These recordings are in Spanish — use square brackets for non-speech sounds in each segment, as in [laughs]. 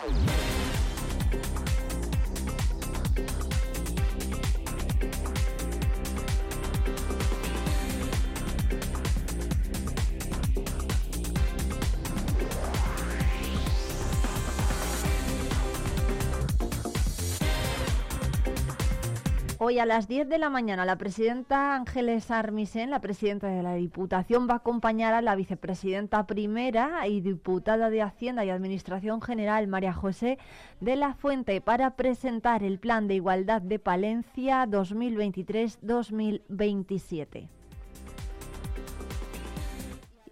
Show. Hoy a las 10 de la mañana la presidenta Ángeles Armisen, la presidenta de la Diputación, va a acompañar a la vicepresidenta primera y diputada de Hacienda y Administración General, María José de la Fuente, para presentar el Plan de Igualdad de Palencia 2023-2027.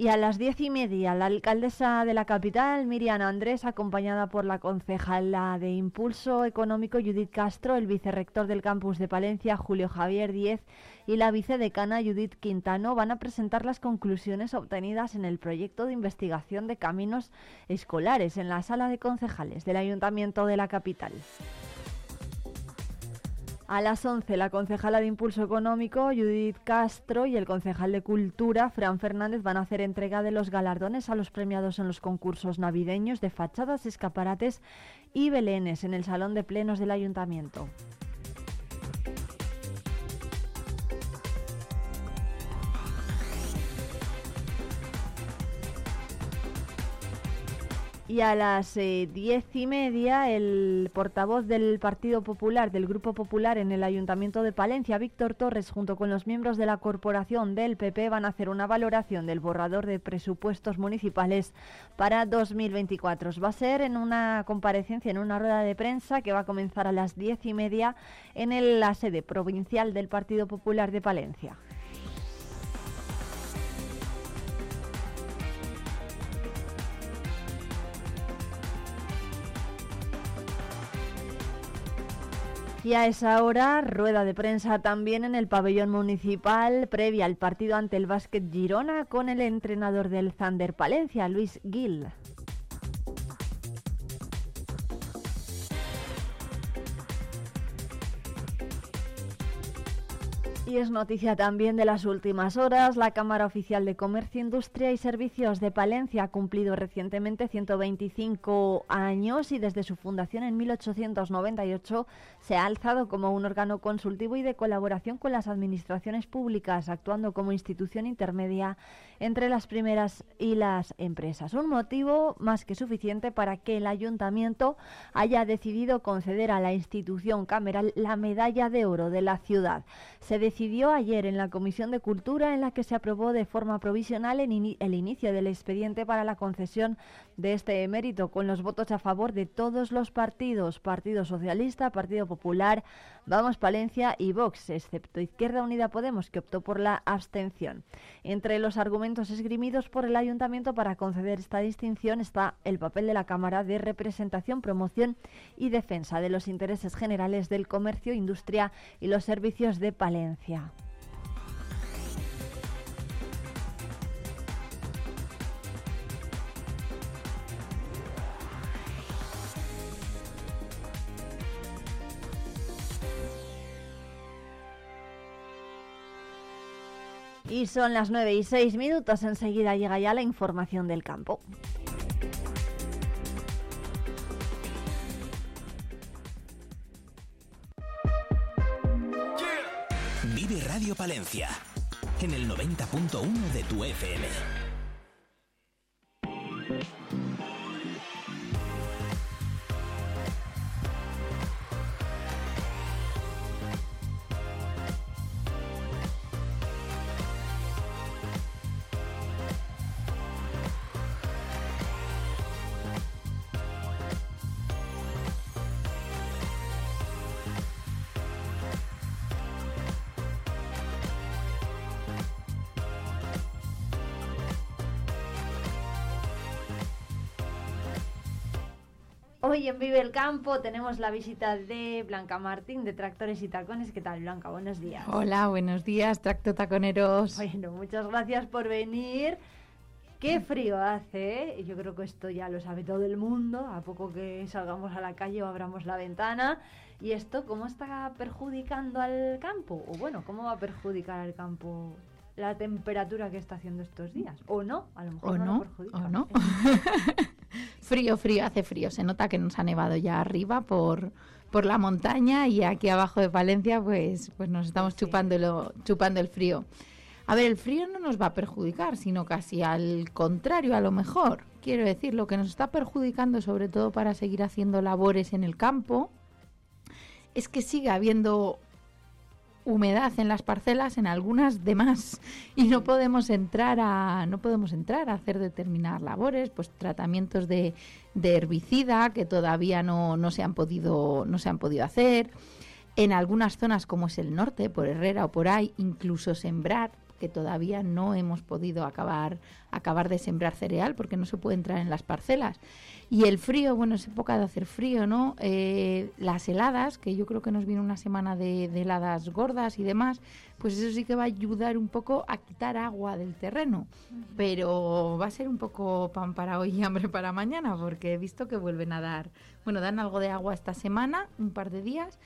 Y a las diez y media, la alcaldesa de la capital, Miriam Andrés, acompañada por la concejala de Impulso Económico, Judith Castro, el vicerrector del campus de Palencia, Julio Javier Diez, y la vicedecana, Judith Quintano, van a presentar las conclusiones obtenidas en el proyecto de investigación de caminos escolares en la sala de concejales del Ayuntamiento de la capital. A las 11, la concejala de Impulso Económico, Judith Castro, y el concejal de Cultura, Fran Fernández, van a hacer entrega de los galardones a los premiados en los concursos navideños de fachadas, escaparates y belenes en el Salón de Plenos del Ayuntamiento. Y a las eh, diez y media, el portavoz del Partido Popular, del Grupo Popular en el Ayuntamiento de Palencia, Víctor Torres, junto con los miembros de la corporación del PP, van a hacer una valoración del borrador de presupuestos municipales para 2024. Va a ser en una comparecencia, en una rueda de prensa que va a comenzar a las diez y media en la sede provincial del Partido Popular de Palencia. Y a esa hora, rueda de prensa también en el pabellón municipal previa al partido ante el Básquet Girona con el entrenador del Thunder Palencia, Luis Gil. Y es noticia también de las últimas horas. La Cámara Oficial de Comercio, Industria y Servicios de Palencia ha cumplido recientemente 125 años y desde su fundación en 1898 se ha alzado como un órgano consultivo y de colaboración con las administraciones públicas, actuando como institución intermedia entre las primeras y las empresas. Un motivo más que suficiente para que el ayuntamiento haya decidido conceder a la institución cameral la medalla de oro de la ciudad. Se ayer en la Comisión de Cultura en la que se aprobó de forma provisional el, inicio del expediente para la concesión de este emérito con los votos a favor de todos los partidos, Partido Socialista, Partido Popular, Vamos Palencia y Vox, excepto Izquierda Unida Podemos, que optó por la abstención. Entre los argumentos esgrimidos por el ayuntamiento para conceder esta distinción está el papel de la Cámara de representación, promoción y defensa de los intereses generales del comercio, industria y los servicios de Palencia. Y son las 9 y 6 minutos. Enseguida llega ya la información del campo. Vive Radio Palencia en el 90.1 de tu FM. Hoy en Vive el Campo tenemos la visita de Blanca Martín de Tractores y Tacones. ¿Qué tal, Blanca? Buenos días. Hola, buenos días, Tracto Taconeros. Bueno, muchas gracias por venir. Qué frío hace, ¿eh? yo creo que esto ya lo sabe todo el mundo, a poco que salgamos a la calle o abramos la ventana. ¿Y esto cómo está perjudicando al campo? O bueno, ¿cómo va a perjudicar al campo la temperatura que está haciendo estos días? ¿O no? A lo mejor no, perjudica. ¿O no? [laughs] [laughs] frío, frío, hace frío. Se nota que nos ha nevado ya arriba por, por la montaña y aquí abajo de Palencia pues, pues nos estamos chupando, chupando el frío. A ver, el frío no nos va a perjudicar, sino casi al contrario, a lo mejor. Quiero decir, lo que nos está perjudicando, sobre todo para seguir haciendo labores en el campo, es que sigue habiendo humedad en las parcelas, en algunas de más, y no podemos entrar a no podemos entrar a hacer determinadas labores, pues tratamientos de, de herbicida que todavía no, no se han podido no se han podido hacer. En algunas zonas como es el norte, por Herrera o por ahí, incluso sembrar que todavía no hemos podido acabar, acabar de sembrar cereal porque no se puede entrar en las parcelas. Y el frío, bueno, es época de hacer frío, ¿no? Eh, las heladas, que yo creo que nos viene una semana de, heladas gordas y demás, pues eso sí que va a ayudar un poco a quitar agua del terreno. Pero va a ser un poco pan para hoy y hambre para mañana, porque he visto que vuelven a dar, bueno, dan algo de agua esta semana, un par de días,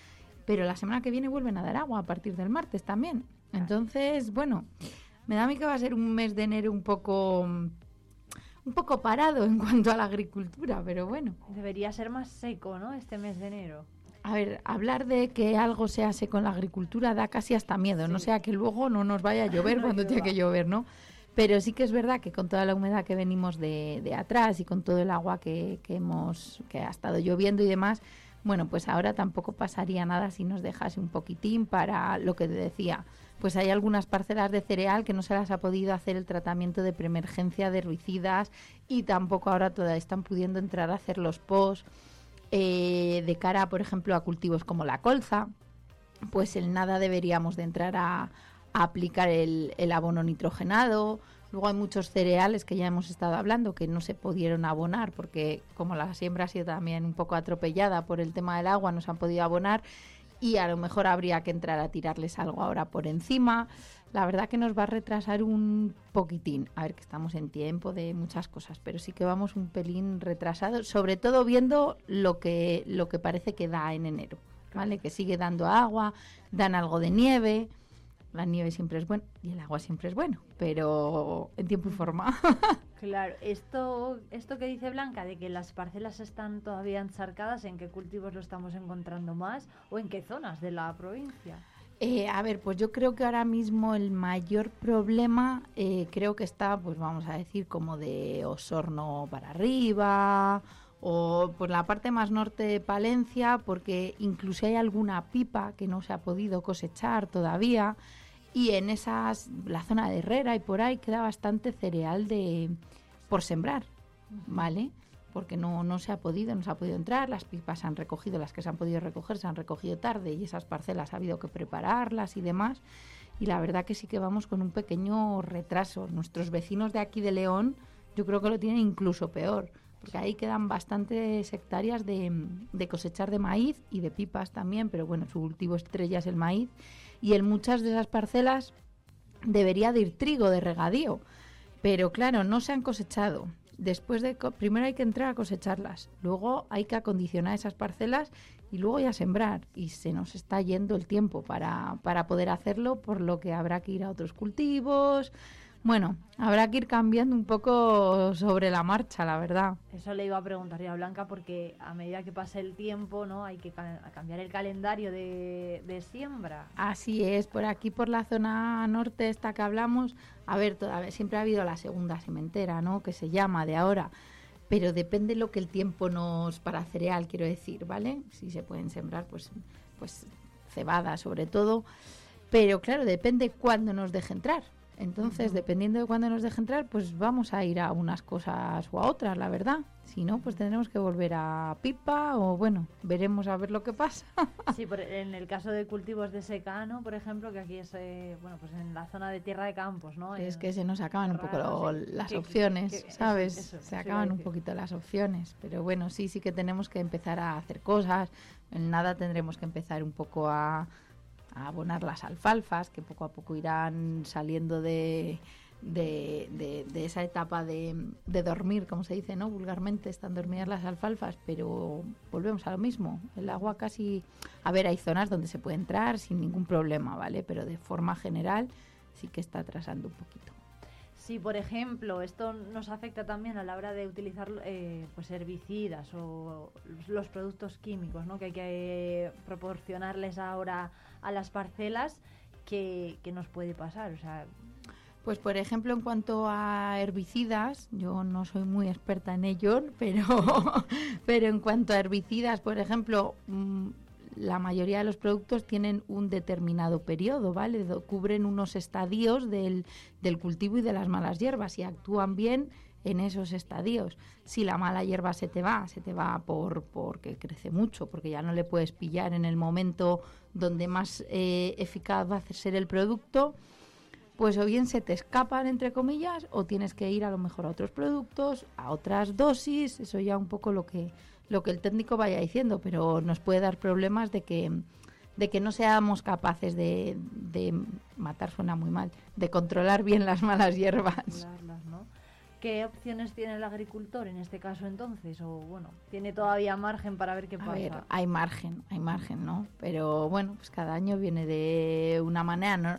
pero la semana que viene vuelven a dar agua a partir del martes también. Entonces, bueno, me da a mí que va a ser un mes de enero un poco un poco parado en cuanto a la agricultura, pero bueno. Debería ser más seco, ¿no? Este mes de enero. A ver, hablar de que algo sea seco en la agricultura da casi hasta miedo, no sea que luego no nos vaya a [laughs] llover cuando tiene que llover, ¿no? Pero sí que es verdad que con toda la humedad que venimos de, de atrás y con todo el agua que, que, hemos que ha estado lloviendo y demás, bueno, pues ahora tampoco pasaría nada si nos dejase un poquitín para lo que te decía. Pues hay algunas parcelas de cereal que no se las ha podido hacer el tratamiento de preemergencia de herbicidas y tampoco ahora todavía están pudiendo entrar a hacer los post eh, de cara, por ejemplo, a cultivos como la colza. Pues el nada deberíamos de entrar a, aplicar el, el abono nitrogenado Luego hay muchos cereales que ya hemos estado hablando que no se pudieron abonar porque como la siembra ha sido también un poco atropellada por el tema del agua, no se han podido abonar y a lo mejor habría que entrar a tirarles algo ahora por encima. La verdad que nos va a retrasar un poquitín. A ver, que estamos en tiempo de muchas cosas, pero sí que vamos un pelín retrasados, sobre todo viendo lo que, lo que parece que da en enero, ¿vale? Que sigue dando agua, dan algo de nieve la nieve siempre es buena y el agua siempre es bueno, pero en tiempo y forma. [laughs] claro, esto, esto que dice Blanca de que las parcelas están todavía encharcadas, ¿en qué cultivos lo estamos encontrando más o en qué zonas de la provincia? Eh, a ver, pues yo creo que ahora mismo el mayor problema eh, creo que está, pues vamos a decir, como de Osorno para arriba o por la parte más norte de Palencia, porque incluso hay alguna pipa que no se ha podido cosechar todavía y en esas la zona de Herrera y por ahí queda bastante cereal de por sembrar, ¿vale? Porque no, no se ha podido, no se ha podido entrar, las pipas se han recogido, las que se han podido recoger se han recogido tarde y esas parcelas ha habido que prepararlas y demás. Y la verdad que sí que vamos con un pequeño retraso. Nuestros vecinos de aquí de León yo creo que lo tienen incluso peor, porque ahí quedan bastantes hectáreas de, de cosechar de maíz y de pipas también, pero bueno, su cultivo estrella es el maíz y en muchas de esas parcelas debería de ir trigo de regadío, pero claro, no se han cosechado. Después de primero hay que entrar a cosecharlas, luego hay que acondicionar esas parcelas y luego ya sembrar y se nos está yendo el tiempo para, para poder hacerlo, por lo que habrá que ir a otros cultivos, bueno, habrá que ir cambiando un poco sobre la marcha, la verdad. Eso le iba a preguntar yo a Blanca porque a medida que pase el tiempo, ¿no? Hay que cambiar el calendario de, siembra. Así es, por aquí, por la zona norte esta que hablamos, a ver, todavía siempre ha habido la segunda sementera, ¿no? Que se llama de ahora. Pero depende lo que el tiempo nos para cereal, quiero decir, ¿vale? Si se pueden sembrar, pues, pues cebada sobre todo. Pero claro, depende cuándo nos deje entrar entonces, dependiendo de cuándo nos deje entrar, pues vamos a ir a unas cosas o a otras, la verdad. Si no, pues tendremos que volver a pipa o bueno, veremos a ver lo que pasa. [laughs] sí, en el caso de cultivos de secano, por ejemplo, que aquí es, eh, bueno, pues en la zona de tierra de campos, ¿no? Es que se nos acaban un poco las opciones, ¿sabes? se acaban un poquito las opciones. Pero bueno, sí, sí que tenemos que empezar a hacer cosas. En nada tendremos que empezar un poco a a abonar las alfalfas, que poco a poco irán saliendo de, de, esa etapa de, de, dormir, como se dice, ¿no? Vulgarmente están dormidas las alfalfas, pero volvemos a lo mismo. El agua casi... A ver, hay zonas donde se puede entrar sin ningún problema, ¿vale? Pero de forma general sí que está atrasando un poquito. Si por ejemplo esto nos afecta también a la hora de utilizar eh, pues herbicidas o los productos químicos ¿no? que hay que proporcionarles ahora a las parcelas, ¿qué, nos puede pasar? Pues por ejemplo, en cuanto a herbicidas, yo no soy muy experta en ello, [laughs] pero, pero en cuanto a herbicidas, por ejemplo, mm, la mayoría de los productos tienen un determinado periodo, ¿vale? Cubren unos estadios del, cultivo y de las malas hierbas y actúan bien en esos estadios. Si la mala hierba se te va, se te va por porque crece mucho, porque ya no le puedes pillar en el momento donde más eh, eficaz va a ser el producto, pues o bien se te escapan, entre comillas, o tienes que ir a lo mejor a otros productos, a otras dosis, eso ya un poco lo que lo que el técnico vaya diciendo, pero nos puede dar problemas de que, de que no seamos capaces de, de matar, suena muy mal, de controlar bien las malas hierbas. ¿Qué opciones tiene el agricultor en este caso entonces? O bueno, ¿tiene todavía margen para ver qué pasa? A ver, hay margen, hay margen, ¿no? Pero bueno, pues cada año viene de una manera, ¿no?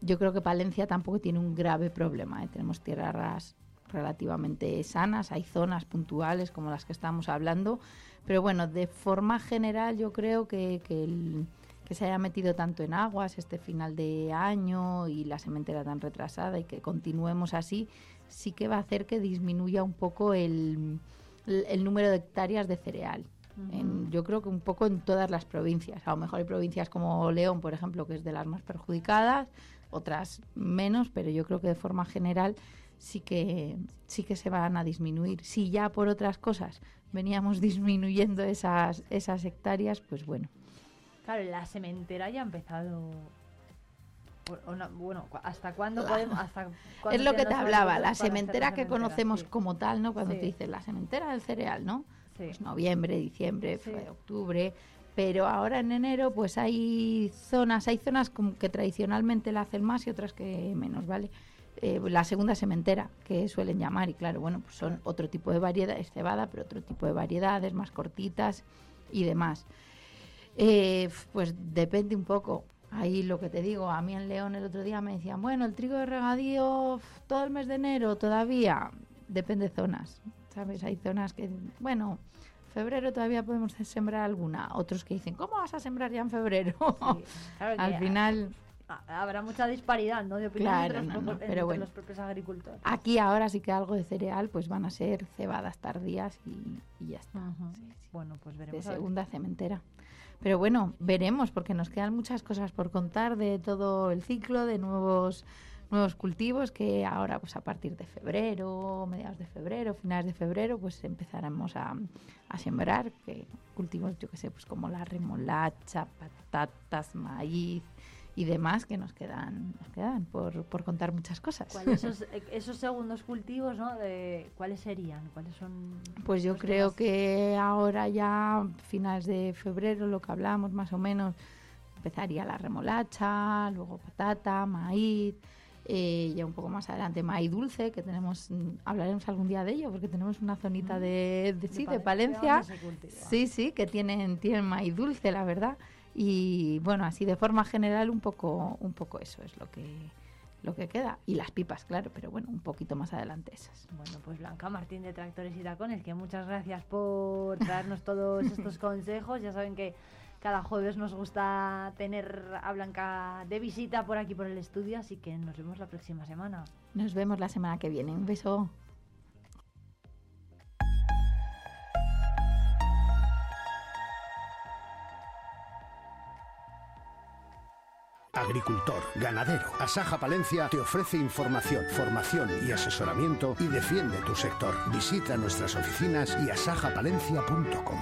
Yo creo que Palencia tampoco tiene un grave problema, ¿eh? tenemos tierras relativamente sanas, hay zonas puntuales como las que estamos hablando, pero bueno, de forma general yo creo que, que, se haya metido tanto en aguas este final de año y la sementera tan retrasada y que continuemos así, sí que va a hacer que disminuya un poco el, el, número de hectáreas de cereal. yo creo que un poco en todas las provincias. A lo mejor hay provincias como León, por ejemplo, que es de las más perjudicadas, otras menos, pero yo creo que de forma general sí que, sí que se van a disminuir. Si ya por otras cosas veníamos [laughs] disminuyendo esas, esas hectáreas, pues bueno. Claro, la sementera ya ha empezado bueno, ¿hasta cuándo podemos...? es lo que te hablaba, la sementera que conocemos como tal, ¿no? Cuando te dicen la sementera del cereal, ¿no? Pues noviembre, diciembre, octubre, pero ahora en enero pues hay zonas, hay zonas como que tradicionalmente la hacen más y otras que menos, ¿vale? Eh, la segunda sementera, que suelen llamar, y claro, bueno, pues son otro tipo de variedades, cebada, pero otro tipo de variedades, más cortitas y demás. Eh, pues depende un poco. Ahí lo que te digo, a mí en León el otro día me decían, bueno, el trigo de regadío todo el mes de enero todavía, depende de zonas, ¿sabes? Hay zonas que, bueno, febrero todavía podemos sembrar alguna, otros que dicen, ¿cómo vas a sembrar ya en febrero? [laughs] Al final habrá mucha disparidad ¿no? de opinión entre, los, pero los, propios agricultores. Aquí ahora sí que algo de cereal pues van a ser cebadas tardías y, ya está. Bueno, pues veremos. De segunda cementera. Pero bueno, veremos porque nos quedan muchas cosas por contar de todo el ciclo, de nuevos nuevos cultivos que ahora pues a partir de febrero, mediados de febrero, finales de febrero pues empezaremos a, a sembrar que cultivos yo que sé pues como la remolacha, patatas, maíz, y demás que nos quedan, nos quedan por, por contar muchas cosas. Esos, esos, segundos cultivos, ¿no? De, ¿Cuáles serían? ¿Cuáles son? Pues yo creo que ahora ya, finales de febrero, lo que hablamos más o menos, empezaría la remolacha, luego patata, maíz, eh, ya un poco más adelante maíz dulce, que tenemos, hablaremos algún día de ello, porque tenemos una zonita de, de, sí, de Palencia, sí, sí, que tienen, tienen maíz dulce, la verdad. Y bueno, así de forma general un poco, un poco eso es lo que lo que queda. Y las pipas, claro, pero bueno, un poquito más adelante esas. Bueno, pues Blanca Martín de Tractores y Tacones, que muchas gracias por traernos todos estos [laughs] consejos. Ya saben que cada jueves nos gusta tener a Blanca de visita por aquí por el estudio, así que nos vemos la próxima semana. Nos vemos la semana que viene. Un beso. Agricultor, ganadero. Asaja Palencia te ofrece información, formación y asesoramiento y defiende tu sector. Visita nuestras oficinas y asajapalencia.com.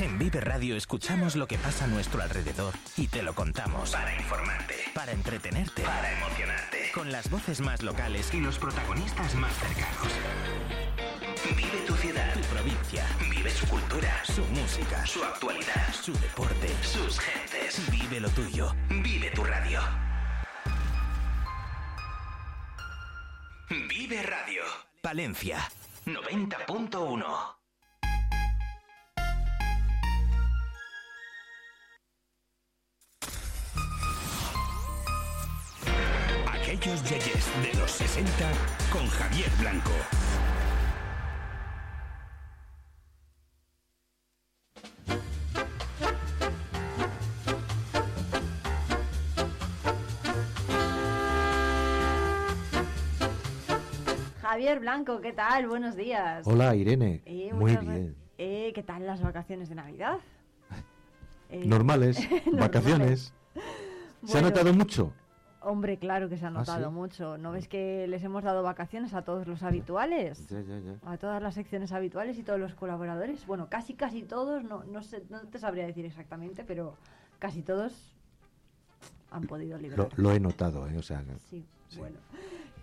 En Vive Radio escuchamos lo que pasa a nuestro alrededor y te lo contamos. Para informarte. Para entretenerte. Para emocionarte. Con las voces más locales y los protagonistas más cercanos. Vive tu ciudad. Tu provincia. Vive su cultura. Su música. Su actualidad. Su deporte. Sus gentes. Vive lo tuyo. Vive tu radio. Vive Radio. Palencia. 90.1. yeyes de los 60 con Javier Blanco. Javier Blanco, ¿qué tal? Buenos días. Hola Irene, Eh, muy bien. Eh, ¿Qué tal las vacaciones de Navidad? [laughs] Eh, Normales, [laughs] normales. vacaciones. ¿Se ha notado mucho? Hombre, claro que se ha ¿Ah, notado sí? mucho. ¿No ves que les hemos dado vacaciones a todos los habituales? Ya, ya, ya. A todas las secciones habituales y todos los colaboradores. Bueno, casi casi todos, no, no, sé, no te sabría decir exactamente, pero casi todos han podido Lo, liberar. lo he notado, ¿eh? O sea, Sí, Sí. bueno.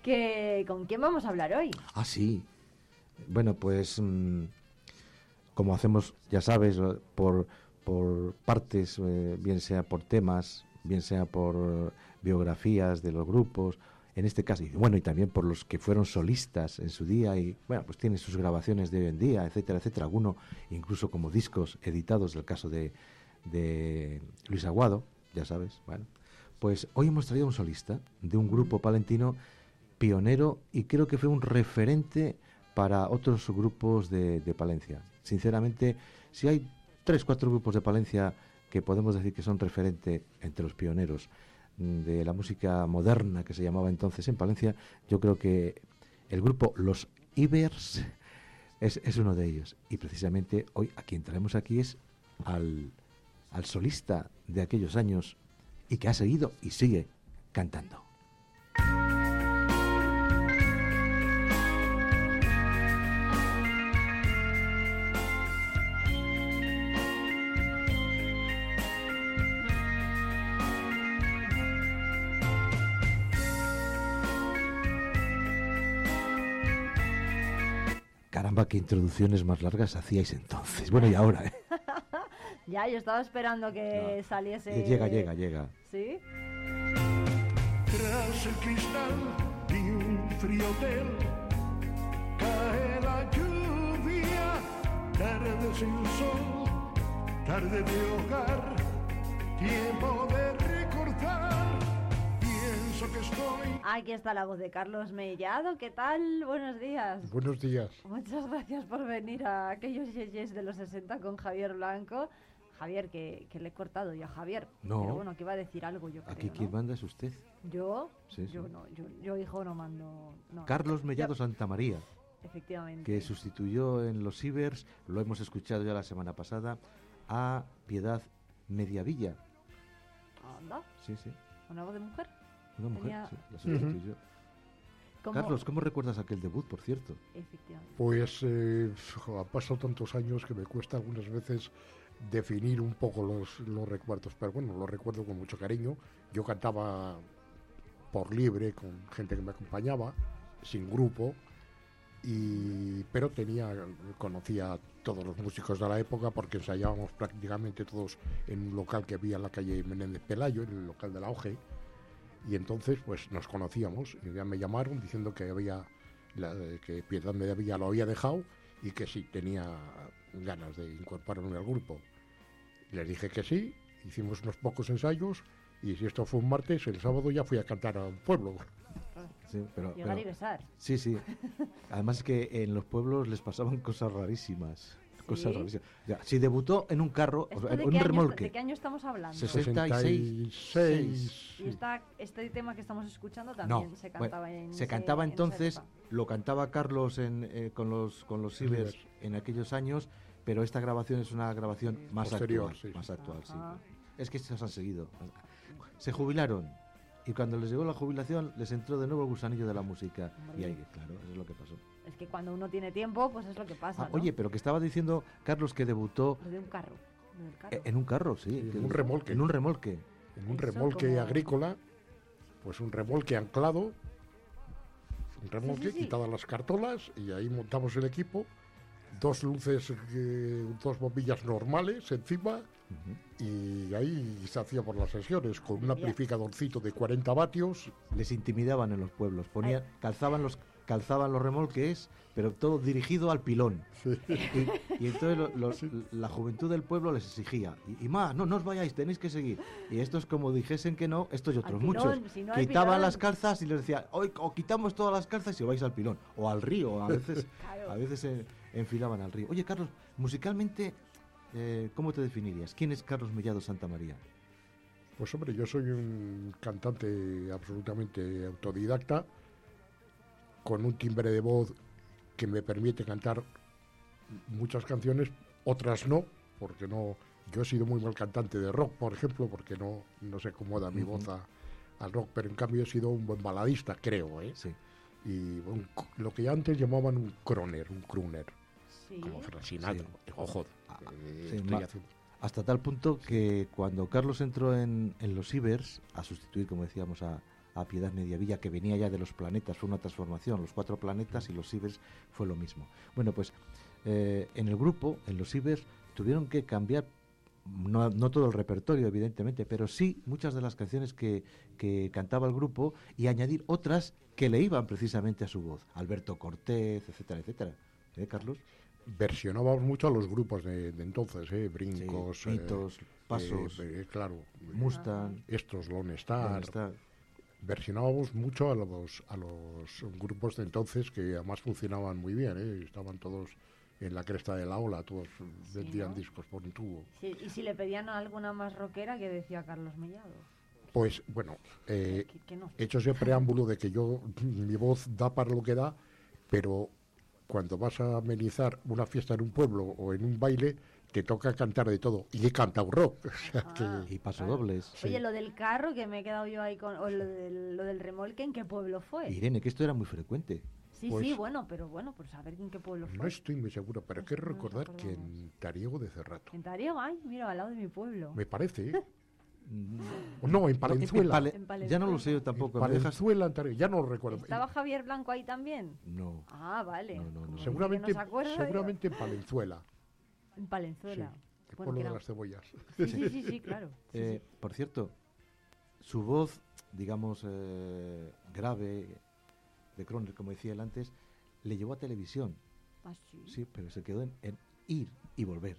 ¿Qué- ¿Con quién vamos a hablar hoy? ah, sí. Bueno, pues mm, como hacemos, ya sabes, eh, por, por partes, eh, bien sea por temas, bien sea por biografías de los grupos, en este caso, y bueno, y también por los que fueron solistas en su día y, bueno, pues tienen sus grabaciones de hoy en día, etcétera, etcétera, alguno incluso como discos editados, el caso de, de Luis Aguado, ya sabes, bueno. Pues hoy hemos traído un solista de un grupo palentino pionero y creo que fue un referente para otros grupos de, Palencia. Sinceramente, si hay tres, cuatro grupos de Palencia que podemos decir que son referente entre los pioneros de la música moderna que se llamaba entonces en Palencia, yo creo que el grupo Los Ibers es, uno de ellos. Y precisamente hoy a quien traemos aquí es al solista de aquellos años y que ha seguido y sigue cantando. Caramba, qué introducciones más largas hacíais entonces. Bueno, y ahora, ¿eh? [laughs] Ya, yo estaba esperando que No. saliese. Llega, llega, llega. ¿Sí? Tras el cristal de un frío hotel cae la lluvia, tarde sin sol, tarde de hogar, tiempo de. Pienso que estoy Aquí está la voz de Carlos Mellado. ¿Qué tal? Buenos días. Buenos días. Muchas gracias por venir a aquellos yeyes de los 60 con Javier Blanco. Javier, que, que le he cortado yo a Javier. No. Pero bueno, que iba a decir algo yo creo, Aquí ¿no? quien manda es usted. ¿Yo? Sí, yo no, yo, yo hijo no mando... No. Carlos Mellado Santa María, Efectivamente. que sustituyó en los Cibers, lo hemos escuchado ya la semana pasada, a Piedad Mediavilla. Anda, Sí, sí. una voz de mujer. Una mujer, Tenía- sí, la. ¿Cómo? Carlos, ¿cómo recuerdas aquel debut, por cierto? Efectivamente. Pues eh, han pasado tantos años que me cuesta algunas veces definir un poco los, los recuerdos, pero bueno, los recuerdo con mucho cariño. Yo cantaba por libre con gente que me acompañaba, sin grupo, y, pero tenía, conocía a todos los músicos de la época porque ensayábamos prácticamente todos en un local que había en la calle Menéndez Pelayo, en el local de la OGE, y entonces pues nos conocíamos y ya me llamaron diciendo que había la- que Piedad Mediavilla lo había dejado y que sí tenía ganas de incorporarme al grupo. Les dije que sí, hicimos unos pocos ensayos y si esto fue un martes, el sábado ya fui a cantar al pueblo. Sí, pero, Llegar pero- y besar. sí, sí. Además es que en los pueblos les pasaban cosas rarísimas. Cosas ¿Sí? rarísimas. Ya, si debutó en un carro, o ¿Esto sea, en un año, remolque. ¿De qué año estamos hablando? Sesen- 66. 66. Y esta, este tema que estamos escuchando también No, se bueno, cantaba en se cantaba en entonces, lo cantaba Carlos en, eh, con los con los Cibers Cibers. en aquellos años, pero esta grabación es una grabación más Posterior, actual, sí. más actual, sí. Es que estos han seguido. Se jubilaron y cuando les llegó la jubilación les entró de nuevo el gusanillo de la música y ahí, claro, eso es lo que pasó. Es que cuando uno tiene tiempo, pues es lo que pasa. Ah, ¿no? Oye, pero que estaba diciendo Carlos que debutó de un carro. eh, en un carro, sí, que- en un remolque. En un remolque. En un Eso remolque como- agrícola, pues un remolque anclado, un remolque, sí. quitadas las cartolas y ahí montamos el equipo, dos luces, eh, dos bombillas normales encima y ahí se hacía por las sesiones con un amplificadorcito de 40 vatios. Les intimidaban en los pueblos, ponían, calzaban los calzaban los remolques, pero todo dirigido al pilón. Y, y entonces lo- los- la juventud del pueblo les exigía, y, y más, no, no os vayáis, tenéis que seguir. Y estos como dijesen que no, estos y otros pilón, muchos, si no hay quitaban pilón. las calzas y les decían, hoy o quitamos todas las calzas y os vais al pilón, o al río, a veces, [laughs] Claro. a veces se enfilaban al río. Oye, Carlos, musicalmente, eh, ¿cómo te definirías? ¿Quién es Carlos Mellado Santa María? Pues hombre, yo soy un cantante absolutamente autodidacta, con un timbre de voz que me permite cantar muchas canciones, otras no, porque no. Yo he sido muy mal cantante de rock, por ejemplo, porque no, no se acomoda mi voz a- al rock, pero en cambio he sido un buen baladista, creo, ¿eh? Sí. Y un lo que antes llamaban un croner, un crooner, Sí. como Frank Sinatra. Sí. Ojo, Ah, eh, sí, estoy ma- haciendo- Hasta tal punto que cuando Carlos entró en, en los Ibers, a sustituir, como decíamos, a, a Piedad Mediavilla, que venía ya de los planetas, fue una transformación, los cuatro planetas y los Ibers fue lo mismo. Bueno, pues eh, en el grupo, en los Ibers, tuvieron que cambiar, no, no todo el repertorio, evidentemente, pero sí muchas de las canciones que, que cantaba el grupo y añadir otras que le iban precisamente a su voz. Alberto Cortés, etcétera, etcétera. ¿Eh, Carlos? versionábamos mucho a los grupos de, de entonces, ¿eh? Brincos, Sí, Mitos, Pasos. eh, eh, claro, Mustang, estos Lone Star. Lone Star. Versionábamos mucho a los, a los grupos de entonces que además funcionaban muy bien, ¿eh? estaban todos en la cresta de la ola, todos vendían ¿no? discos por un tubo. Sí, y si le pedían a alguna más rockera, que decía Carlos Mellado? Pues bueno, eh, que, que no. hecho ese preámbulo de que yo, mi voz da para lo que da, pero cuando vas a amenizar una fiesta en un pueblo o en un baile, te toca cantar de todo. Y he cantado rock. [laughs] O sea Ah. que, Y pasodobles. Oye, lo del carro, que me he quedado yo ahí con... O lo del, lo del remolque, ¿en qué pueblo fue? Irene, que esto era muy frecuente. Sí, Pues- sí, bueno, pero bueno, pues a ver en qué pueblo fue. no estoy muy seguro, pero no nos recordar que en Tariego de Cerrato. En Tariego, ay, mira, al lado de mi pueblo. Me parece. ¿eh? [laughs] No, en Palenzuela. Pale- En Palenzuela. ya no lo sé yo tampoco. En. Palenzuela, en Tariego, ya no lo recuerdo. ¿Estaba Javier Blanco ahí también? No. Ah, vale. No, no, Seguramente, seguramente en Palenzuela, [laughs] En Palenzuela. Sí, el Bueno, pueblo que de las cebollas. Sí, sí, sí, sí, claro. [laughs] Sí, Eh, sí. Por cierto, su voz, digamos, eh, grave, de Croner, como decía él antes, le llevó a televisión. Ah, sí. Sí, pero se quedó en, en ir y volver.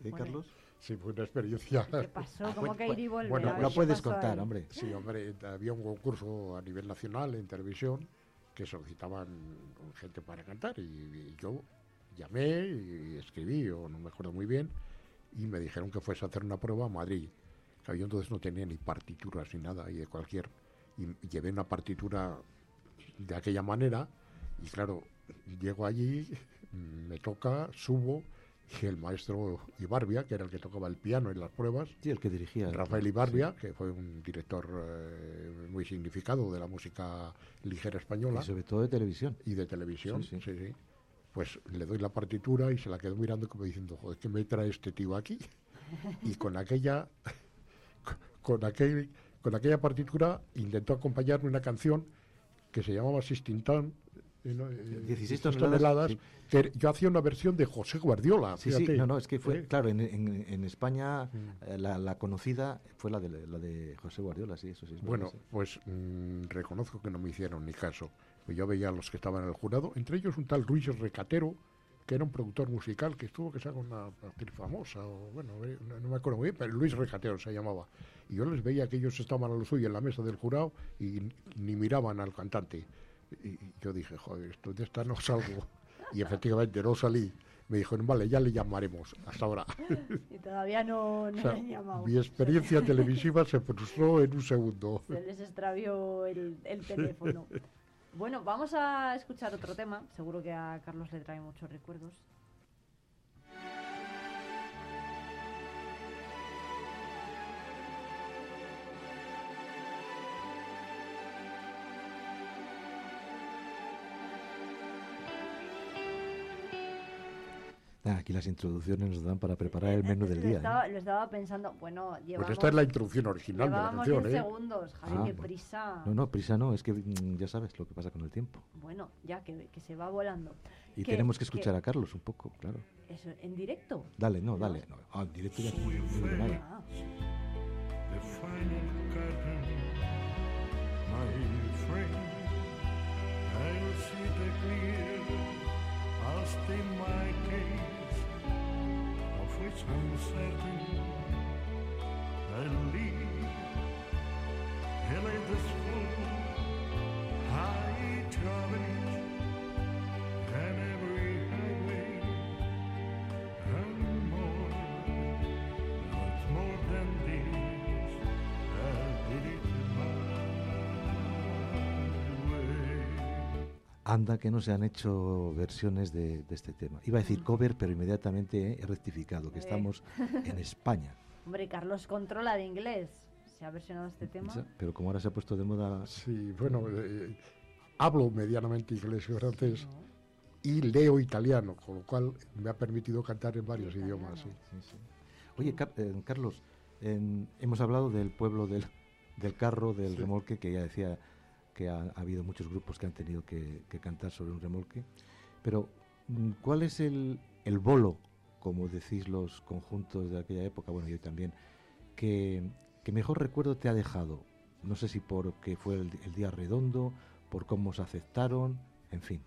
¿Eh, Bueno, Carlos? Sí, fue una experiencia. ¿Qué pasó? Ah, ¿Cómo que ir y volver? bueno, Lo puedes contar, ahí. hombre. [laughs] Sí, hombre, había un concurso a nivel nacional en televisión que solicitaban gente para cantar y, y yo llamé y escribí, o no me acuerdo muy bien, y me dijeron que fuese a hacer una prueba a Madrid. Claro, yo entonces no tenía ni partituras ni nada, y de cualquier... Y llevé una partitura de aquella manera, y claro, llego allí, me toca, subo, y el maestro Ibarbia, que era el que tocaba el piano en las pruebas, Sí, el que dirigía. Rafael Ibarbia, que fue un director eh, muy significado de la música ligera Y española sobre todo de televisión. y de televisión, Sí, sí, sí. Pues le doy la partitura y se la quedo mirando como diciendo, joder, ¿qué me trae este tío aquí? Y con aquella, con aquel, con aquella partitura intentó acompañarme una canción que se llamaba Sistintán, eh, no, eh, 16 16 toneladas, sí. que yo hacía una versión de José Guardiola. Sí, sí, no, no, es que fue, ¿eh? claro, en, en- en España Mm. eh, la, la conocida fue la de, la de José Guardiola, sí, eso sí. es verdad, Bueno, sí. pues mm, reconozco que no me hicieron ni caso. Pues yo veía a los que estaban en el jurado, entre ellos un tal Luis Recatero, que era un productor musical que estuvo que sea una actriz famosa, o bueno, eh, no, no me acuerdo muy bien, pero Luis Recatero se llamaba. Y yo les veía que ellos estaban a lo suyo en la mesa del jurado y ni miraban al cantante. Y, y yo dije, joder, esto de esta no salgo. Y efectivamente no salí. Me dijeron, vale, ya le llamaremos. Hasta ahora. [laughs] Y todavía no, no O sea, le han llamado. mi experiencia televisiva se frustró en un segundo. Se les extravió el, el [laughs] teléfono. Bueno, vamos a escuchar otro tema. Seguro que a Carlos le trae muchos recuerdos. Aquí las introducciones nos dan para preparar el menú del lo, día. ¿eh? lo estaba pensando. Bueno, llevamos, esta es la introducción original de la llevábamos canción, 10 ¿eh? segundos. Javi, Ah, qué bueno. prisa. No, no, prisa no, es que mm, ya sabes lo que pasa con el tiempo. Bueno, ya que, que se va volando. Y Que- tenemos que escuchar a Carlos un poco, claro. Eso, ¿En directo? Dale, no, dale. No. Ah, en directo ya. Ah. I'll state my case, desconcertem ali, ele desfrou, ai, jovem. Anda que no se han hecho versiones de, de este tema. Iba a decir cover, pero inmediatamente he rectificado que Eh. estamos [laughs] en España. Hombre, Carlos controla de inglés. Se ha versionado este tema. Pero como ahora se ha puesto de moda, Sí, bueno, eh, hablo medianamente inglés y francés y leo italiano, con lo cual me ha permitido cantar en varios idiomas. sí. Sí, sí. Oye, Car- eh, Carlos, en- hemos hablado del pueblo del, del carro, del Sí. remolque, que ya decía que ha, ha habido muchos grupos que han tenido que, que cantar sobre un remolque. Pero, mm, ¿cuál es el, el bolo, como decís los conjuntos de aquella época, bueno, yo también, que, que mejor recuerdo te ha dejado? No sé si porque fue el, el día redondo, por cómo se aceptaron, en fin.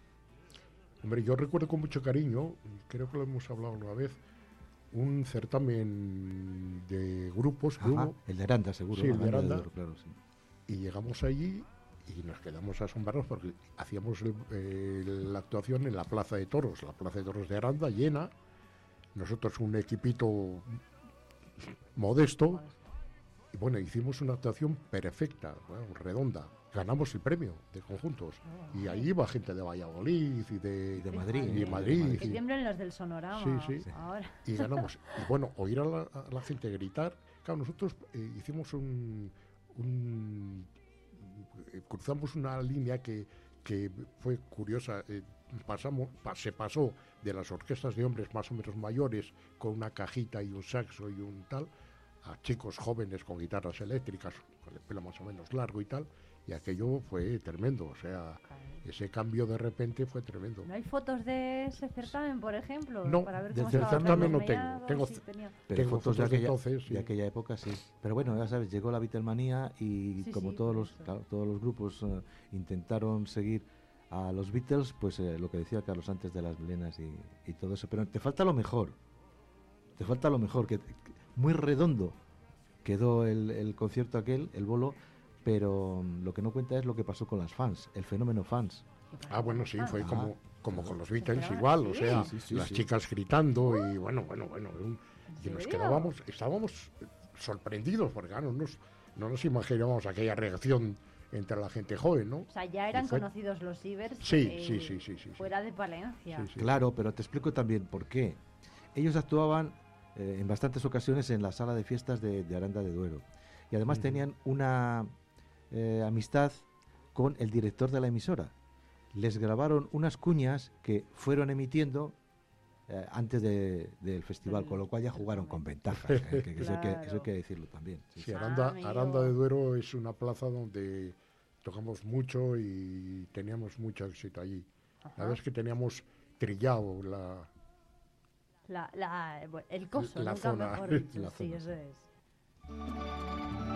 Hombre, yo recuerdo con mucho cariño, creo que lo hemos hablado una vez, un certamen de grupos que Ajá, hubo el de Aranda, seguro. Sí, el de Aranda claro, sí. y llegamos allí y nos quedamos asombrados porque hacíamos el- el- la actuación en la Plaza de Toros, la Plaza de Toros de Aranda llena, nosotros un equipito modesto y bueno, hicimos una actuación perfecta, bueno, redonda, ganamos el premio de conjuntos y ahí iba gente de Valladolid y de, Y de Madrid. y de Madrid Que tiemblen los del sonorama. Sí, sí. Ahora. y ganamos. Y bueno, oír a la, a la gente gritar. Claro, nosotros eh, hicimos un, un- cruzamos una línea que, que fue curiosa. eh, pasamos, pa- se pasó de las orquestas de hombres más o menos mayores con una cajita y un saxo y un tal a chicos jóvenes con guitarras eléctricas con el pelo más o menos largo y tal y aquello fue tremendo o sea ese cambio de repente fue tremendo ¿No hay fotos de ese certamen, por ejemplo? No, para ver del cómo estaban certamen los no tengo. Tengo Sí. Pero fotos de fotos de aquella, entonces, sí. de aquella época sí. Pero bueno, ya sabes, llegó la Beatlemanía y Sí, como sí, todos los claro, todos los grupos eh, intentaron seguir a los Beatles, pues eh, lo que decía Carlos antes de las melenas y, y todo eso. Pero te falta lo mejor. Te falta lo mejor, que, que muy redondo quedó el, el concierto aquel, el bolo, pero mm, lo que no cuenta es lo que pasó con las fans, el fenómeno fans. Ah, bueno, sí, fue Ah. como, como con los Beatles igual, o sea, Sí, sí, sí, las sí. chicas gritando y bueno, bueno, bueno, un- y ¿En nos quedábamos, estábamos sorprendidos porque no nos, no nos imaginábamos aquella reacción entre la gente joven, ¿no? O sea, ya eran fue- conocidos los Ibers. Sí, eh, sí, sí, sí, sí, sí. Fuera de Palencia. Sí, sí. Claro, pero te explico también por qué. Ellos actuaban eh, en bastantes ocasiones en la sala de fiestas de, de Aranda de Duero. Y además tenían una eh, amistad con el director de la emisora. Les grabaron unas cuñas que fueron emitiendo eh, antes de- del festival, con lo cual ya jugaron con ventajas. eh, [laughs] que eso, hay que, eso hay Claro. que decirlo también. sí, Sí, sí. Aranda, de Duero es una plaza donde tocamos mucho y teníamos mucho éxito allí. La verdad es que teníamos trillado la, La, el coso, La nunca zona, mejor dicho. [laughs] la sí, zona, eso sí. es.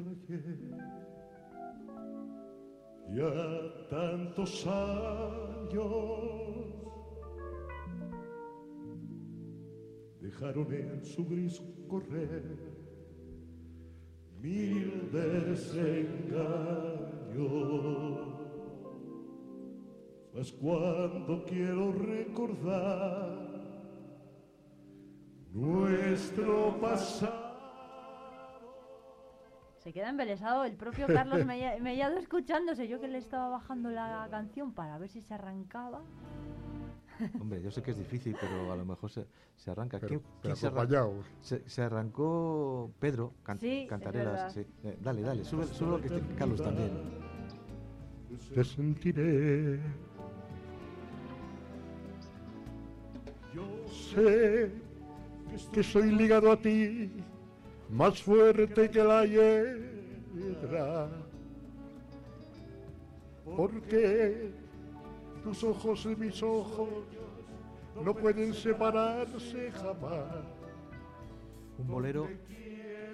Aquel ayer ya tantos años. Dejaron en su gris correr mil desengaños. Mas cuando quiero recordar nuestro pasado. Se queda embelesado el propio Carlos Mella- [laughs] Mellado escuchándose. Yo que le estaba bajando la canción para ver si se arrancaba. Hombre, yo sé que es difícil, pero a lo mejor se, se arranca. pero, ¿Quién- pero quién se arranca? acompañados. Se, se arrancó Pedro, can- Sí, Cantarelas. sí. Eh, dale, dale, sube, sube lo que esté Carlos también. te sentiré. Yo sé que estoy ligado a ti más fuerte que la hiedra. Porque tus ojos y mis ojos no pueden separarse jamás. Un bolero,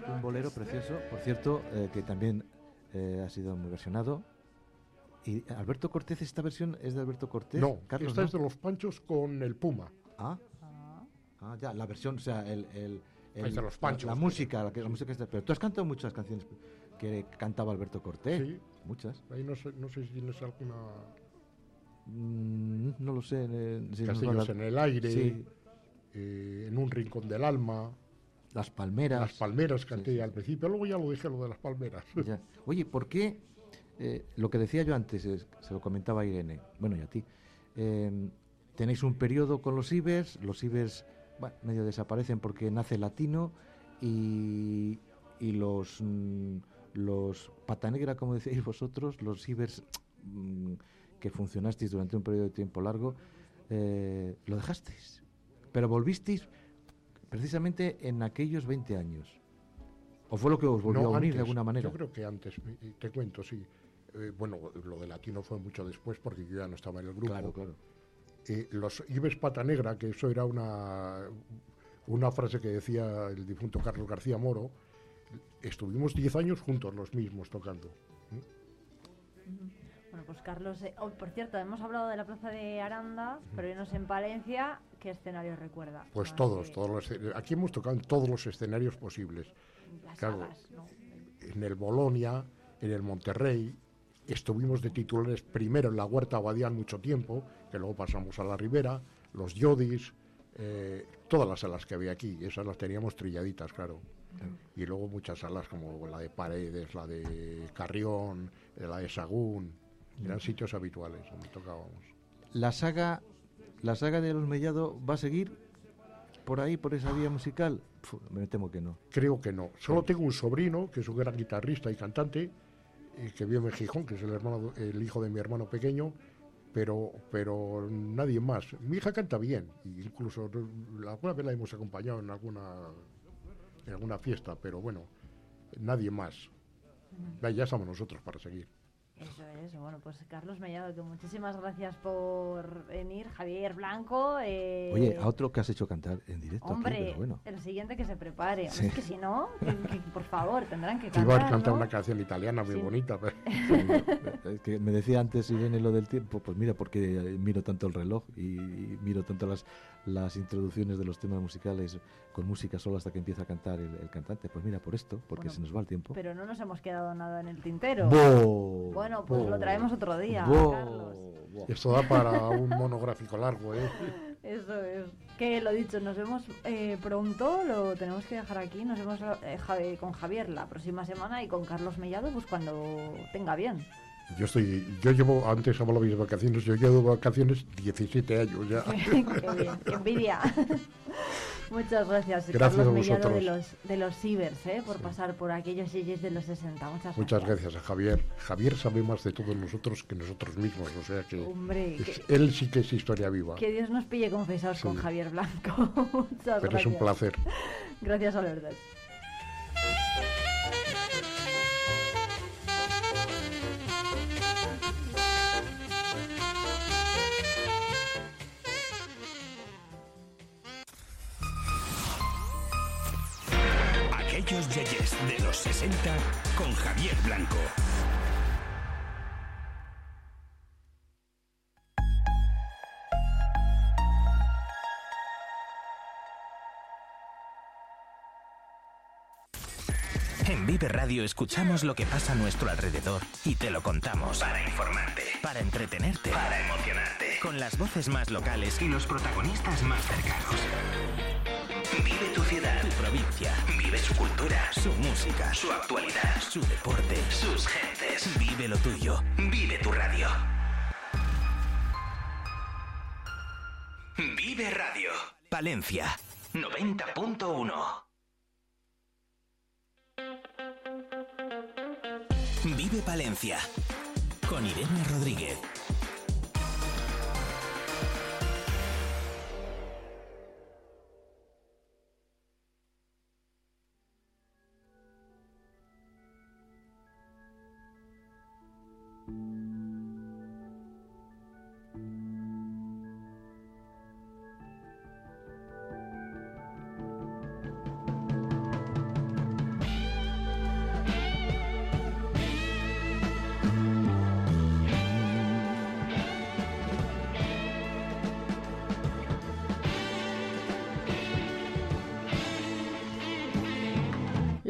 un bolero precioso, por cierto, eh, que también eh, ha sido muy versionado. Y Alberto Cortés, esta versión es de Alberto Cortés. No, Carlos, esta ¿no? es de los Panchos con el Puma. Ah, ah, ya, la versión, o sea, el, el, el- los la- Panchos. La, música, la, que- la música está. Pero tú has cantado muchas canciones que cantaba Alberto Cortés. Sí. Muchas. Ahí no sé, no sé si tienes alguna... Mm, no lo sé. eh, si Castillos en el aire, Sí, eh, en un rincón del alma, las palmeras. las palmeras canté sí, al principio, luego ya lo dije lo de las palmeras. [laughs] Ya. Oye, ¿por qué? eh, lo que decía yo antes, es- se lo comentaba a Irene, bueno, y a ti. eh, tenéis un periodo con los Ibers, los Ibers bueno, medio desaparecen porque nace Latino y, y los, mm, los Pata Negra, como decíais vosotros, los Ibers mm, que funcionasteis durante un periodo de tiempo largo, eh, lo dejasteis. Pero volvisteis precisamente en aquellos 20 años. ¿O fue lo que os volvió No, a unir antes, de alguna manera? Yo creo que antes, te cuento, sí. Eh, bueno, lo de latino fue mucho después porque yo ya no estaba en el grupo. Claro, claro. Eh, los Ibes Pata Negra, que eso era una, una frase que decía el difunto Carlos García Moro, estuvimos 10 años juntos los mismos tocando. Bueno, pues Carlos, eh, oh, por cierto, hemos hablado de la plaza de Aranda, pero sé en Palencia qué escenario recuerda. Pues todos, que- todos los, aquí hemos tocado en todos los escenarios posibles. Las claro. salas, ¿no? En el Bolonia, en el Monterrey, estuvimos de titulares primero en la Huerta Abadián mucho tiempo, que luego pasamos a la Ribera, los Yodis, eh, todas las salas que había aquí, esas las teníamos trilladitas, claro. Y luego muchas salas como la de Paredes, la de Carrión, eh, la de Sagún, eran sitios habituales donde tocábamos. La saga, la saga de los Mellado va a seguir por ahí, por esa vía musical. Me temo que no. Creo que no. Solo tengo un sobrino, que es un gran guitarrista y cantante, eh, que vive en Gijón, que es el, hermano, el hijo de mi hermano pequeño, pero, pero nadie más. Mi hija canta bien, incluso alguna vez la hemos acompañado en alguna, en alguna fiesta, pero bueno, nadie más. Ya, ya estamos nosotros para seguir. Eso es, bueno, pues Carlos Mellado, que muchísimas gracias por venir. Javier Blanco. eh, Oye, a otro que has hecho cantar en directo aquí, Hombre, pero bueno. el siguiente que se prepare. Sí. Es que si no, que- que, por favor, tendrán que Que iba a cantar. cantar ¿no? una canción italiana muy Sí. bonita. pero- [laughs] [laughs] Es que me decía antes Irene lo del tiempo, pues mira, porque miro tanto el reloj y, y miro tanto las, las introducciones de los temas musicales con música solo hasta que empieza a cantar el, el cantante. Pues mira, por esto, porque Bueno, se nos va el tiempo. Pero no nos hemos quedado nada en el tintero. ¡Bo! Bueno, pues lo traemos otro día. Carlos. ¡Bo! Esto da para un monográfico largo, ¿eh? [laughs] Eso es. Que lo dicho, nos vemos eh, pronto, lo tenemos que dejar aquí. Nos vemos eh, Javi- con Javier la próxima semana y con Carlos Mellado, pues cuando tenga bien. Yo estoy, yo llevo, antes hablaba de vacaciones, yo llevo vacaciones 17 años ya. [laughs] qué bien, qué envidia. [laughs] Muchas gracias, Gracias Carlos a Mellado de vosotros. los, de los Cibers, eh, por pasar por aquellos sitios de los 60. Muchas, Muchas gracias a Javier. Javier sabe más de todos nosotros que nosotros mismos, o sea que Hombre, es- que, él sí que es historia viva. que Dios nos pille confesados con Sí. Javier Blanco. [laughs] Muchas Pero es un gracias. placer. Gracias a los dos. 60 con Javier Blanco. En Vive Radio escuchamos lo que pasa a nuestro alrededor y te lo contamos. Para informarte. Para entretenerte. Para emocionarte. Con las voces más locales Y los protagonistas más cercanos. Vive tu ciudad. tu provincia, Vive su cultura. su música, Su actualidad. su deporte. Sus gentes. Vive lo tuyo. Vive tu radio. Vive Radio. Palencia. 90.1. Vive Palencia. Con Irene Rodríguez.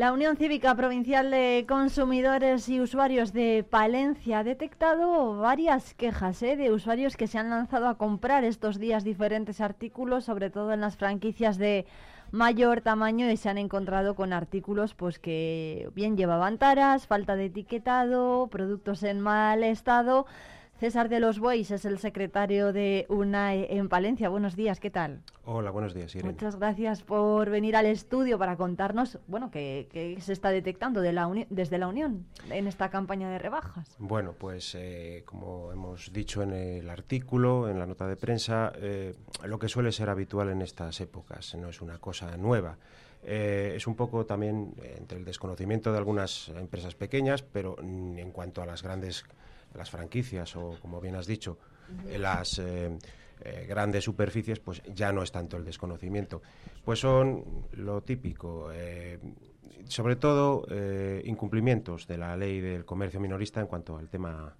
La Unión Cívica Provincial de Consumidores y Usuarios de Palencia ha detectado varias quejas ¿eh? de usuarios que se han lanzado a comprar estos días diferentes artículos, sobre todo en las franquicias de mayor tamaño y se han encontrado con artículos pues que bien llevaban taras, falta de etiquetado, productos en mal estado. César de los Bueyes es el secretario de UNAE en Palencia. Buenos días, ¿qué tal? Hola, buenos días, Irene. Muchas gracias por venir al estudio para contarnos, bueno, qué, qué se está detectando de la uni- desde la Unión en esta campaña de rebajas. Bueno, pues eh, como hemos dicho en el artículo, en la nota de prensa, eh, lo que suele ser habitual en estas épocas, no es una cosa nueva. Eh, es un poco también entre el desconocimiento de algunas empresas pequeñas, pero en cuanto a las grandes, las franquicias o, como bien has dicho, las eh, eh, grandes superficies, pues ya no es tanto el desconocimiento. Pues son lo típico, eh, sobre todo incumplimientos de la ley del comercio minorista en cuanto al tema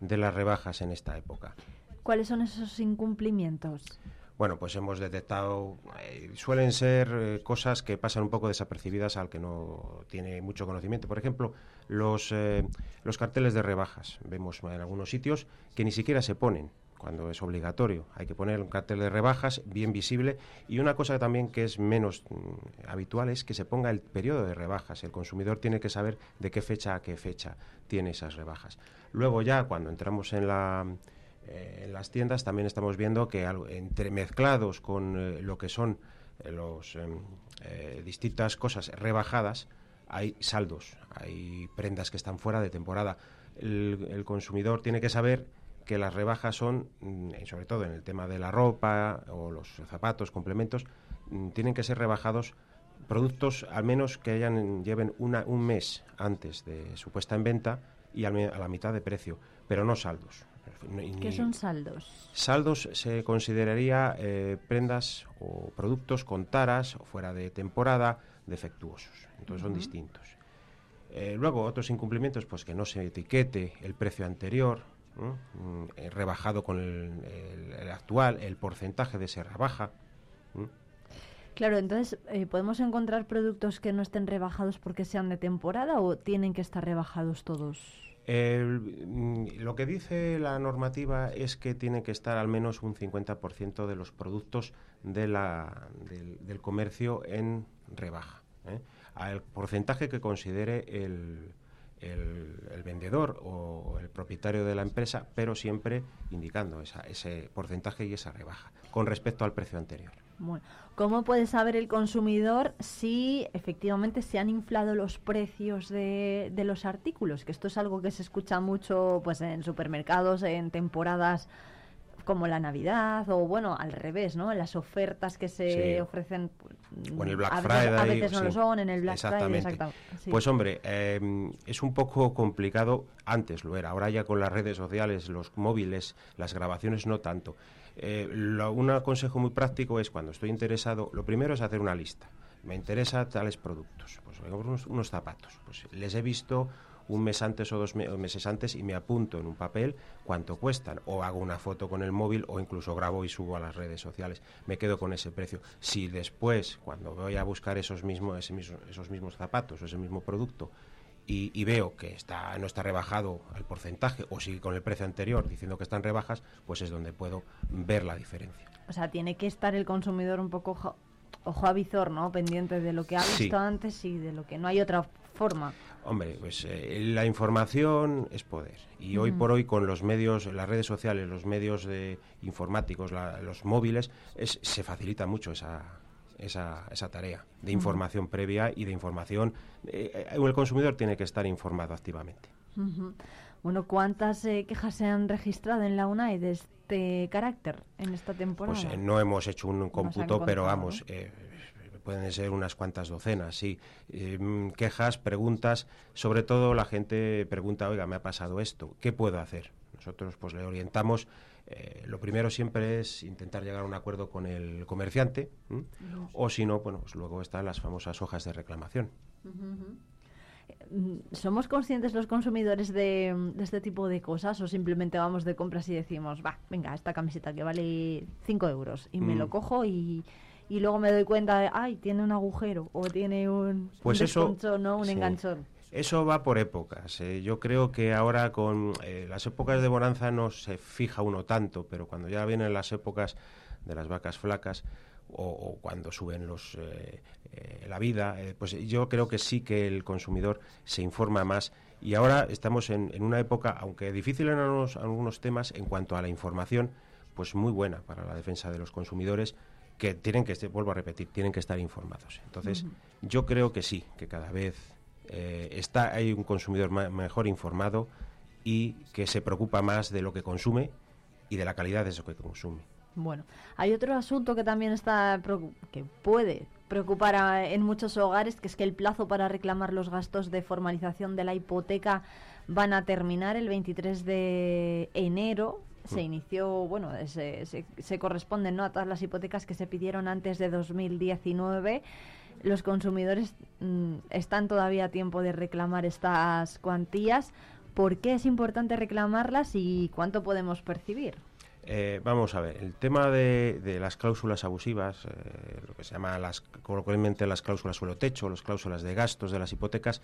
de las rebajas en esta época. ¿Cuáles son esos incumplimientos? Bueno, pues hemos detectado, eh, suelen ser eh, cosas que pasan un poco desapercibidas al que no tiene mucho conocimiento. Por ejemplo, los, eh, los carteles de rebajas. Vemos en algunos sitios que ni siquiera se ponen cuando es obligatorio. Hay que poner un cartel de rebajas bien visible. Y una cosa también que es menos mm, habitual es que se ponga el periodo de rebajas. El consumidor tiene que saber de qué fecha a qué fecha tiene esas rebajas. Luego ya cuando entramos en la eh, en las tiendas también estamos viendo que entremezclados con eh, lo que son eh, los em, distintas cosas rebajadas, hay saldos, hay prendas que están fuera de temporada. El, el consumidor tiene que saber que las rebajas son, mm, sobre todo en el tema de la ropa o los zapatos, complementos, mm, tienen que ser rebajados productos al menos que hayan lleven una, un mes antes de su puesta en venta y a la mitad de precio, pero no saldos. ¿Qué son saldos? Saldos se consideraría eh, prendas o productos con taras o fuera de temporada defectuosos. Entonces son distintos. Eh, luego otros incumplimientos, pues que no se etiquete el precio anterior, ¿no? Mm, eh, rebajado con el, el- el actual, el porcentaje de esa rebaja. ¿no? Claro, entonces, eh, ¿podemos encontrar productos que no estén rebajados porque sean de temporada o tienen que estar rebajados todos? Mm, lo que dice la normativa es que tiene que estar al menos un 50% de los productos de la- del, comercio en rebaja. ¿eh? Al porcentaje que considere el, vendedor o el propietario de la empresa, pero siempre indicando esa- ese porcentaje y esa rebaja con respecto al precio anterior. ¿Cómo puede saber el consumidor si efectivamente se han inflado los precios de, de los artículos? Que esto es algo que se escucha mucho pues en supermercados, en temporadas como la Navidad o bueno, al revés, ¿no? Las ofertas que se Sí. ofrecen O en el Black a veces, a veces no lo son, en el Black Friday, Exactamente. exactamente. sí. Pues hombre, eh, es un poco complicado, antes lo era, ahora ya con las redes sociales, los móviles, las grabaciones no tanto. Eh, lo- un consejo muy práctico es cuando estoy interesado, lo primero es hacer una lista. Me interesa tales productos, pues unos, unos zapatos, pues les he visto un mes antes o dos me- meses antes y me apunto en un papel cuánto cuestan o hago una foto con el móvil o incluso grabo y subo a las redes sociales. Me quedo con ese precio. Si después, cuando voy a buscar esos mismos, esos mismos zapatos o ese mismo producto y, y veo que está, no está rebajado al porcentaje o sigue con el precio anterior diciendo que están rebajas, pues es donde puedo ver la diferencia. O sea, tiene que estar el consumidor un poco ojo, ojo a visor, ¿no? Pendiente de lo que ha Sí. visto antes y de lo que no hay otra forma. Hombre, pues eh, la información es poder. Y hoy por hoy con los medios, las redes sociales, los medios de informáticos, la- los móviles, es- se facilita mucho esa, esa, esa tarea de información previa y de información. eh, el consumidor tiene que estar informado activamente. Ujú. Bueno, ¿cuántas eh, quejas se han registrado en la UNAE de este carácter en esta temporada? Pues eh, no hemos hecho un cómputo, pero vamos, pueden ser unas cuantas docenas, sí. Eh, mm, quejas, preguntas, sobre todo la gente pregunta, oiga, me ha pasado esto, ¿qué puedo hacer? Nosotros pues le orientamos, eh, lo primero siempre es intentar llegar a un acuerdo con el comerciante, ¿m? o si no, bueno, pues luego están las famosas hojas de reclamación. Mm, ¿Somos conscientes los consumidores de, de este tipo de cosas o simplemente vamos de compras y decimos, va, venga, esta camiseta que vale 5 euros y me Mm. lo cojo y, y luego me doy cuenta de, ay, tiene un agujero o tiene un, Pues un eso- ¿no? un sí. enganchón. Eso va por épocas. eh. Yo creo que ahora con eh, las épocas de bonanza no se fija uno tanto, pero cuando ya vienen las épocas de las vacas flacas o, o cuando suben los eh, eh, la vida, pues yo creo que sí que el consumidor se informa más. Y ahora estamos en, en una época, aunque difícil en algunos, algunos temas, en cuanto a la información, pues muy buena para la defensa de los consumidores que tienen que, vuelvo a repetir, tienen que estar informados. Entonces, yo creo que sí, que cada vez eh, está hay un consumidor ma- mejor informado y que se preocupa más de lo que consume y de la calidad de eso que consume. Bueno, hay otro asunto que también está que puede preocupar a- en muchos hogares, que es que el plazo para reclamar los gastos de formalización de la hipoteca van a terminar el 23 de enero. Se inició, bueno, se, se, se corresponden ¿no? a todas las hipotecas que se pidieron antes de 2019. Los consumidores mm, están todavía a tiempo de reclamar estas cuantías. ¿Por qué es importante reclamarlas y cuánto podemos percibir? Eh, vamos a ver, el tema de, las cláusulas abusivas, eh, lo que se llama las, coloquialmente las cláusulas suelo techo, las cláusulas de gastos de las hipotecas,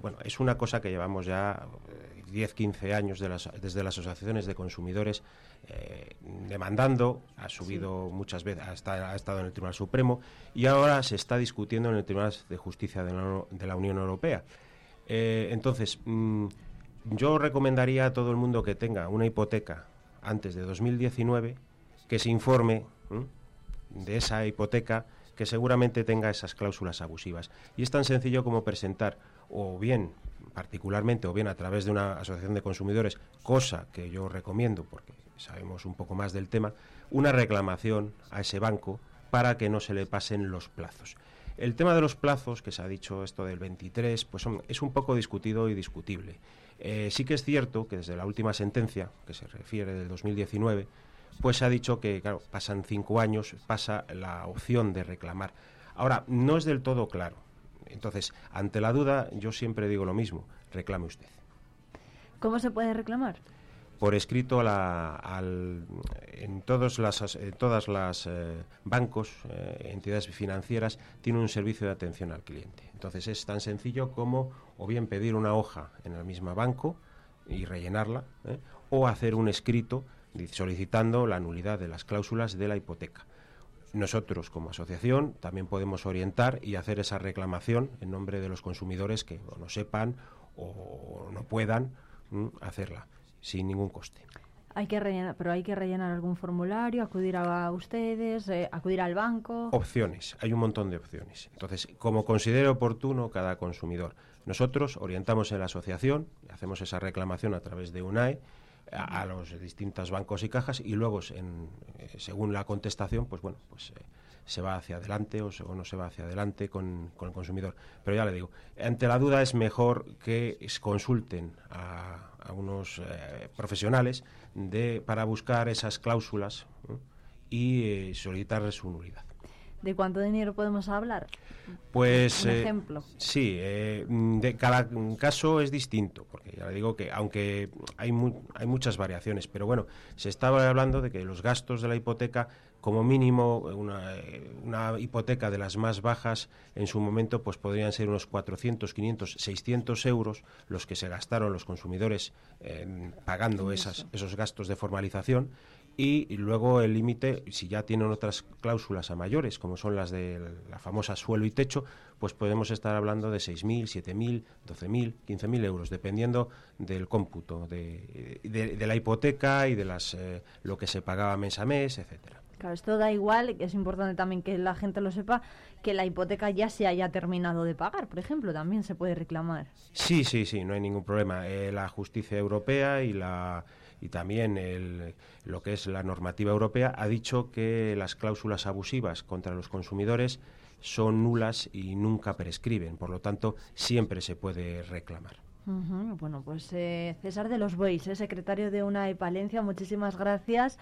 bueno, es una cosa que llevamos ya eh, 10, 15 años de las- desde las asociaciones de consumidores eh, demandando, ha subido muchas veces, ha estado, ha estado en el Tribunal Supremo y ahora se está discutiendo en el Tribunal de Justicia de la, de la Unión Europea. Eh, entonces, mm, yo recomendaría a todo el mundo que tenga una hipoteca antes de 2019 que se informe de esa hipoteca que seguramente tenga esas cláusulas abusivas. Y es tan sencillo como presentar, o bien particularmente, o bien a través de una asociación de consumidores, cosa que yo recomiendo porque sabemos un poco más del tema, una reclamación a ese banco para que no se le pasen los plazos. El tema de los plazos, que se ha dicho esto del 23, pues es un poco discutido y discutible. Eh, sí que es cierto que desde la última sentencia, que se refiere del 2019, pues se ha dicho que, claro, pasan cinco años, pasa la opción de reclamar. Ahora, no es del todo claro. Entonces, ante la duda, yo siempre digo lo mismo, reclame usted. ¿Cómo se puede reclamar? por escrito a la- al- en todos las as- en todas las eh, bancos eh, entidades financieras tiene un servicio de atención al cliente entonces es tan sencillo como o bien pedir una hoja en el mismo banco y rellenarla ¿eh? o hacer un escrito solicitando la nulidad de las cláusulas de la hipoteca nosotros como asociación también podemos orientar y hacer esa reclamación en nombre de los consumidores que o no sepan o no puedan hacerla sin ningún coste. Hay que rellenar, pero hay que rellenar algún formulario, acudir a ustedes, eh, acudir al banco. Opciones, hay un montón de opciones. Entonces, como considere oportuno cada consumidor, nosotros orientamos en la asociación, hacemos esa reclamación a través de UNAE a, los distintos bancos y cajas y luego, eh, según la contestación, pues bueno, pues eh, se va hacia adelante o, no se va hacia adelante con, el consumidor. Pero ya le digo, ante la duda es mejor que consulten a, unos eh, profesionales para buscar esas cláusulas y solicitar su nulidad. ¿De cuánto dinero podemos hablar? Pues Un eh, ejemplo. sí, eh, de cada caso es distinto, porque ya le digo que aunque hay, mu- hay muchas variaciones, pero bueno, se estaba hablando de que los gastos de la hipoteca, como mínimo, una, eh, una hipoteca de las más bajas en su momento, pues podrían ser unos 400, 500, 600 euros los que se gastaron los consumidores eh, pagando esas, esos gastos de formalización y luego el límite, si ya tienen otras cláusulas a mayores, como son las de la famosa suelo y techo, pues podemos estar hablando de 6.000, 7.000, 12.000, 15.000 euros, dependiendo del cómputo de, de- de la hipoteca y de las eh, lo que se pagaba mes a mes, etcétera. Claro, esto da igual, es importante también que la gente lo sepa, que la hipoteca ya se haya terminado de pagar, por ejemplo, también se puede reclamar. Sí, sí, sí, no hay ningún problema. Eh, la justicia europea y la y también el- lo que es la normativa europea ha dicho que las cláusulas abusivas contra los consumidores son nulas y nunca prescriben. Por lo tanto, siempre se puede reclamar. Ujú, Bueno, pues eh, César de los Bois, eh, secretario de UNAE Palencia, muchísimas gracias.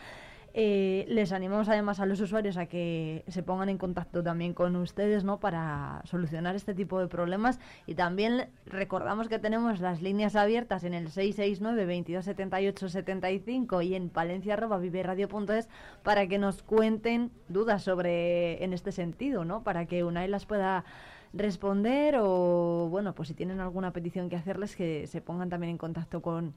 Eh, les animamos además a los usuarios a que se pongan en contacto también con ustedes ¿no? para solucionar este tipo de problemas y también recordamos que tenemos las líneas abiertas en el 669 2278 75 y en palencia.viveradio.es para que nos cuenten dudas sobre en este sentido, ¿no? para que UNAI las pueda responder o bueno, pues si tienen alguna petición que hacerles que se pongan también en contacto con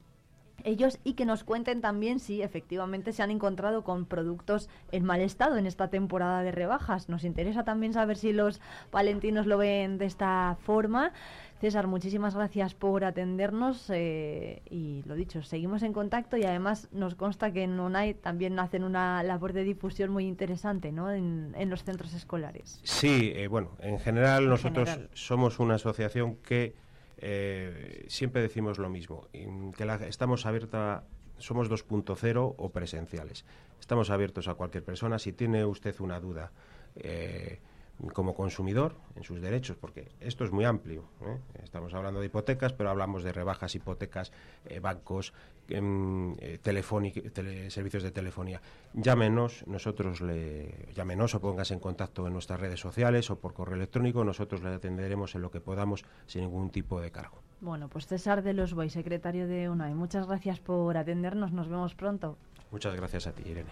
ellos y que nos cuenten también si efectivamente se han encontrado con productos en mal estado en esta temporada de rebajas. Nos interesa también saber si los palentinos lo ven de esta forma. César, muchísimas gracias por atendernos eh, y lo dicho, seguimos en contacto y además nos consta que en UNAI también hacen una labor de difusión muy interesante ¿no? en, los centros escolares. Sí, eh, bueno, en general nosotros somos una asociación que eh, siempre decimos lo mismo, que estamos abierta, somos 2.0 o presenciales. Estamos abiertos a cualquier persona. Si tiene usted una duda, eh, como consumidor en sus derechos, porque esto es muy amplio. ¿eh? Estamos hablando de hipotecas, pero hablamos de rebajas, hipotecas, eh, bancos, em, eh, servicios de telefonía. Llámenos, nosotros le llámenos o póngase en contacto en nuestras redes sociales o por correo electrónico, nosotros le atenderemos en lo que podamos sin ningún tipo de cargo. Bueno, pues César de los Boy, secretario de UNAI, muchas gracias por atendernos, nos vemos pronto. Muchas gracias a ti, Irene.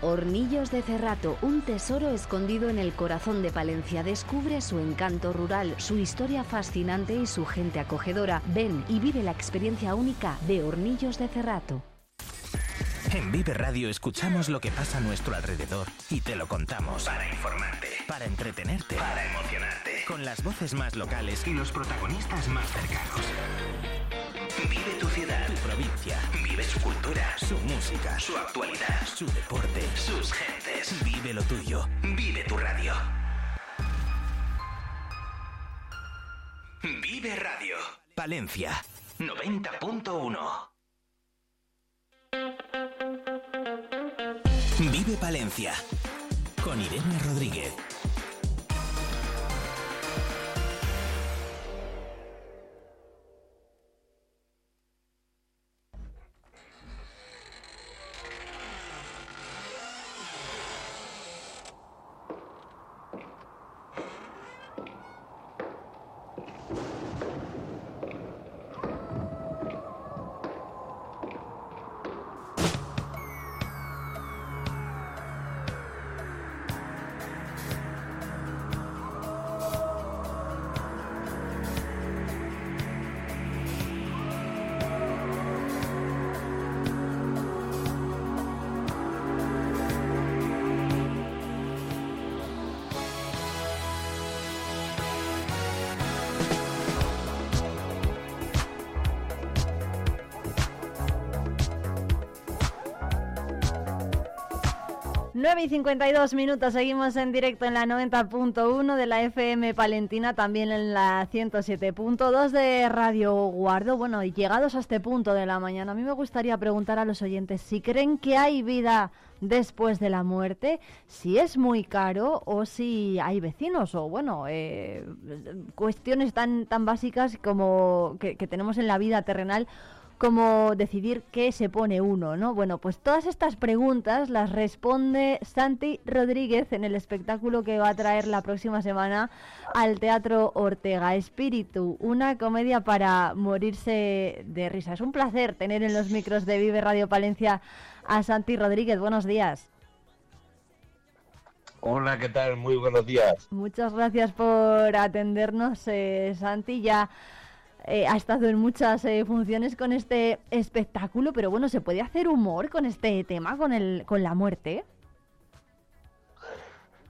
Hornillos de Cerrato, un tesoro escondido en el corazón de Palencia. Descubre su encanto rural, su historia fascinante y su gente acogedora. Ven y vive la experiencia única de Hornillos de Cerrato. En Vive Radio escuchamos lo que pasa a nuestro alrededor y te lo contamos. Para informarte. Para entretenerte. Para emocionarte. Con las voces más locales y los protagonistas más cercanos. Vive tu ciudad, tu provincia. Vive su cultura, su música, su actualidad, su deporte, sus gentes. Vive lo tuyo. Vive tu radio. Vive Radio. Palencia 90.1. Vive Palencia con Irene Rodríguez. 9 y 52 minutos, seguimos en directo en la 90.1 de la FM Palentina, también en la 107.2 de Radio Guardo. Bueno, y llegados a este punto de la mañana, a mí me gustaría preguntar a los oyentes si creen que hay vida después de la muerte, si es muy caro o si hay vecinos o, bueno, eh, cuestiones tan, tan básicas como que tenemos en la vida terrenal como decidir qué se pone uno, ¿no? Bueno, pues todas estas preguntas las responde Santi Rodríguez en el espectáculo que va a traer la próxima semana al Teatro Ortega Espíritu, una comedia para morirse de risa. Es un placer tener en los micros de Vive Radio Palencia a Santi Rodríguez. Buenos días. Hola, ¿qué tal? Muy buenos días. Muchas gracias por atendernos, eh, Santi. Ya eh, ha estado en muchas eh, funciones con este espectáculo, pero bueno, ¿se puede hacer humor con este tema, con, el, con la muerte?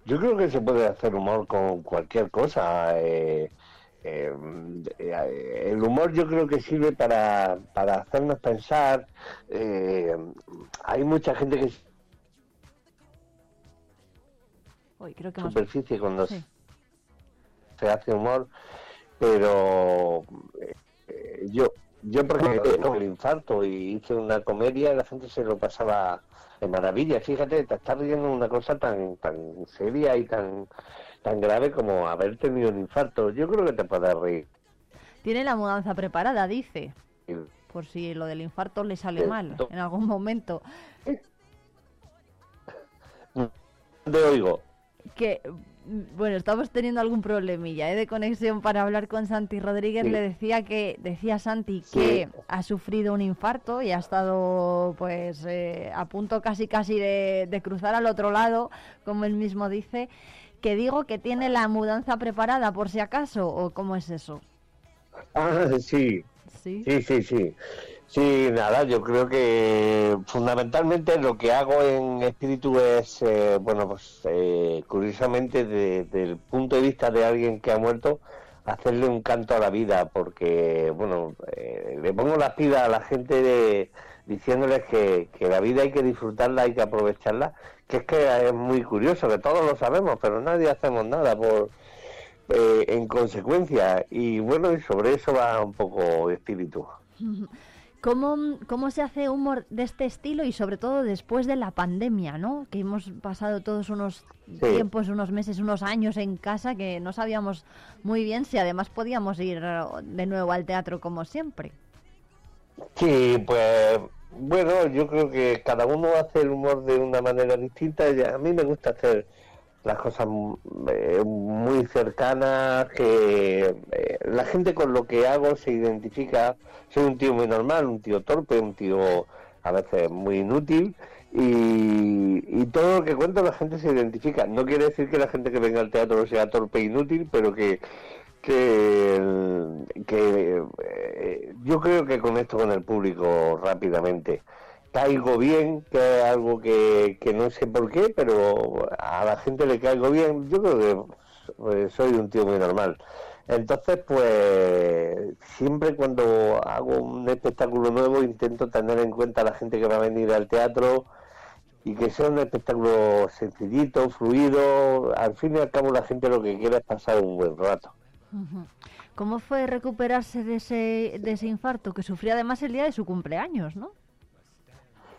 Yo creo que se puede hacer humor con cualquier cosa. el humor yo creo que sirve para, para hacernos pensar. hay mucha gente que Uy, creo que superficie cuando se hace humor, pero eh, yo yo por ejemplo tengo el infarto y hice una comedia la gente se lo pasaba de maravilla. Fíjate, te estás riendo una cosa tan tan seria y tan tan grave como haber tenido un infarto. Yo creo que te puedes reír. Tiene la mudanza preparada, dice. Por si lo del infarto le sale mal en algún momento. [laughs] Te oigo que bueno, estamos teniendo algún problemilla ¿eh? de conexión para hablar con Santi Rodríguez. Le decía que, decía Santi que ha sufrido un infarto y ha estado pues eh, a punto casi casi de, cruzar al otro lado, como él mismo dice. Que digo que tiene la mudanza preparada por si acaso, o cómo es eso. Ah, sí. Sí, sí, sí. sí. Sí, nada, yo creo que fundamentalmente lo que hago en espíritu es, eh, bueno, pues eh, curiosamente desde el punto de vista de alguien que ha muerto, hacerle un canto a la vida, porque, bueno, eh, le pongo las pilas a la gente de, diciéndoles que, la vida hay que disfrutarla, hay que aprovecharla, que es que es muy curioso, que todos lo sabemos, pero nadie hacemos nada por en consecuencia, y bueno, y sobre eso va un poco espíritu. [laughs] ¿Cómo, ¿Cómo se hace humor de este estilo y sobre todo después de la pandemia, ¿no? Que hemos pasado todos unos tiempos, unos meses, unos años en casa que no sabíamos muy bien si además podíamos ir de nuevo al teatro como siempre. Sí, pues bueno, yo creo que cada uno hace el humor de una manera distinta. A mí me gusta hacer las cosas eh, muy cercanas, que eh, la gente con lo que hago se identifica, soy un tío muy normal, un tío torpe, un tío a veces muy inútil y, todo lo que cuento la gente se identifica. No quiere decir que la gente que venga al teatro sea torpe e inútil, pero que que, que eh, yo creo que conecto con el público rápidamente caigo bien, que es algo que, no sé por qué, pero a la gente le caigo bien. Yo creo que pues, soy un tío muy normal. Entonces, pues siempre cuando hago un espectáculo nuevo intento tener en cuenta a la gente que va a venir al teatro y que sea un espectáculo sencillito, fluido. Al fin y al cabo la gente lo que quiere es pasar un buen rato. ¿Cómo fue recuperarse de ese, de ese infarto que sufría además el día de su cumpleaños, no?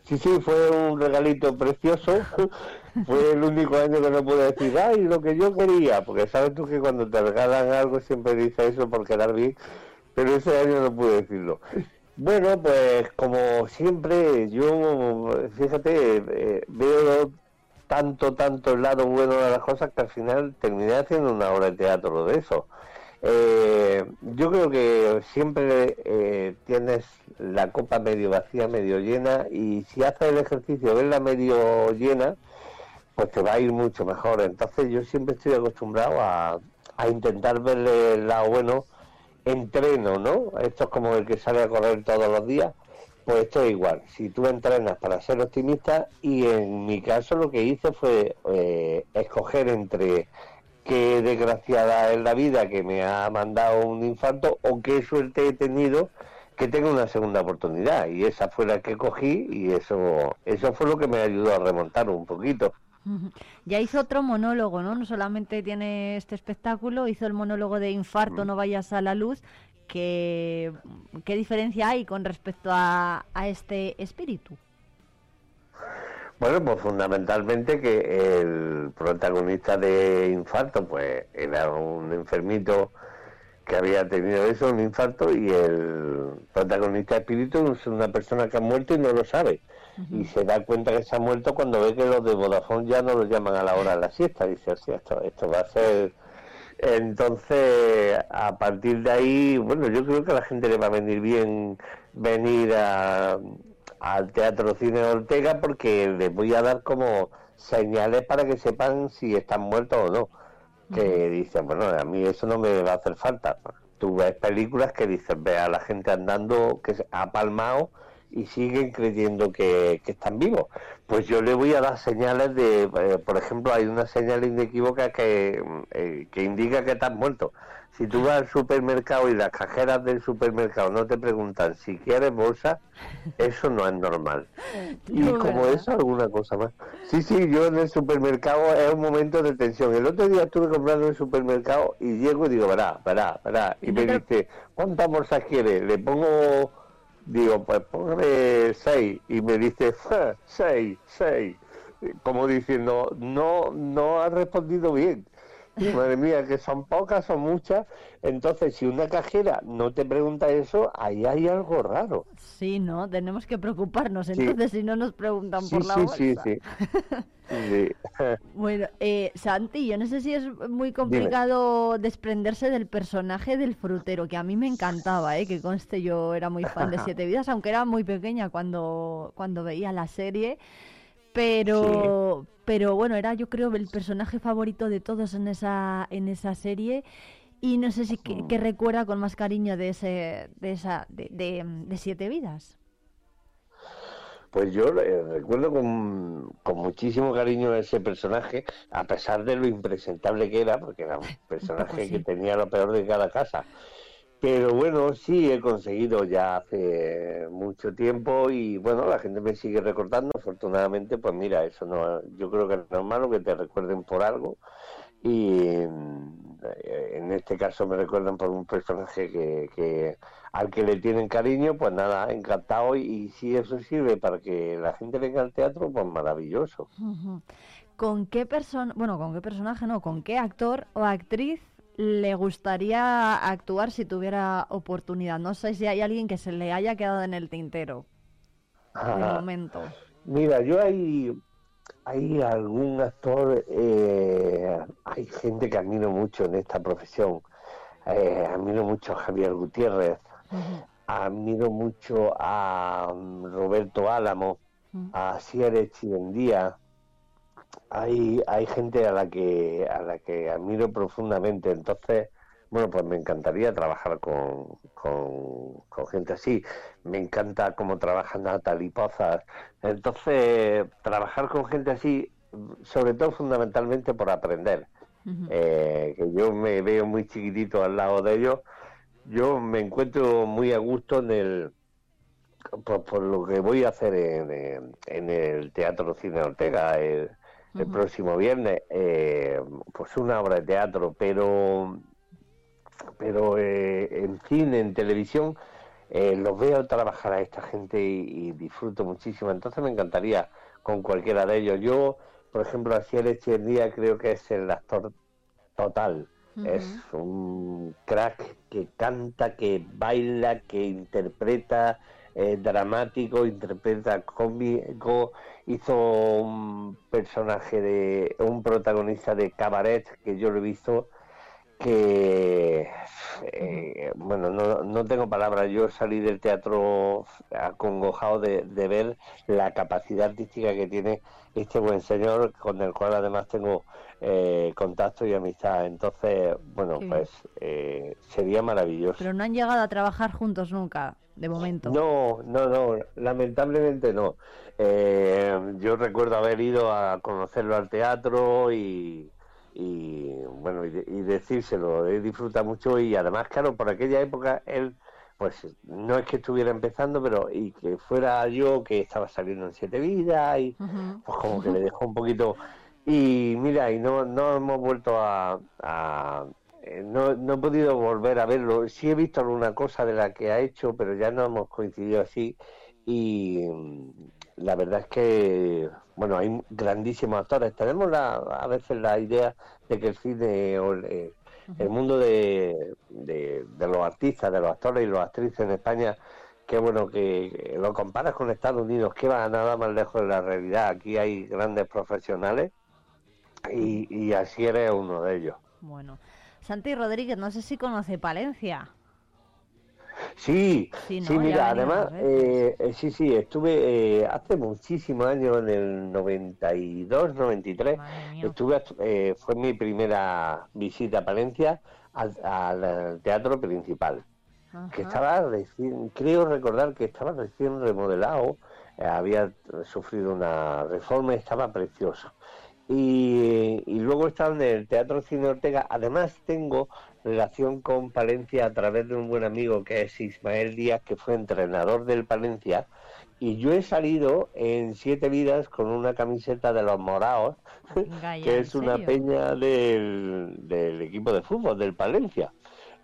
Sí, sí, fue un regalito precioso. [laughs] fue el único año que no pude decir, ay, lo que yo quería, porque sabes tú que cuando te regalan algo siempre dices eso por quedar bien, pero ese año no pude decirlo. Bueno, pues como siempre, yo, fíjate, eh, veo tanto, tanto el lado bueno de las cosas que al final terminé haciendo una obra de teatro de eso. Eh, yo creo que siempre eh, tienes la copa medio vacía, medio llena, y si haces el ejercicio, verla medio llena, pues te va a ir mucho mejor. Entonces yo siempre estoy acostumbrado a, a intentar verle el lado bueno. Entreno, ¿no? Esto es como el que sale a correr todos los días. Pues esto es igual. Si tú entrenas para ser optimista, y en mi caso lo que hice fue eh, escoger entre qué desgraciada es la vida que me ha mandado un infarto o qué suerte he tenido que tengo una segunda oportunidad y esa fue la que cogí y eso eso fue lo que me ayudó a remontar un poquito. [laughs] Ya hizo otro monólogo, ¿no? No solamente tiene este espectáculo, hizo el monólogo de infarto, no vayas a la luz. ¿Qué, qué diferencia hay con respecto a, a este espíritu? Bueno, pues fundamentalmente que el protagonista de Infarto, pues era un enfermito que había tenido eso, un infarto, y el protagonista espíritu es una persona que ha muerto y no lo sabe. Y se da cuenta que se ha muerto cuando ve que los de Vodafone ya no lo llaman a la hora de la siesta. Dice, "Hostia, esto, esto va a ser... Entonces, a partir de ahí, bueno, yo creo que a la gente le va a venir bien venir a, al Teatro Cine Ortega porque les voy a dar como señales para que sepan si están muertos o no. Que dicen, bueno, a mí eso no me va a hacer falta. Tú ves películas que dicen, ve a la gente andando que se ha palmado y siguen creyendo que, que están vivos. Pues yo le voy a dar señales de, eh, por ejemplo, hay una señal inequívoca que, eh, que indica que estás muerto. Si tú vas al supermercado y las cajeras del supermercado no te preguntan si quieres bolsa, eso no es normal. [laughs] Y No, como ¿verdad? eso, alguna cosa más. Sí, sí, yo en el supermercado es un momento de tensión. El otro día estuve comprando en el supermercado y llego y digo, verá, verá, verá. Y me dice, ¿cuántas bolsas quieres? Le pongo, digo, pues póngame seis. Y me dice, "Ja, seis, seis. Como diciendo, no, no ha respondido bien. Madre mía, que son pocas, son muchas. Entonces, si una cajera no te pregunta eso, ahí hay algo raro. Sí, ¿no? Tenemos que preocuparnos Sí. entonces si no nos preguntan Sí, por la sí, bolsa. sí, sí. Sí. [laughs] Bueno, eh, Santi, yo no sé si es muy complicado desprenderse del personaje del frutero, que a mí me encantaba, ¿eh? que conste yo era muy fan de [laughs] Siete Vidas, aunque era muy pequeña cuando, cuando veía la serie, pero, pero bueno, era yo creo el personaje favorito de todos en esa, en esa serie y no sé si que, que recuerda con más cariño de ese, de esa, de, de, de Siete Vidas. Pues yo eh, recuerdo con, con muchísimo cariño a ese personaje, a pesar de lo impresentable que era, porque era un [laughs] personaje que tenía lo peor de cada casa. Pero bueno, sí he conseguido ya hace mucho tiempo y bueno, la gente me sigue recordando. Afortunadamente, pues mira, eso no, yo creo que es normal que te recuerden por algo. Y eh, en este caso me recuerdan por un personaje que, que al que le tienen cariño, pues nada, encantado. Y, y si eso sirve para que la gente venga al teatro, pues maravilloso. ¿Con qué persona, bueno, con qué personaje no, con qué actor o actriz le gustaría actuar si tuviera oportunidad? No sé si hay alguien que se le haya quedado en el tintero de Ajá. momento. Mira, yo hay, hay algún actor, eh, hay gente que admiro mucho en esta profesión. Eh, admiro mucho a Javier Gutiérrez, admiro mucho a mm, Roberto Álamo, a Sierra Chivendía. Hay, hay gente a la que a la que admiro profundamente. Entonces, bueno, pues me encantaría trabajar con, con, con gente así. Me encanta cómo trabaja Natalie Pozas. Entonces, trabajar con gente así, sobre todo fundamentalmente por aprender. Eh, que yo me veo muy chiquitito al lado de ellos. Yo me encuentro muy a gusto en el, por, por lo que voy a hacer en, en- en el Teatro Cine Ortega el, el próximo viernes. eh, pues una obra de teatro, pero pero eh, en cine, en televisión, eh, los veo trabajar a esta gente y, y disfruto muchísimo. Entonces me encantaría con cualquiera de ellos. Yo, por ejemplo, así el Echeverría creo que es el actor total. Es un crack que canta, que baila, que interpreta eh, dramático, interpreta cómico, hizo un personaje de un protagonista de cabaret que yo lo he visto que eh, bueno no, no tengo palabras. Yo salí del teatro acongojado de, de ver la capacidad artística que tiene este buen señor con el cual además tengo eh, contacto y amistad. Entonces bueno pues eh, sería maravilloso. Pero no han llegado a trabajar juntos nunca, de momento. no, no, no, lamentablemente no. Eh, yo recuerdo haber ido a conocerlo al teatro y, y bueno, y, de- y decírselo, he disfrutado mucho y además, claro, por aquella época él, pues no es que estuviera empezando, pero y que fuera yo que estaba saliendo en Siete Vidas y pues como que [laughs] le dejó un poquito y mira y no no hemos vuelto a, a- eh, no, no he podido volver a verlo sí he visto alguna cosa de la que ha hecho pero ya no hemos coincidido así y mm, la verdad es que bueno hay grandísimos actores tenemos la, a veces la idea de que el cine o el, eh, el mundo de, de, de los artistas, de los actores y los actrices en España, qué bueno que que lo comparas con Estados Unidos, que va nada más lejos de la realidad. Aquí hay grandes profesionales y, y así eres uno de ellos. Bueno, Santi Rodríguez, no sé si conoce Palencia. Sí, Sí, sí, mira, además, eh, eh, sí, sí, estuve eh, hace muchísimos años, en el 92, 93, estuve, eh, fue mi primera visita a Palencia al, al, teatro principal, que estaba recién, creo recordar que estaba recién remodelado, había sufrido una reforma y estaba precioso. Y, y luego estaba en el Teatro Cine Ortega. Además tengo relación con Palencia a través de un buen amigo que es Ismael Díaz, que fue entrenador del Palencia. Y yo he salido en Siete Vidas con una camiseta de los Moraos, [laughs] que ¿en es una peña del, del equipo de fútbol del Palencia.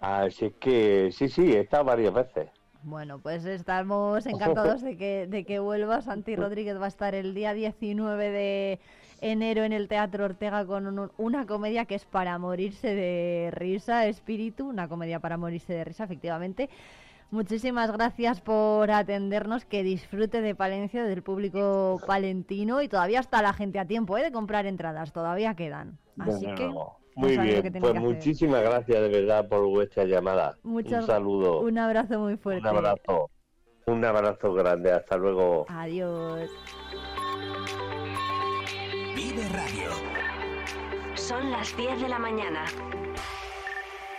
Así es que sí, sí, he estado varias veces. Bueno, pues estamos encantados de que, de que vuelva. Santi [laughs] Rodríguez va a estar el día 19 de enero en el Teatro Ortega con un- una comedia que es para morirse de risa, Espíritu, una comedia para morirse de risa, efectivamente. Muchísimas gracias por atendernos, que disfrute de Palencia, del público palentino y todavía está la gente a tiempo ¿eh? de comprar entradas, todavía quedan. Así que Muy bien, pues hacer. muchísimas gracias de verdad por vuestra llamada. Muchas- un saludo, Un abrazo muy fuerte. un abrazo, un abrazo grande. Hasta luego. Adiós. Son las 10 de la mañana.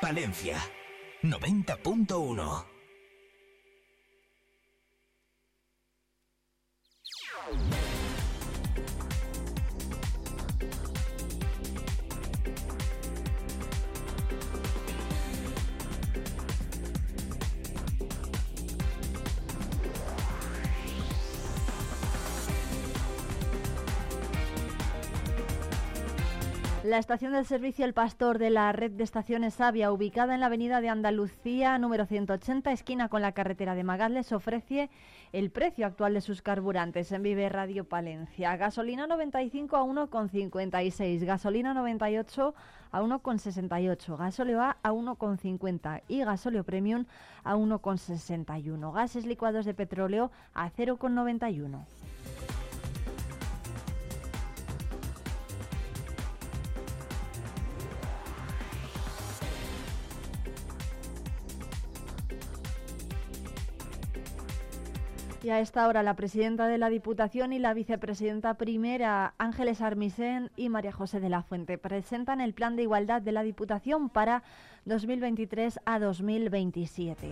Palencia 90.1. La estación del servicio El Pastor de la red de estaciones Sabia, ubicada en la avenida de Andalucía número 180, esquina con la carretera de Magadles, ofrece el precio actual de sus carburantes en Vive Radio Palencia. Gasolina 95 a 1,56, gasolina 98 a 1,68, gasóleo A a 1,50 y gasóleo Premium a 1,61. Gases licuados de petróleo a 0,91. Y a esta hora la presidenta de la Diputación y la vicepresidenta primera, Ángeles Armisen y María José de la Fuente, presentan el plan de igualdad de la Diputación para 2023 a 2027.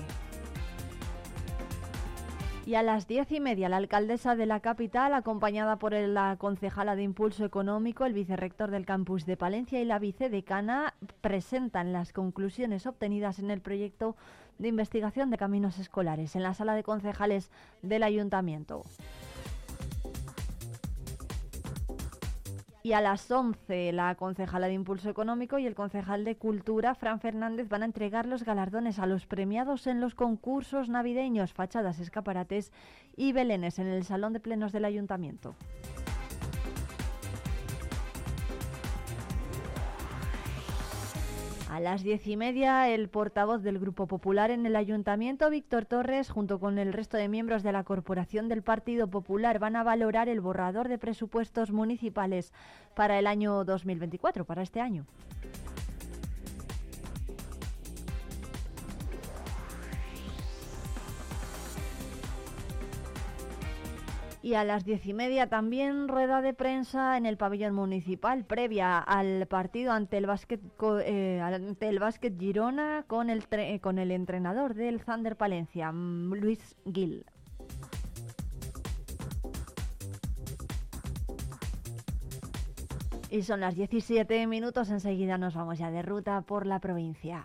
Y a las diez y media, la alcaldesa de la capital, acompañada por la concejala de Impulso Económico, el vicerrector del campus de Palencia y la vicedecana, presentan las conclusiones obtenidas en el proyecto de investigación de caminos escolares en la sala de concejales del ayuntamiento. Y a las 11, la concejala de Impulso Económico y el concejal de Cultura, Fran Fernández, van a entregar los galardones a los premiados en los concursos navideños, fachadas, escaparates y belenes en el Salón de Plenos del Ayuntamiento. A las diez y media, el portavoz del Grupo Popular en el Ayuntamiento, Víctor Torres, junto con el resto de miembros de la Corporación del Partido Popular, van a valorar el borrador de presupuestos municipales para el año 2024, para este año. Y a las diez y media también rueda de prensa en el pabellón municipal previa al partido ante el básquet eh, ante el básquet Girona con el tre- con el entrenador del Thunder Palencia, mm, Luis Gil. Y son las 17 minutos, enseguida nos vamos ya de ruta por la provincia.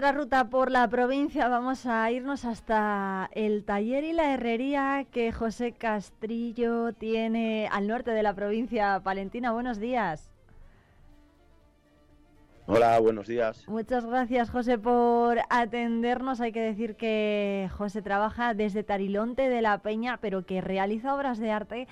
Nuestra ruta por la provincia vamos a irnos hasta el taller y la herrería que José Castrillo tiene al norte de la provincia palentina. Buenos días. Hola, buenos días. Muchas gracias, José, por atendernos. Hay que decir que José trabaja desde Tarilonte de la Peña, pero que realiza obras de arte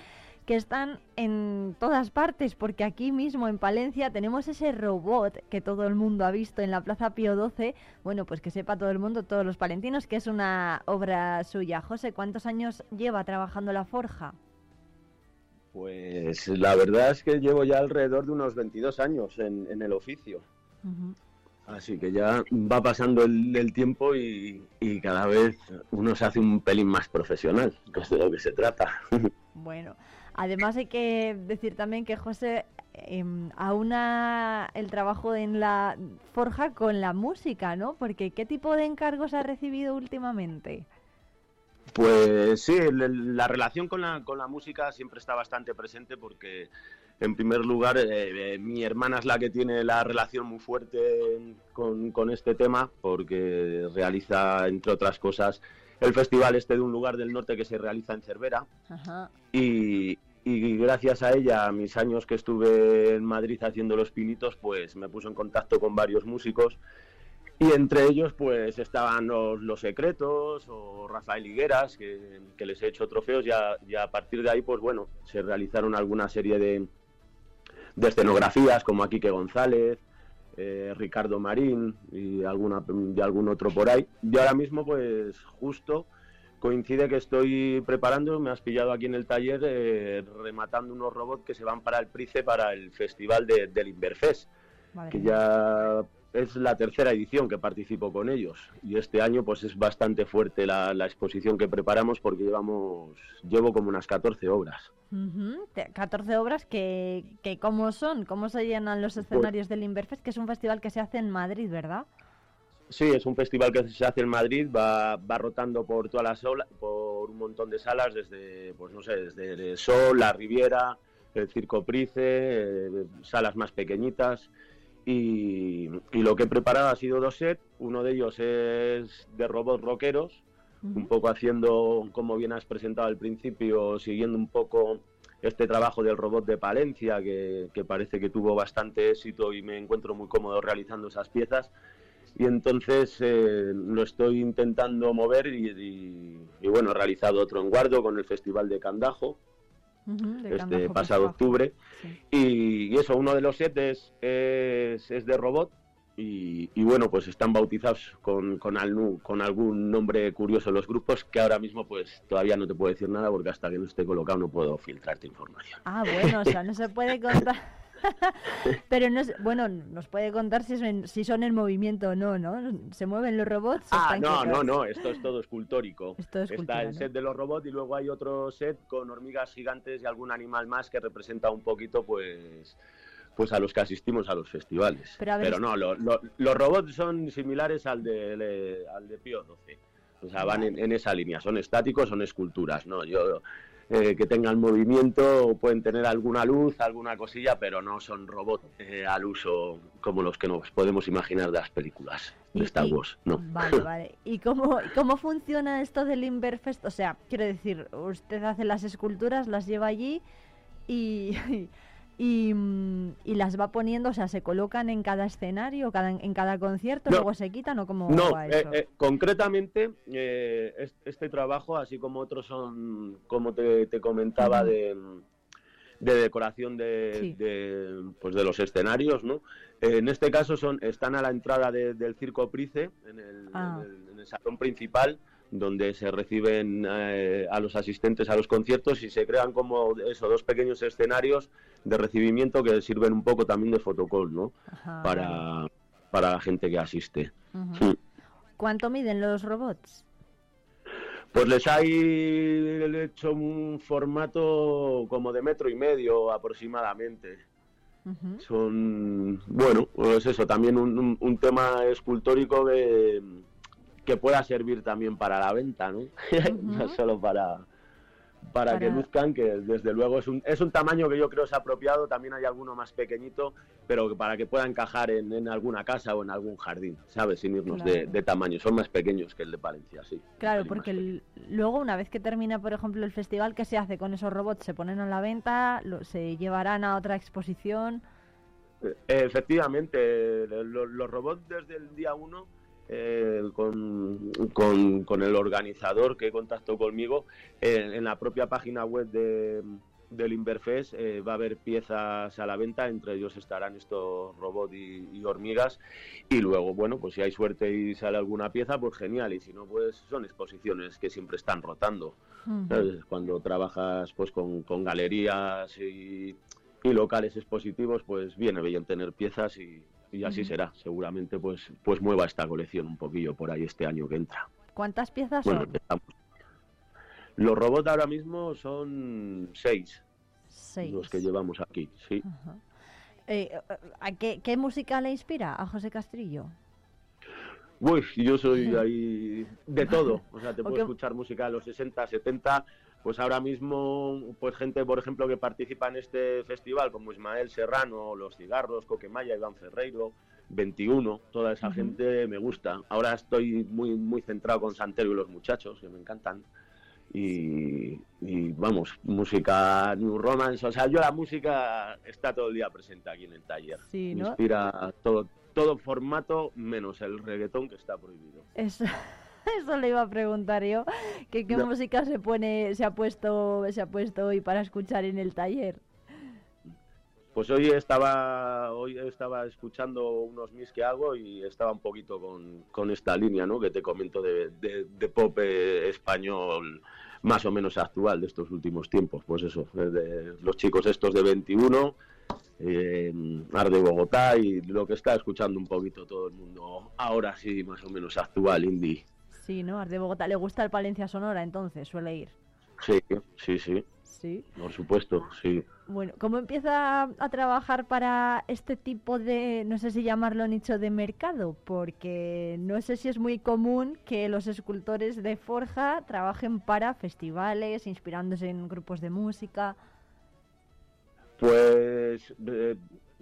que están en todas partes, porque aquí mismo en Palencia tenemos ese robot que todo el mundo ha visto en la Plaza Pío XII. Bueno, pues que sepa todo el mundo, todos los palentinos, que es una obra suya. José, ¿cuántos años lleva trabajando la forja? Pues la verdad es que llevo ya alrededor de unos 22 años en, en el oficio. Así que ya va pasando el, el tiempo y, y cada vez uno se hace un pelín más profesional, que es de lo que se trata. [laughs] Bueno, además hay que decir también que José em, aúna el trabajo en la forja con la música, ¿no? Porque ¿qué tipo de encargos ha recibido últimamente? Pues sí, la relación con la, con la música siempre está bastante presente porque, en primer lugar, eh, eh, mi hermana es la que tiene la relación muy fuerte con, con este tema porque realiza, entre otras cosas, el festival este de un lugar del norte que se realiza en Cervera Ajá. y, y gracias a ella, mis años que estuve en Madrid haciendo los pinitos, pues me puso en contacto con varios músicos y entre ellos pues estaban los, Los Secretos o Rafael Higueras, que, les he hecho trofeos y a, y a partir de ahí pues bueno, se realizaron alguna serie de, de escenografías como a Quique González, eh, Ricardo Marín y alguna y algún otro por ahí. Y ahora mismo pues justo coincide que estoy preparando, me has pillado aquí en el taller eh, rematando unos robots que se van para el Price para el festival de, del Inverfest que ya es la tercera edición que participo con ellos y este año pues es bastante fuerte la, la exposición que preparamos porque llevamos llevo como unas 14 obras. Ujú, te- 14 obras que, que ¿cómo son? ¿Cómo se llenan los escenarios del Inverfest? Que es un festival que se hace en Madrid, ¿verdad? Sí, es un festival que se hace en Madrid, va, va rotando por todas las por un montón de salas, desde, pues no sé, desde el Sol, la Riviera, el Circo Price, eh, salas más pequeñitas. Y, y lo que he preparado ha sido dos sets, uno de ellos es de robots rockeros, un poco haciendo, como bien has presentado al principio, siguiendo un poco este trabajo del robot de Palencia, que, que parece que tuvo bastante éxito y me encuentro muy cómodo realizando esas piezas. Y entonces eh, lo estoy intentando mover y, y- y bueno, he realizado otro en Guardo con el Festival de Candajo, de este Candajo pasado octubre. Y, y eso, uno de los sets es, es, es de robot. Y, bueno, pues están bautizados con, con, alnu- con algún nombre curioso en los grupos que ahora mismo pues todavía no te puedo decir nada porque hasta que no esté colocado no puedo filtrarte información. Ah, bueno, o sea, no se puede [laughs] contar. [laughs] Pero no es, bueno, nos puede contar si son, si son en movimiento o no, ¿no? ¿Se mueven los robots? Ah, no, no, no, esto es todo escultórico. [laughs] Esto es Está escultura, el ¿no? set de los robots y luego hay otro set con hormigas gigantes y algún animal más que representa un poquito, pues, pues a los que asistimos a los festivales. Pero a ver, Pero no, lo- lo- los robots son similares al de, le- al de Pío XII. O sea, van en, en esa línea. Son estáticos, son esculturas, ¿no? Yo eh, que tengan movimiento, pueden tener alguna luz, alguna cosilla, pero no son robots eh, al uso como los que nos podemos imaginar de las películas de Star Wars, no. Vale, [laughs] vale. ¿Y cómo, cómo funciona esto del Inverfest? O sea, quiero decir, usted hace las esculturas, las lleva allí y, [laughs] y, mm, y las va poniendo, o sea, se colocan en cada escenario, cada, en cada concierto, No. luego se quitan o cómo No, va eh, eso. eh, concretamente eh, es- este trabajo, así como otros son, como te, te comentaba, de, de decoración de, Sí. de, pues de los escenarios, ¿no? En este caso son están a la entrada de- del Circo Price, en el, Ah. en el- en el salón principal, donde se reciben eh, a los asistentes a los conciertos y se crean como eso, dos pequeños escenarios de recibimiento que sirven un poco también de fotocall, ¿no? Ajá, para, para la gente que asiste. Sí. ¿Cuánto miden los robots? Pues les hay hecho un formato como de metro y medio aproximadamente. Son, bueno, pues eso, también un, un- un tema escultórico que, que pueda servir también para la venta, ¿no? [laughs] no solo para, para, que luzcan, que desde luego es un, es un tamaño que yo creo es apropiado, también hay alguno más pequeñito, pero para que pueda encajar en, en alguna casa o en algún jardín, ¿sabes? Sin irnos de, Claro. de tamaño, son más pequeños que el de Palencia, sí. Claro, porque el- luego una vez que termina, por ejemplo, el festival, ¿qué se hace con esos robots? ¿Se ponen a la venta? Lo- ¿Se llevarán a otra exposición? Eh, Efectivamente, lo- los robots desde el día 1, con, con- con el organizador que contactó conmigo, eh, en la propia página web de, del Inverfest eh, va a haber piezas a la venta, entre ellos estarán estos robots y, y hormigas, y luego, bueno, pues si hay suerte y sale alguna pieza, pues genial, y si no, pues son exposiciones que siempre están rotando. ¿sabes? Cuando trabajas pues con, con galerías y, y locales expositivos, pues viene bien tener piezas y, y así será. Seguramente pues, pues mueva esta colección un poquillo por ahí este año que entra. ¿Cuántas piezas Bueno, son? Los robots ahora mismo son seis, Seis. los que llevamos aquí, sí. Eh, eh, ¿a qué, qué música le inspira a José Castrillo? Uy, yo soy [laughs] ahí de todo. O sea, te ¿O puedo escuchar música de los 60, 70. Pues ahora mismo, pues gente, por ejemplo, que participa en este festival, como Ismael Serrano, Los Cigarros, Coquemaya, Iván Ferreiro, 21, toda esa gente me gusta. Ahora estoy muy, muy centrado con Santero y los muchachos, que me encantan. Y, y, vamos, música New Romance. O sea, yo la música está todo el día presente aquí en el taller. Sí, Me ¿no? inspira todo, todo formato menos el reggaetón que está prohibido. Eso, [laughs] [laughs] eso le iba a preguntar yo, que qué No. música se pone, se ha puesto, se ha puesto hoy para escuchar en el taller. Pues hoy estaba, hoy estaba escuchando unos mis que hago y estaba un poquito con, con esta línea, ¿no? Que te comento de, de- de pop eh, español más o menos actual de estos últimos tiempos. Pues eso, eh, de los chicos estos de 21, eh, Arde Bogotá y lo que está escuchando un poquito todo el mundo ahora sí más o menos actual, indie. Sí, ¿no? Ars de Bogotá. ¿Le gusta el Palencia Sonora entonces? Suele ir. Sí, sí, sí. Sí. Por supuesto, sí. Bueno, ¿cómo empieza a trabajar para este tipo de, no sé si llamarlo nicho de mercado? Porque no sé si es muy común que los escultores de forja trabajen para festivales, inspirándose en grupos de música. Pues eh,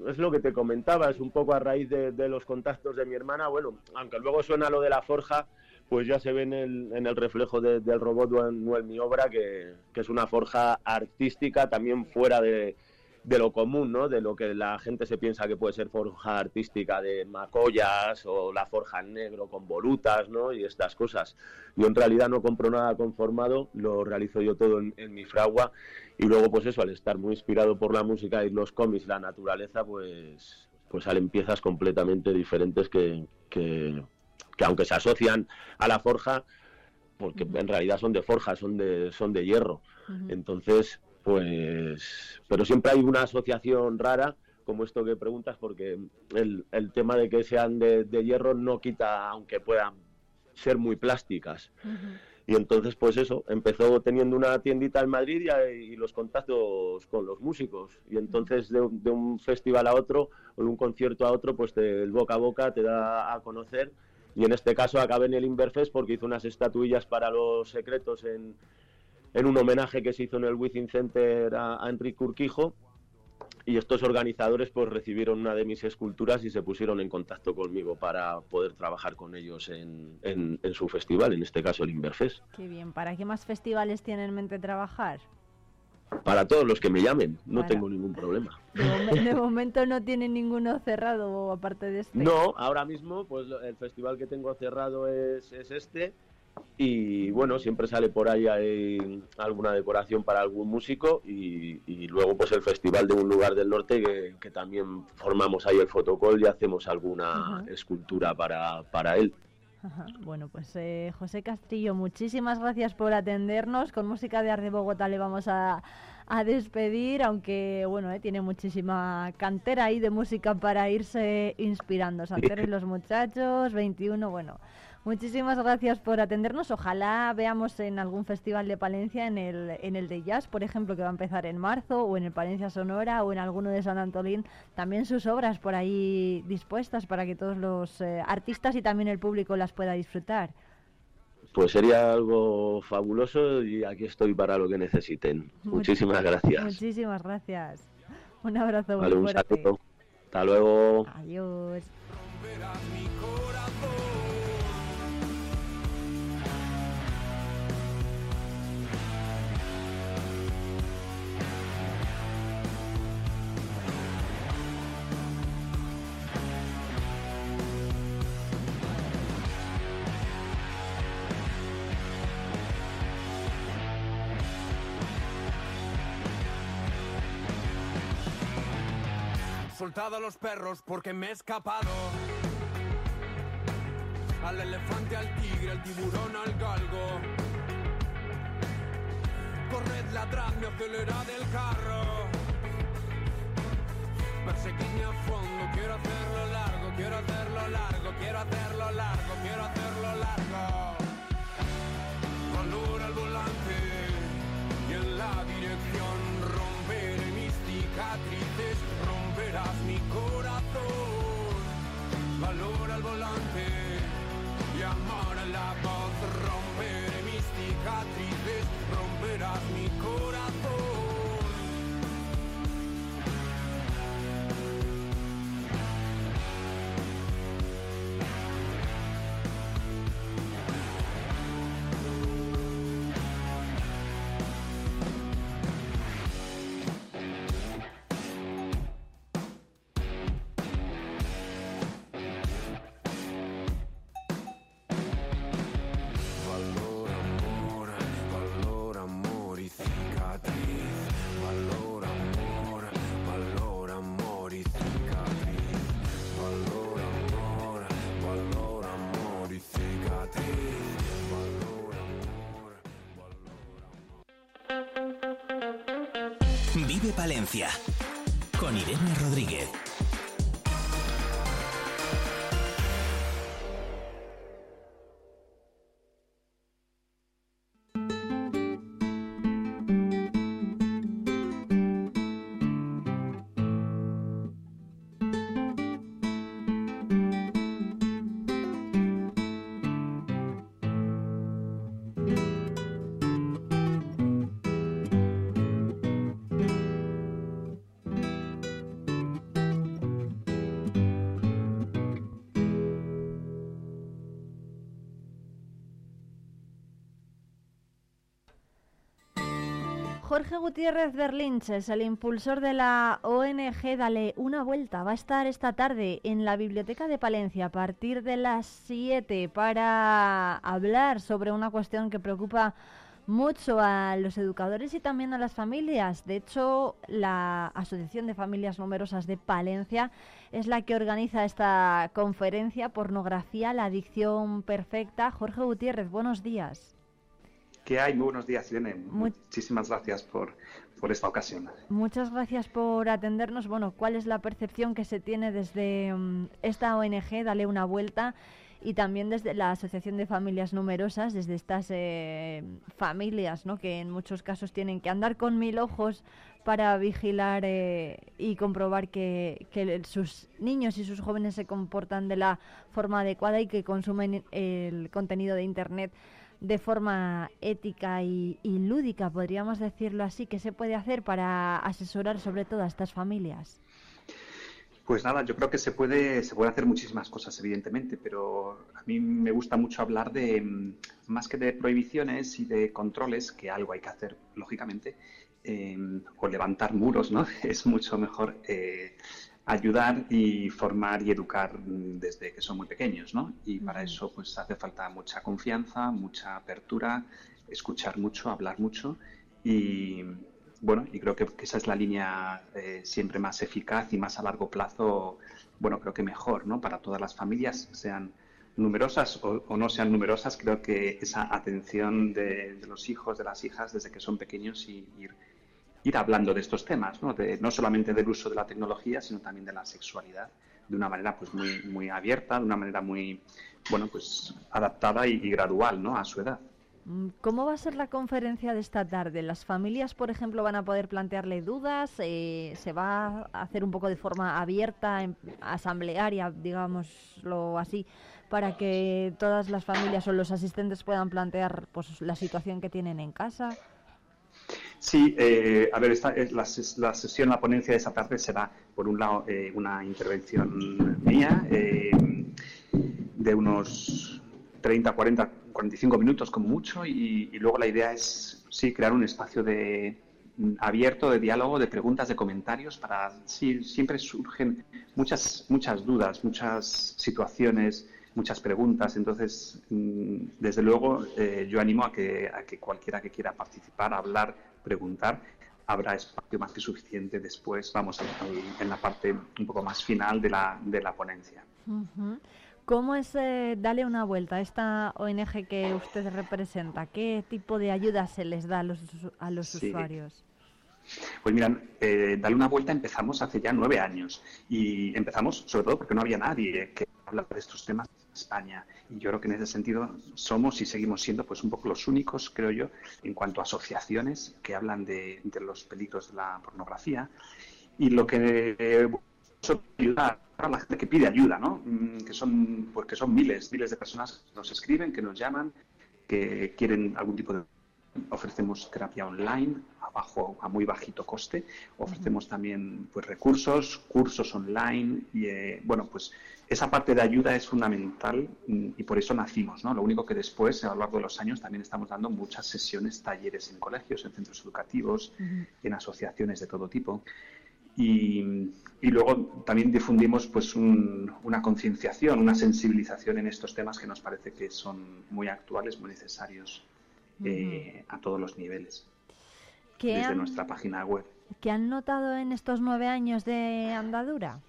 es lo que te comentaba, es un poco a raíz de, de los contactos de mi hermana. Bueno, aunque luego suena lo de la forja, pues ya se ve en el, en el reflejo de- del robot en mi obra que, es una forja artística también fuera de, lo común, ¿no? De lo que la gente se piensa que puede ser forja artística de macollas o la forja en negro con volutas, ¿no? Y estas cosas. Yo en realidad no compro nada conformado, lo realizo yo todo en, mi fragua y luego pues eso, al estar muy inspirado por la música y los cómics, la naturaleza, pues, pues salen piezas completamente diferentes que, que aunque se asocian a la forja, porque en realidad son de forja, son de, son de hierro. Entonces, pues, pero siempre hay una asociación rara, como esto que preguntas, porque el, el tema de que sean de, de hierro no quita, aunque puedan ser muy plásticas. Y entonces, pues eso, empezó teniendo una tiendita en Madrid y, los contactos con los músicos. Y entonces, de, un- de un festival a otro o de un concierto a otro, pues te- el boca a boca te da a conocer. Y en este caso acabé en el Inverfest porque hice unas estatuillas para los secretos en, en un homenaje que se hizo en el Within Center a, a Enrique Urquijo. Y estos organizadores pues recibieron una de mis esculturas y se pusieron en contacto conmigo para poder trabajar con ellos en, su festival, en este caso el Inverfest. Qué bien. ¿Para qué más festivales tiene en mente trabajar? Para todos los que me llamen, no tengo ningún problema. De, momen- de momento no tiene ninguno cerrado aparte de este. No, ahora mismo pues el festival que tengo cerrado es, es este y bueno, siempre sale por ahí alguna decoración para algún músico y, y luego pues el festival de un lugar del norte que, que también formamos ahí el fotocall y hacemos alguna escultura para, para él. Ajá. Bueno, pues eh, José Castrillo, muchísimas gracias por atendernos. Con música de Arde Bogotá le vamos a, a despedir, aunque bueno, eh, tiene muchísima cantera ahí de música para irse inspirando. Santero y los muchachos, 21, bueno. Muchísimas gracias por atendernos. Ojalá veamos en algún festival de Palencia, en el, en el de jazz, por ejemplo, que va a empezar en marzo, o en el Palencia Sonora, o en alguno de San Antolín, también sus obras por ahí dispuestas para que todos los eh, artistas y también el público las pueda disfrutar. pues sería algo fabuloso y aquí estoy para lo que necesiten. Muchísimas gracias. Muchísimas gracias. Un abrazo muy Vale, un fuerte. saludo. Hasta luego. Adiós. A los perros porque me he escapado. Al elefante, al tigre, al tiburón, al galgo. Corred, ladradme, acelerad el carro. Perseguidme a fondo, quiero hacerlo largo, quiero hacerlo largo, quiero hacerlo largo, quiero hacerlo largo. Valor al volante y en la dirección romperé mis cicatrices, romperás mi corazón. Valor al volante y amor a la voz, Vive Palencia con Irene Rodríguez. Jorge Gutiérrez Berlinches, el impulsor de la ONG Dale una vuelta, va a estar esta tarde en la Biblioteca de Palencia a partir de las 7 para hablar sobre una cuestión que preocupa mucho a los educadores y también a las familias. De hecho, la Asociación de Familias Numerosas de Palencia es la que organiza esta conferencia Pornografía, la adicción perfecta. Jorge Gutiérrez, buenos días. ¿Qué hay? Muy buenos días, Irene. Muchísimas gracias por, por esta ocasión. Muchas gracias por atendernos. Bueno, ¿cuál es la percepción que se tiene desde mm, esta ONG, Dale una vuelta, y también desde la Asociación de Familias Numerosas, desde estas eh, familias, ¿no? que en muchos casos tienen que andar con mil ojos para vigilar eh, y comprobar que, que sus niños y sus jóvenes se comportan de la forma adecuada y que consumen el contenido de Internet de forma ética y, lúdica, podríamos decirlo así. ¿Qué se puede hacer para asesorar sobre todo a estas familias? Pues nada, yo creo que se puede, se puede hacer muchísimas cosas, evidentemente, pero a mí me gusta mucho hablar de, mm, más que de prohibiciones y de controles, que algo hay que hacer, lógicamente, eh, o levantar muros, ¿no? [laughs] Es mucho mejor eh, ayudar y formar y educar desde que son muy pequeños, ¿no? Y para eso pues hace falta mucha confianza, mucha apertura, escuchar mucho, hablar mucho y bueno, y creo que, que esa es la línea eh, siempre más eficaz y más a largo plazo, bueno, creo que mejor, ¿no? Para todas las familias, sean numerosas o, o no sean numerosas, creo que esa atención de, de los hijos, de las hijas, desde que son pequeños y ir, ir hablando de estos temas, ¿no? De, no solamente del uso de la tecnología, sino también de la sexualidad, de una manera pues muy, muy abierta, de una manera muy, bueno, pues adaptada y, gradual, ¿no? A su edad. Mm, ¿Cómo va a ser la conferencia de esta tarde? ¿Las familias, por ejemplo, van a poder plantearle dudas? Eh, ¿Se va a hacer un poco de forma abierta, em- asamblearia, digámoslo así, para que todas las familias o los asistentes puedan plantear pues, la situación que tienen en casa? Sí, eh, a ver, esta, es la, la sesión, la ponencia de esta tarde será, por un lado, eh, una intervención mía eh, de unos 30, 40, 45 minutos como mucho y, luego la idea es, sí, crear un espacio de abierto de diálogo, de preguntas, de comentarios para, sí, siempre surgen muchas, muchas dudas, muchas situaciones, muchas preguntas. Entonces, mm, desde luego, eh, yo animo a que, a que cualquiera que quiera participar, hablar, preguntar, habrá espacio más que suficiente después, vamos, en la parte un poco más final de la, de la ponencia. ¿Cómo es eh, Dale una vuelta a esta ONG que usted representa? ¿Qué tipo de ayuda se les da a los, a los Sí. usuarios? Pues mira, eh, Dale una vuelta empezamos hace ya nueve años y empezamos sobre todo porque no había nadie que hablara de estos temas España y yo creo que en ese sentido somos y seguimos siendo pues un poco los únicos, creo yo, en cuanto a asociaciones que hablan de, de los peligros de la pornografía y lo que eh, ayudar a la gente que pide ayuda, ¿no? Mm, Que son, pues que son miles, miles de personas que nos escriben, que nos llaman, que quieren algún tipo de ofrecemos terapia online a bajo a muy bajito coste. Ofrecemos también pues recursos cursos online y eh, bueno pues esa parte de ayuda es fundamental y por eso nacimos no lo único que después a lo largo de los años también estamos dando muchas sesiones talleres en colegios en centros educativos en asociaciones de todo tipo. Y, y luego también difundimos pues un- una concienciación, una sensibilización en estos temas que nos parece que son muy actuales, muy necesarios eh, a todos los niveles ¿Qué desde han, nuestra página web. qué han notado en estos nueve años de andadura?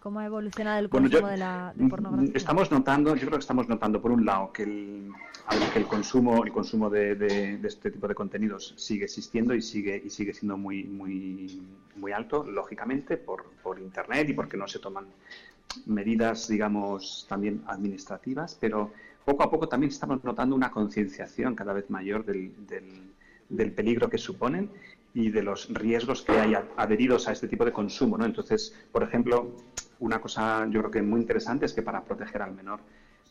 ¿Cómo ha evolucionado el Bueno, yo- consumo de la de pornografía? Estamos notando, yo creo que estamos notando por un lado que el, que el consumo, el consumo de, de- de este tipo de contenidos sigue existiendo y sigue y sigue siendo muy muy muy alto, lógicamente por, por internet y porque no se toman medidas, digamos, también administrativas, pero poco a poco también estamos notando una concienciación cada vez mayor del, del- peligro que suponen y de los riesgos que hay adheridos a este tipo de consumo, ¿no? Entonces, por ejemplo, una cosa yo creo que muy interesante es que para proteger al menor,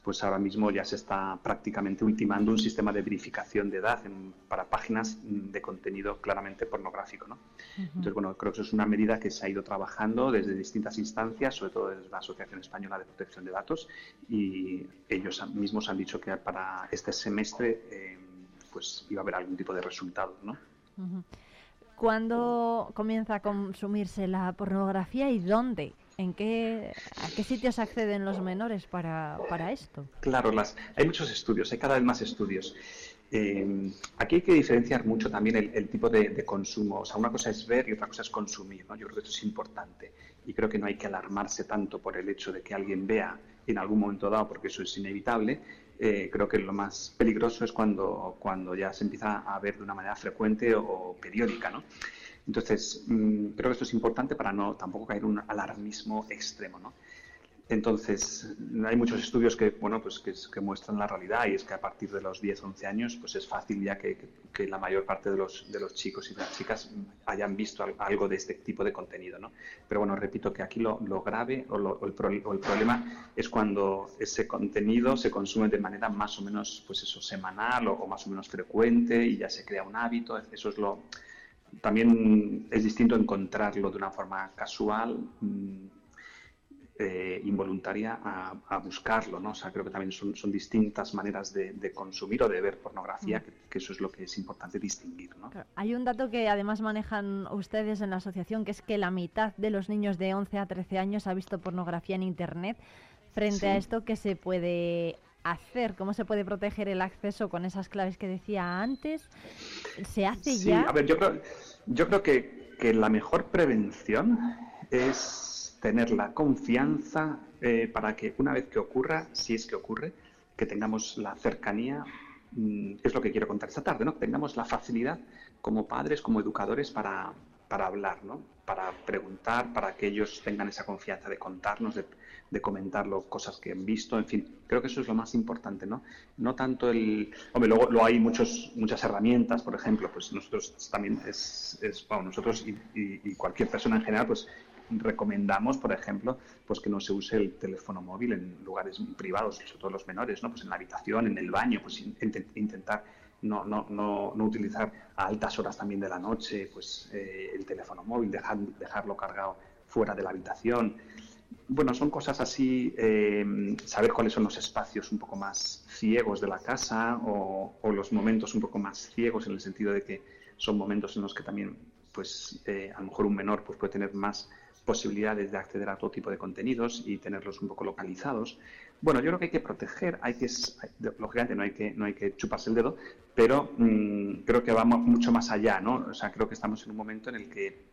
pues ahora mismo ya se está prácticamente ultimando un sistema de verificación de edad en- para páginas mm, de contenido claramente pornográfico, ¿no? Entonces, bueno, creo que eso es una medida que se ha ido trabajando desde distintas instancias, sobre todo desde la Asociación Española de Protección de Datos, y ellos mismos han dicho que para este semestre eh, pues iba a haber algún tipo de resultado, ¿no? ¿Cuándo comienza a consumirse la pornografía y dónde? ¿En qué, ¿A qué sitios acceden los menores para, para esto? Claro, las, hay muchos estudios, hay cada vez más estudios. Eh, aquí hay que diferenciar mucho también el, tipo de, consumo. O sea, una cosa es ver y otra cosa es consumir. ¿no? Yo creo que esto es importante. Y creo que no hay que alarmarse tanto por el hecho de que alguien vea en algún momento dado, porque eso es inevitable. Eh, creo que lo más peligroso es cuando, cuando ya se empieza a ver de una manera frecuente o, periódica. ¿no? Entonces, mm, creo que esto es importante para no tampoco caer un alarmismo extremo. ¿no? Entonces, hay muchos estudios que, bueno, pues que, que muestran la realidad y es que a partir de los 10, 11 años, pues es fácil ya que, que- la mayor parte de los, de los chicos y de las chicas hayan visto al- algo de este tipo de contenido, ¿no? Pero bueno, repito que aquí lo, lo grave o, lo- el, el problema es cuando ese contenido se consume de manera más o menos, pues eso, semanal o, o más o menos frecuente y ya se crea un hábito. Eso es lo... También es distinto encontrarlo de una forma casual, mm, eh, involuntaria a, a buscarlo, ¿no? O sea, creo que también son, son distintas maneras de, de consumir o de ver pornografía, que, que eso es lo que es importante distinguir, ¿no? Hay un dato que además manejan ustedes en la asociación, que es que la mitad de los niños de 11 a 13 años ha visto pornografía en Internet. Frente Sí. a esto, ¿qué se puede hacer? ¿Cómo se puede proteger el acceso con esas claves que decía antes? ¿Se hace Sí, ya? a ver, yo creo, yo creo que, que la mejor prevención es tener la confianza eh, para que una vez que ocurra, si es que ocurre, que tengamos la cercanía, mm, es lo que quiero contar esta tarde, ¿no? Que tengamos la facilidad como padres, como educadores para, para hablar, ¿no? Para preguntar, para que ellos tengan esa confianza de contarnos, de, de comentarlo, cosas que han visto, en fin, creo que eso es lo más importante, ¿no? No tanto el... Hombre, luego, luego hay muchos, muchas herramientas, por ejemplo, pues nosotros también es, es bueno, nosotros y, cualquier persona en general, pues recomendamos, por ejemplo, pues que no se use el teléfono móvil en lugares privados, sobre todo los menores, ¿no? Pues en la habitación, en el baño, pues in- inte- intentar no, no, no, no utilizar a altas horas también de la noche, pues eh, el teléfono móvil, dejar, dejarlo cargado fuera de la habitación. Bueno, son cosas así, eh, saber cuáles son los espacios un poco más ciegos de la casa o, los momentos un poco más ciegos en el sentido de que son momentos en los que también, pues, eh, a lo mejor un menor pues, puede tener más posibilidades de acceder a todo tipo de contenidos y tenerlos un poco localizados. Bueno, yo creo que hay que proteger, hay que, lógicamente no hay que, no hay que chuparse el dedo, pero mm, creo que va mu- mucho más allá, ¿no? O sea, creo que estamos en un momento en el que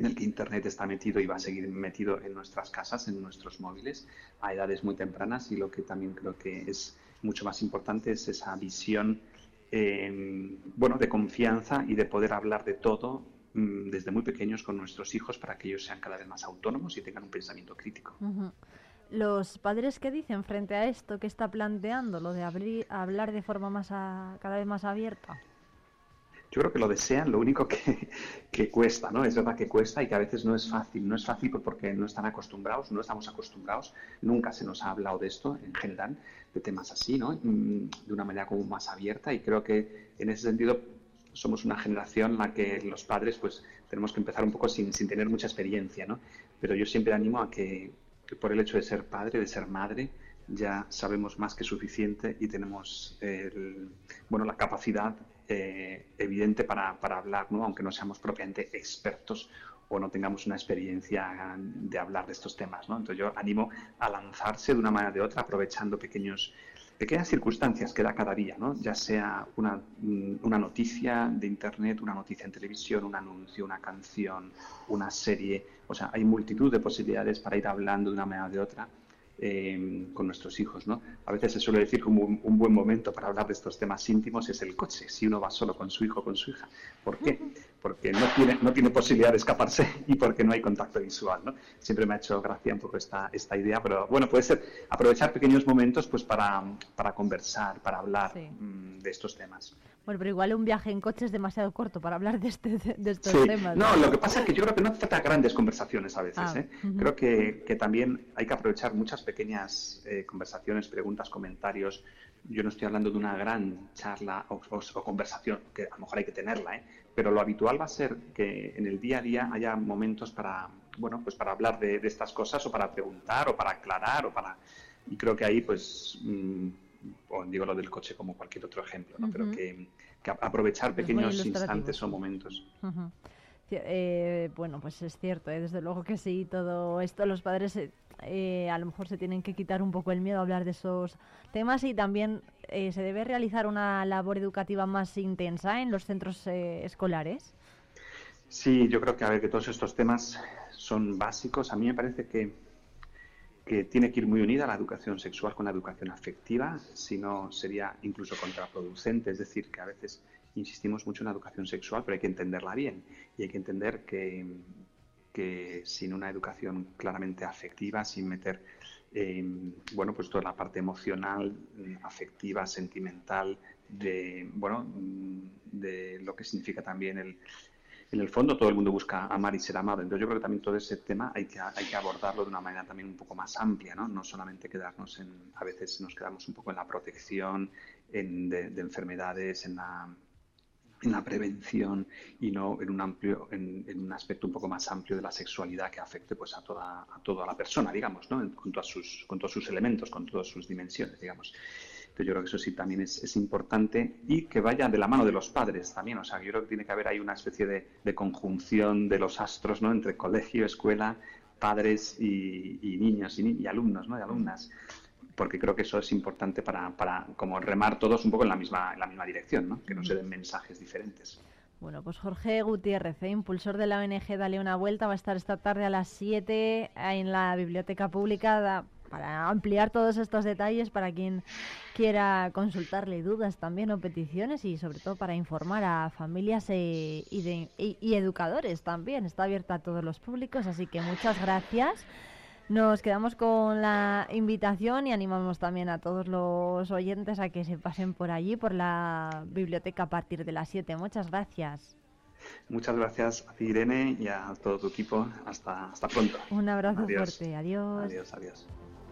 en el que Internet está metido y va a seguir metido en nuestras casas, en nuestros móviles, a edades muy tempranas y lo que también creo que es mucho más importante es esa visión eh, bueno, de confianza y de poder hablar de todo mm, desde muy pequeños con nuestros hijos para que ellos sean cada vez más autónomos y tengan un pensamiento crítico. Los padres qué dicen frente a esto que está planteando, lo de abrir, hablar de forma más a- cada vez más abierta. Yo creo que lo desean, lo único que, [laughs] que cuesta, ¿no? Es verdad que cuesta y que a veces no es fácil. No es fácil porque no están acostumbrados, no estamos acostumbrados. Nunca se nos ha hablado de esto en general, de temas así, ¿no? Mm, De una manera como más abierta y creo que en ese sentido somos una generación en la que los padres pues tenemos que empezar un poco sin, sin tener mucha experiencia, ¿no? Pero yo siempre animo a que, que por el hecho de ser padre, de ser madre, ya sabemos más que suficiente y tenemos el- bueno, la capacidad eh, evidente para, para hablar, ¿no? aunque no seamos propiamente expertos o no tengamos una experiencia de hablar de estos temas. ¿no? Entonces yo animo a lanzarse de una manera o de otra aprovechando pequeños, pequeñas circunstancias que da cada día, ¿no? ya sea una, mm, una noticia de Internet, una noticia en televisión, un anuncio, una canción, una serie. O sea, hay multitud de posibilidades para ir hablando de una manera o de otra eh, con nuestros hijos, ¿no? A veces se suele decir como un, un buen momento para hablar de estos temas íntimos es el coche, si uno va solo con su hijo o con su hija. ¿Por qué? Porque no tiene, no tiene posibilidad de escaparse [laughs] y porque no hay contacto visual, ¿no? Siempre me ha hecho gracia un poco esta, esta idea, pero bueno, puede ser aprovechar pequeños momentos pues para, para conversar, para hablar Sí. mm, de estos temas. Bueno, pero igual un viaje en coche es demasiado corto para hablar de, este, de estos Sí. temas. No, lo que pasa es que yo creo que no hace falta grandes conversaciones a veces. Ah, ¿eh? Creo que, que también hay que aprovechar muchas pequeñas eh, conversaciones, preguntas, comentarios. Yo no estoy hablando de una gran charla o, o- o conversación, que a lo mejor hay que tenerla, ¿eh? pero lo habitual va a ser que en el día a día haya momentos para, bueno, pues para hablar de, de estas cosas o para preguntar o para aclarar o para... Y creo que ahí, pues, mm, o digo lo del coche como cualquier otro ejemplo, ¿no? pero que, que aprovechar pequeños instantes o momentos. Eh, bueno, pues es cierto, ¿eh? desde luego que sí, todo esto los padres eh, eh, a lo mejor se tienen que quitar un poco el miedo a hablar de esos temas y también eh, se debe realizar una labor educativa más intensa en los centros escolares. Sí, yo creo que a ver que todos estos temas son básicos. A mí me parece que, que tiene que ir muy unida la educación sexual con la educación afectiva, si no sería incluso contraproducente. Es decir, que a veces insistimos mucho en la educación sexual, pero hay que entenderla bien y hay que entender que, que sin una educación claramente afectiva, sin meter eh, bueno, pues toda la parte emocional, mm, afectiva, sentimental, de bueno, mm, de lo que significa también el, en el fondo todo el mundo busca amar y ser amado. Entonces yo creo que también todo ese tema hay que, hay que abordarlo de una manera también un poco más amplia, ¿no? No solamente quedarnos en, a veces nos quedamos un poco en la protección en, de, de enfermedades, en la, en la prevención y no en un amplio, en, en un aspecto un poco más amplio de la sexualidad que afecte pues a toda, a toda la persona, digamos, ¿no? Con todas sus, con todos sus elementos, con todas sus dimensiones, digamos. Yo creo que eso sí también es, es importante y que vaya de la mano de los padres también. O sea, yo creo que tiene que haber ahí una especie de, de conjunción de los astros, ¿no? Entre colegio, escuela, padres y, y niños y, ni- y alumnos, ¿no? Y alumnas. Porque creo que eso es importante para, para como remar todos un poco en la misma, en la misma dirección, ¿no? Que no se den mensajes diferentes. Bueno, pues Jorge Gutiérrez, ¿eh? impulsor de la ONG Dale una Vuelta, va a estar esta tarde a las 7 en la Biblioteca Pública. Para ampliar todos estos detalles para quien quiera consultarle dudas también o peticiones y sobre todo para informar a familias e- y, de- y- y educadores también. Está abierta a todos los públicos, así que muchas gracias. Nos quedamos con la invitación y animamos también a todos los oyentes a que se pasen por allí, por la biblioteca a partir de las 7. Muchas gracias. Muchas gracias a ti, Irene, y a todo tu equipo. Hasta, hasta pronto. Un abrazo Adiós. fuerte. Adiós. Adiós, adiós.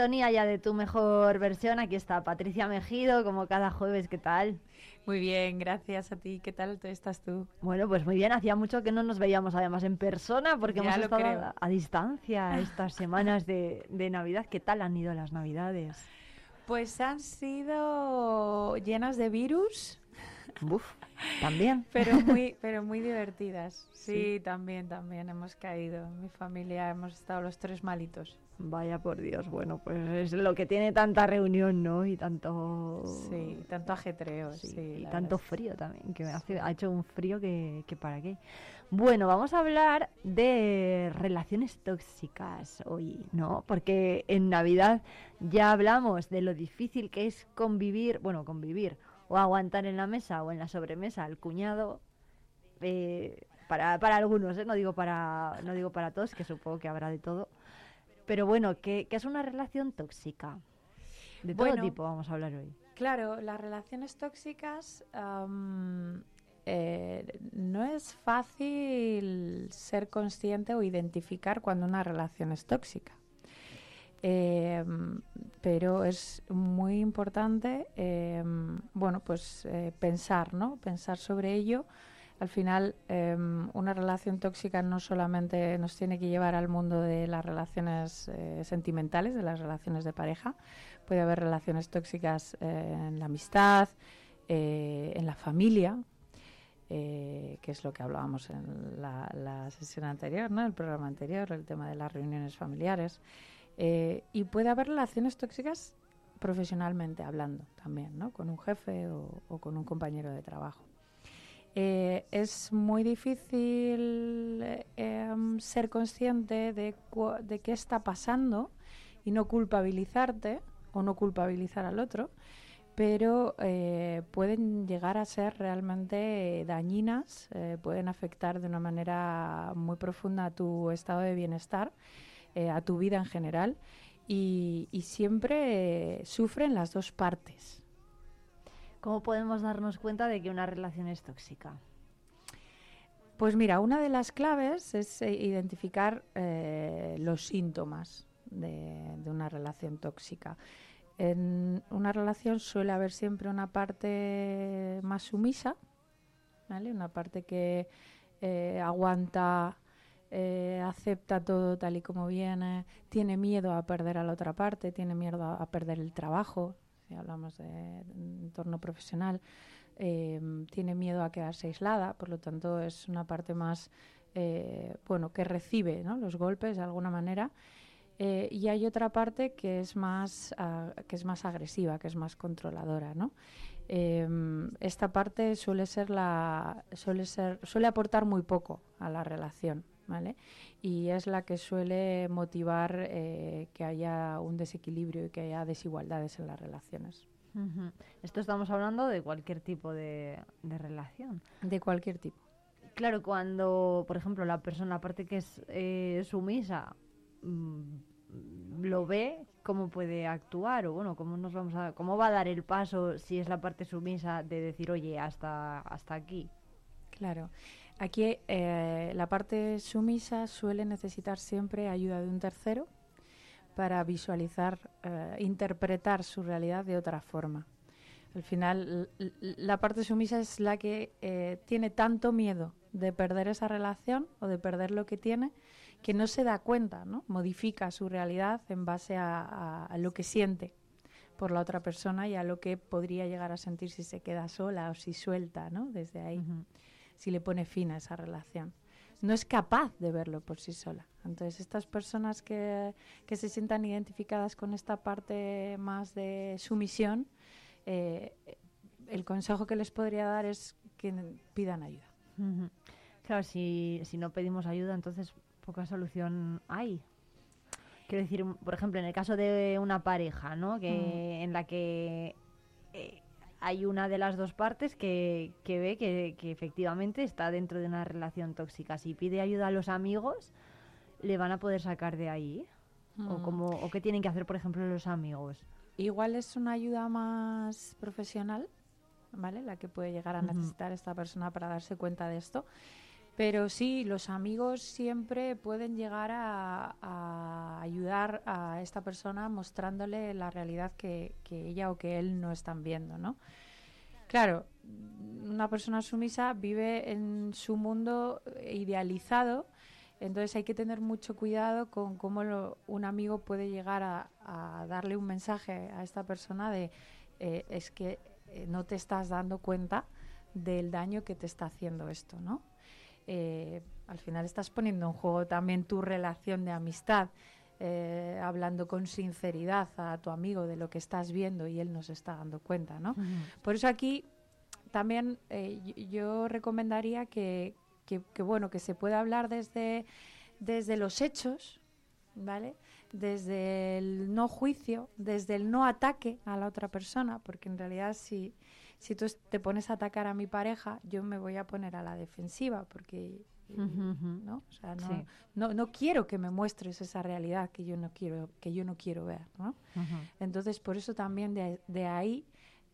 Sintonía ya de tu mejor versión. Aquí está Patricia Mejido, como cada jueves. ¿Qué tal? Muy bien, gracias a ti. ¿Qué tal estás tú? Bueno, pues muy bien. Hacía mucho que no nos veíamos además en persona porque Ya hemos estado a, a distancia estas semanas de, de Navidad. ¿Qué tal han ido las Navidades? Pues han sido llenas de virus. Buf, también. Pero muy, [laughs] pero muy divertidas. Sí, Sí. también, también hemos caído. Mi familia hemos estado los tres malitos. Vaya por Dios, bueno, pues es lo que tiene tanta reunión, ¿no? Y tanto... Sí, tanto ajetreo, sí. y tanto verdad frío también, que hace- ha hecho un frío que, que para qué. Bueno, vamos a hablar de relaciones tóxicas hoy, ¿no? Porque en Navidad ya hablamos de lo difícil que es convivir, bueno, convivir o aguantar en la mesa o en la sobremesa al cuñado. eh, para, para algunos, ¿eh? no digo para no digo para todos, que supongo que habrá de todo. Pero bueno, ¿qué, qué es una relación tóxica? De todo Bueno, tipo vamos a hablar hoy. Claro, las relaciones tóxicas eh, no es fácil ser consciente o identificar cuando una relación es tóxica. Em, pero es muy importante, em, bueno, pues eh, pensar, ¿no? Pensar sobre ello. Al final, em, una relación tóxica no solamente nos tiene que llevar al mundo de las relaciones eh, sentimentales, de las relaciones de pareja. Puede haber relaciones tóxicas eh, en la amistad, en la familia, que es lo que hablábamos en la, la sesión anterior, ¿no? El programa anterior, el tema de las reuniones familiares. Eh, y puede haber relaciones tóxicas profesionalmente hablando también, ¿no? Con un jefe o, con un compañero de trabajo. Eh, es muy difícil em, ser consciente de, de qué está pasando y no culpabilizarte o no culpabilizar al otro, pero eh, pueden llegar a ser realmente dañinas, pueden afectar de una manera muy profunda a tu estado de bienestar, eh, a tu vida en general, y, y siempre eh, sufren las dos partes. ¿Cómo podemos darnos cuenta de que una relación es tóxica? Pues mira, una de las claves es eh, identificar los síntomas de, de una relación tóxica. En una relación suele haber siempre una parte más sumisa, ¿vale? Una parte que aguanta, eh, acepta todo tal y como viene, tiene miedo a perder a la otra parte, tiene miedo a, perder el trabajo, si hablamos de, entorno profesional, eh, tiene miedo a quedarse aislada, por lo tanto es una parte más, eh, bueno, que recibe los golpes de alguna manera. Eh, y hay otra parte que es más ah, que es más agresiva, que es más controladora, ¿no? Em, esta parte suele ser la suele ser suele aportar muy poco a la relación, ¿vale? Y es la que suele motivar eh, que haya un desequilibrio y que haya desigualdades en las relaciones. Ujú. Esto estamos hablando de cualquier tipo de, de relación. De cualquier tipo. Claro, cuando, por ejemplo, la persona, aparte que es eh, sumisa, mm, lo ve, ¿cómo puede actuar? O bueno, ¿cómo, nos vamos a, ¿cómo va a dar el paso si es la parte sumisa de decir, oye, hasta, hasta aquí? Claro. Aquí eh, la parte sumisa suele necesitar siempre ayuda de un tercero para visualizar, eh, interpretar su realidad de otra forma. Al final, la parte sumisa es la que eh, tiene tanto miedo de perder esa relación o de perder lo que tiene que no se da cuenta, ¿no? Modifica su realidad en base a, a- a lo que siente por la otra persona y a lo que podría llegar a sentir si se queda sola o si suelta, ¿no? Desde ahí, si le pone fin a esa relación. No es capaz de verlo por sí sola. Entonces, estas personas que, que se sientan identificadas con esta parte más de sumisión, eh, el consejo que les podría dar es que pidan ayuda. Claro, si, si no pedimos ayuda, entonces poca solución hay. Quiero decir, por ejemplo, en el caso de una pareja, ¿no? Que, En la que eh, hay una de las dos partes que, que ve que, que efectivamente está dentro de una relación tóxica. Si pide ayuda a los amigos, ¿le van a poder sacar de ahí? ¿O, Mm. cómo, ¿O qué tienen que hacer, por ejemplo, los amigos? Igual es una ayuda más profesional, ¿vale? La que puede llegar a necesitar esta persona para darse cuenta de esto. Pero sí, los amigos siempre pueden llegar a, ayudar a esta persona mostrándole la realidad que, ella o que él no están viendo, ¿no? Claro, una persona sumisa vive en su mundo idealizado, entonces hay que tener mucho cuidado con cómo un amigo puede llegar a, a darle un mensaje a esta persona de eh, es que eh, no te estás dando cuenta del daño que te está haciendo esto, ¿no? Eh, al final estás poniendo en juego también tu relación de amistad, eh, hablando con sinceridad a tu amigo de lo que estás viendo y él no se está dando cuenta, ¿no? Por eso aquí también eh, yo, yo recomendaría que, que- que, bueno que se pueda hablar desde, desde los hechos, ¿vale? Desde el no juicio, desde el no ataque a la otra persona, porque en realidad si, si tú te pones a atacar a mi pareja, yo me voy a poner a la defensiva, porque. ¿no? O sea, no, Sí. no, no quiero que me muestres esa realidad que yo no quiero, que yo no quiero ver, ¿no? Entonces, por eso también de, de ahí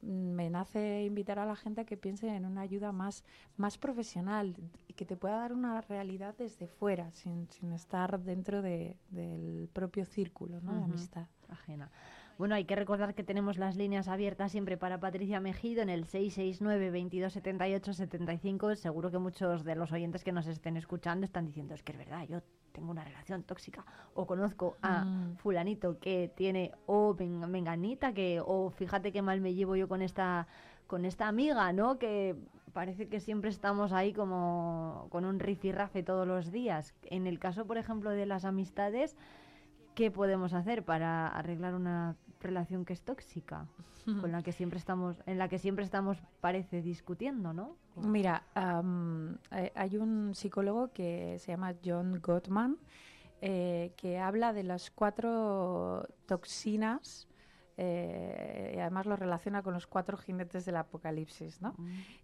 mm, me nace invitar a la gente a que piense en una ayuda más, más profesional y que te pueda dar una realidad desde fuera, sin, sin estar dentro de- del propio círculo ¿no? de amistad. Ajena. Bueno, hay que recordar que tenemos las líneas abiertas siempre para Patricia Mejido en el 669 2278 75. Seguro que muchos de los oyentes que nos estén escuchando están diciendo, es que es verdad, yo tengo una relación tóxica o conozco a Mm. fulanito que tiene o ven- menganita que o fíjate qué mal me llevo yo con esta con esta amiga, ¿no? Que parece que siempre estamos ahí como con un rifirrafe todos los días. En el caso, por ejemplo, de las amistades, ¿qué podemos hacer para arreglar una relación que es tóxica? [laughs] Con la que siempre estamos, en la que siempre estamos, parece, discutiendo, ¿no? Mira, eh, hay un psicólogo que se llama John Gottman eh, que habla de las cuatro toxinas eh, y además lo relaciona con los cuatro jinetes del apocalipsis, ¿no?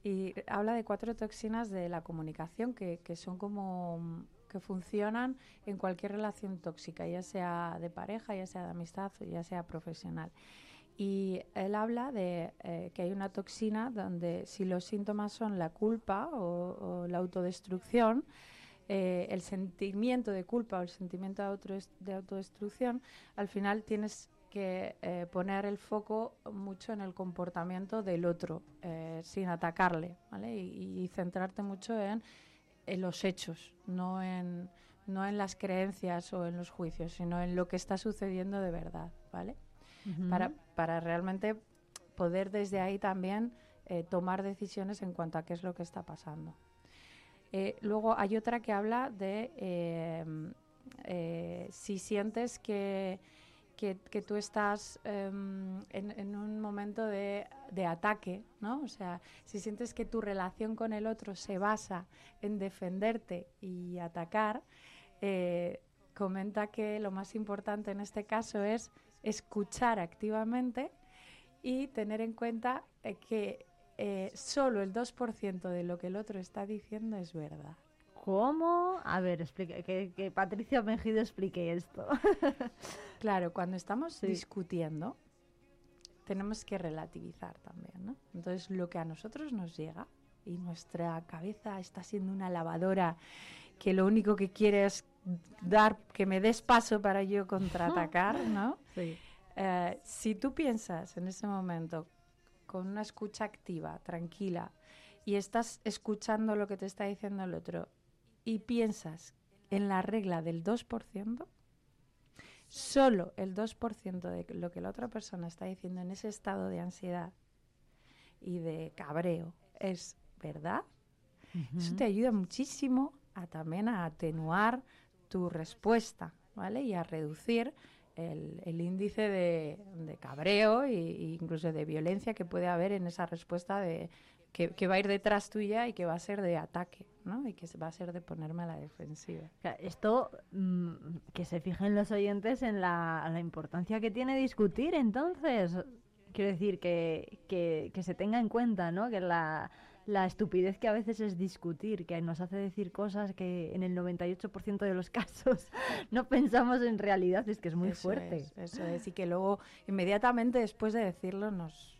Y habla de cuatro toxinas de la comunicación que, que son como mm, que funcionan en cualquier relación tóxica, ya sea de pareja, ya sea de amistad o ya sea profesional. Y él habla de eh, que hay una toxina donde si los síntomas son la culpa o, la autodestrucción, eh, el sentimiento de culpa o el sentimiento de, autodes- de autodestrucción, al final tienes que eh, poner el foco mucho en el comportamiento del otro, sin atacarle, ¿vale? Y centrarte mucho en, en los hechos, no en, no en las creencias o en los juicios, sino en lo que está sucediendo de verdad, ¿vale? Para, para realmente poder desde ahí también eh, tomar decisiones en cuanto a qué es lo que está pasando. Eh, luego hay otra que habla de eh, si sientes que, que, tú estás em, en, un momento de, de ataque, ¿no? O sea, si sientes que tu relación con el otro se basa en defenderte y atacar, eh, comenta que lo más importante en este caso es escuchar activamente y tener en cuenta eh, que eh, solo el 2% de lo que el otro está diciendo es verdad. ¿Cómo? A ver, explique, que, que Patricia Mejido explique esto. [laughs] Claro, cuando estamos Sí. discutiendo, tenemos que relativizar también, ¿no? Entonces, lo que a nosotros nos llega y nuestra cabeza está siendo una lavadora que lo único que quiere es dar, que me des paso para yo [laughs] contraatacar, ¿no? Sí. Eh, si tú piensas en ese momento con una escucha activa, tranquila, y estás escuchando lo que te está diciendo el otro y piensas en la regla del 2%, solo el 2% de lo que la otra persona está diciendo en ese estado de ansiedad y de cabreo es verdad, eso te ayuda muchísimo a también a atenuar tu respuesta, ¿vale? Y a reducir el, el índice de, de cabreo e incluso de violencia que puede haber en esa respuesta de que, que va a ir detrás tuya y que va a ser de ataque, ¿no? Y que va a ser de ponerme a la defensiva. Esto, mm, que se fijen los oyentes en la, la importancia que tiene discutir, entonces. Quiero decir, que, que, que se tenga en cuenta, ¿no? Que la, la estupidez que a veces es discutir, que nos hace decir cosas que en el 98% de los [laughs] casos no pensamos en realidad, es que es muy Eso fuerte. es, eso es, y que luego inmediatamente después de decirlo nos,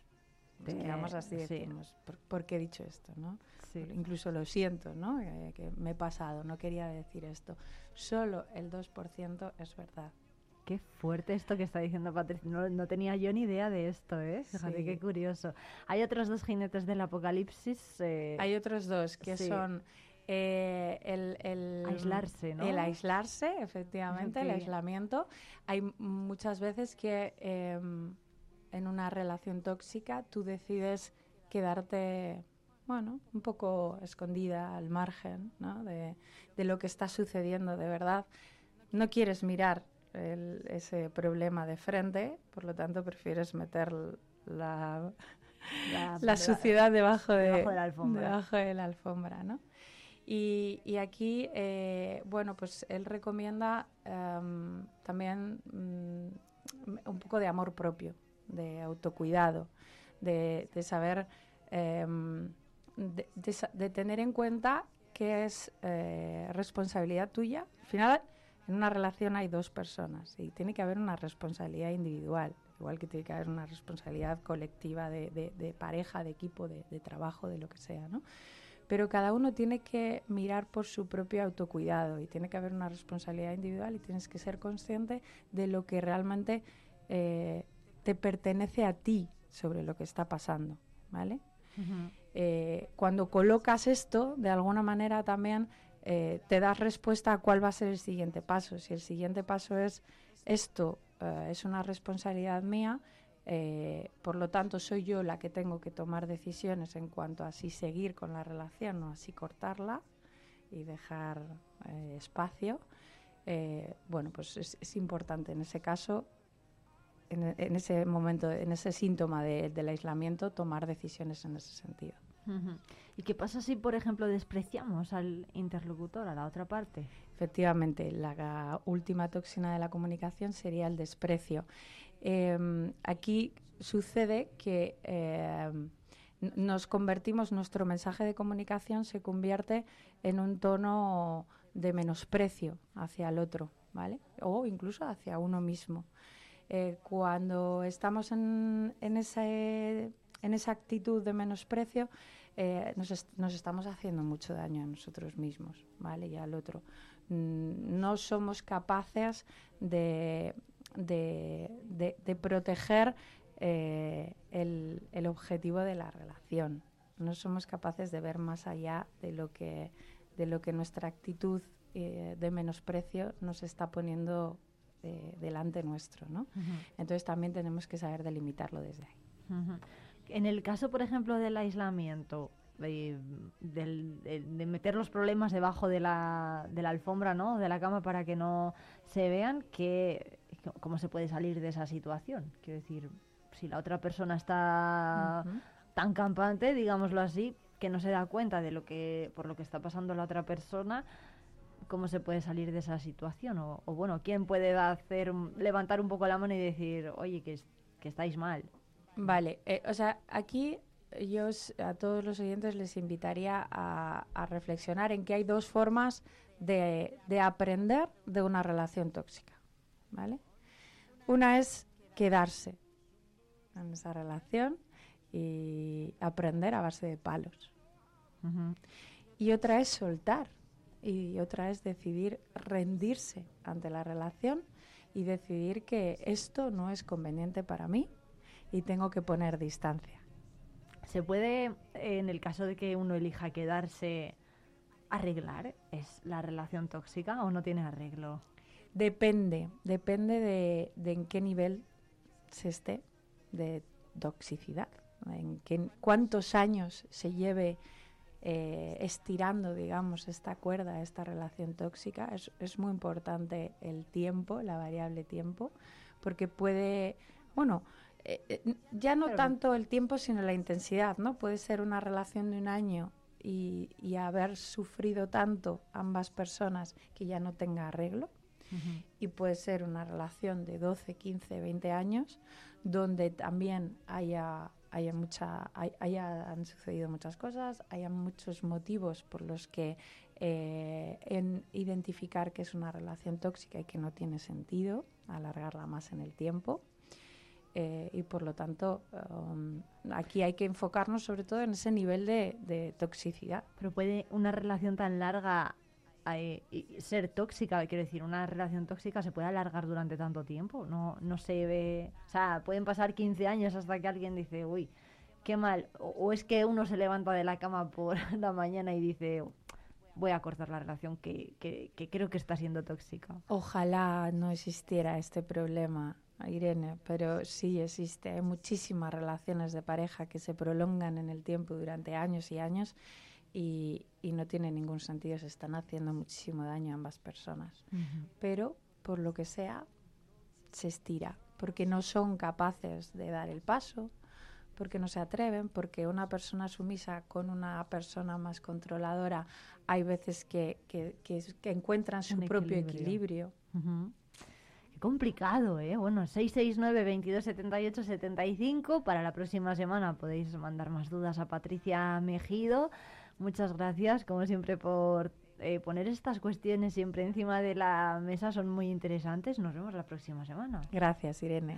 nos Te- quedamos así, sí. decimos, ¿por, por qué he dicho esto? ¿no? Sí. Incluso lo siento, ¿no? Eh, que me he pasado, no quería decir esto. Solo el 2% es verdad. Qué fuerte esto que está diciendo Patricia. No, no tenía yo ni idea de esto, ¿eh? Fíjate Sí. qué curioso. Hay otros dos jinetes del apocalipsis. eh, Hay otros dos que sí. son eh, el, el- Aislarse, ¿no? El aislarse, efectivamente, el Sí. aislamiento. Hay muchas veces que em, en una relación tóxica tú decides quedarte, bueno, un poco escondida al margen ¿no? de, de lo que está sucediendo de verdad. No quieres mirar el- ese problema de frente, por lo tanto prefieres meter la, La- la la- suciedad debajo de, debajo de la alfombra. debajo de la alfombra, ¿no? Y, y aquí, eh, bueno, pues él recomienda em, también mm, un poco de amor propio, de autocuidado, de, de saber, em, de, tener en cuenta que es eh, responsabilidad tuya. Al final, en una relación hay dos personas y tiene que haber una responsabilidad individual, igual que tiene que haber una responsabilidad colectiva de, pareja, de equipo, de, de trabajo, de lo que sea, ¿no? Pero cada uno tiene que mirar por su propio autocuidado y tiene que haber una responsabilidad individual y tienes que ser consciente de lo que realmente eh, te pertenece a ti sobre lo que está pasando, ¿vale? Eh, cuando colocas esto, de alguna manera también eh, te das respuesta a cuál va a ser el siguiente paso. Si el siguiente paso es esto, eh, es una responsabilidad mía, eh, por lo tanto soy yo la que tengo que tomar decisiones en cuanto a si seguir con la relación o así cortarla y dejar eh, espacio. eh, bueno, pues es, es importante en ese caso en, en ese momento, en ese síntoma de- del aislamiento, tomar decisiones en ese sentido. ¿Y qué pasa si, por ejemplo, despreciamos al interlocutor, a la otra parte? Efectivamente, la última toxina de la comunicación sería el desprecio. Em, aquí sucede que n- nos convertimos, nuestro mensaje de comunicación se convierte en un tono de menosprecio hacia el otro, ¿vale? O incluso hacia uno mismo. Eh, cuando estamos en, esa actitud de menosprecio, eh, nos, est- nos estamos haciendo mucho daño a nosotros mismos ¿vale? y al otro. Mm, No somos capaces de, proteger eh, el, objetivo de la relación. No somos capaces de ver más allá de lo que, nuestra actitud de menosprecio nos está poniendo delante nuestro. ¿no? Entonces también tenemos que saber delimitarlo desde ahí. En el caso, por ejemplo, del aislamiento, de, de meter los problemas debajo de la, de la alfombra, ¿no? De la cama para que no se vean, que, ¿cómo se puede salir de esa situación? Quiero decir, si la otra persona está tan campante, digámoslo así, que no se da cuenta de lo que por lo que está pasando la otra persona, ¿cómo se puede salir de esa situación? O, o bueno, ¿quién puede hacer levantar un poco la mano y decir, oye, que, es- que estáis mal? Vale, eh, o sea, aquí yo os- a todos los oyentes les invitaría a, a reflexionar en que hay dos formas de, de aprender de una relación tóxica, ¿vale? Una es quedarse en esa relación y aprender a base de palos. Y otra es soltar. Y otra es decidir rendirse ante la relación y decidir que esto no es conveniente para mí y tengo que poner distancia. ¿Se puede, en el caso de que uno elija quedarse, arreglar? ¿Es la relación tóxica o no tiene arreglo? Depende, depende de, de en qué nivel se esté de toxicidad, en qué, cuántos años se lleve eh, estirando, digamos, esta cuerda, esta relación tóxica. Es, es muy importante el tiempo, la variable tiempo, porque puede, bueno, eh, eh, ya no tanto el tiempo, sino la intensidad, ¿no? Puede ser una relación de un año y, y haber sufrido tanto ambas personas que ya no tenga arreglo y puede ser una relación de 12, 15, 20 años donde también haya, haya mucha, hay- hayan sucedido muchas cosas, haya muchos motivos por los que eh, en identificar que es una relación tóxica y que no tiene sentido alargarla más en el tiempo. Eh, y por lo tanto, um, aquí hay que enfocarnos sobre todo en ese nivel de, de toxicidad. Pero puede una relación tan larga eh, ser tóxica, quiero decir, una relación tóxica se puede alargar durante tanto tiempo. No, no se ve. O sea, pueden pasar 15 años hasta que alguien dice, uy, qué mal. O, o es que uno se levanta de la cama por [laughs] la mañana y dice, voy a cortar la relación que, que, que creo que está siendo tóxica. Ojalá no existiera este problema, Irene, pero sí existe. Hay muchísimas relaciones de pareja que se prolongan en el tiempo durante años y años y, y no tiene ningún sentido. Se están haciendo muchísimo daño a ambas personas. Pero, por lo que sea, se estira, porque no son capaces de dar el paso, porque no se atreven, porque una persona sumisa con una persona más controladora hay veces que, que, que- que encuentran su Un propio equilibrio. equilibrio. Ujú. Qué complicado, ¿eh? Bueno, 669 22 78 75. Para la próxima semana podéis mandar más dudas a Patricia Mejido. Muchas gracias, como siempre, por eh, poner estas cuestiones siempre encima de la mesa. Son muy interesantes. Nos vemos la próxima semana. Gracias, Irene.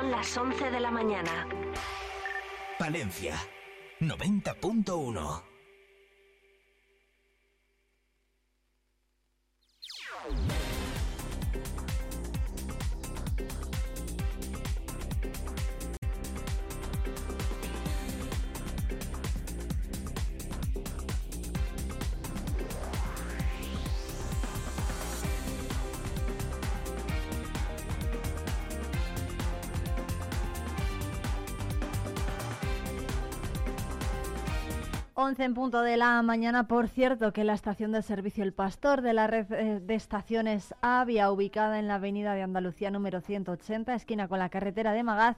Son las 11 de la mañana. Palencia 90.1. En punto de la mañana, por cierto, que la estación de servicio El Pastor de la red eh, de estaciones Avia, ubicada en la avenida de Andalucía número 180, esquina con la carretera de Magaz,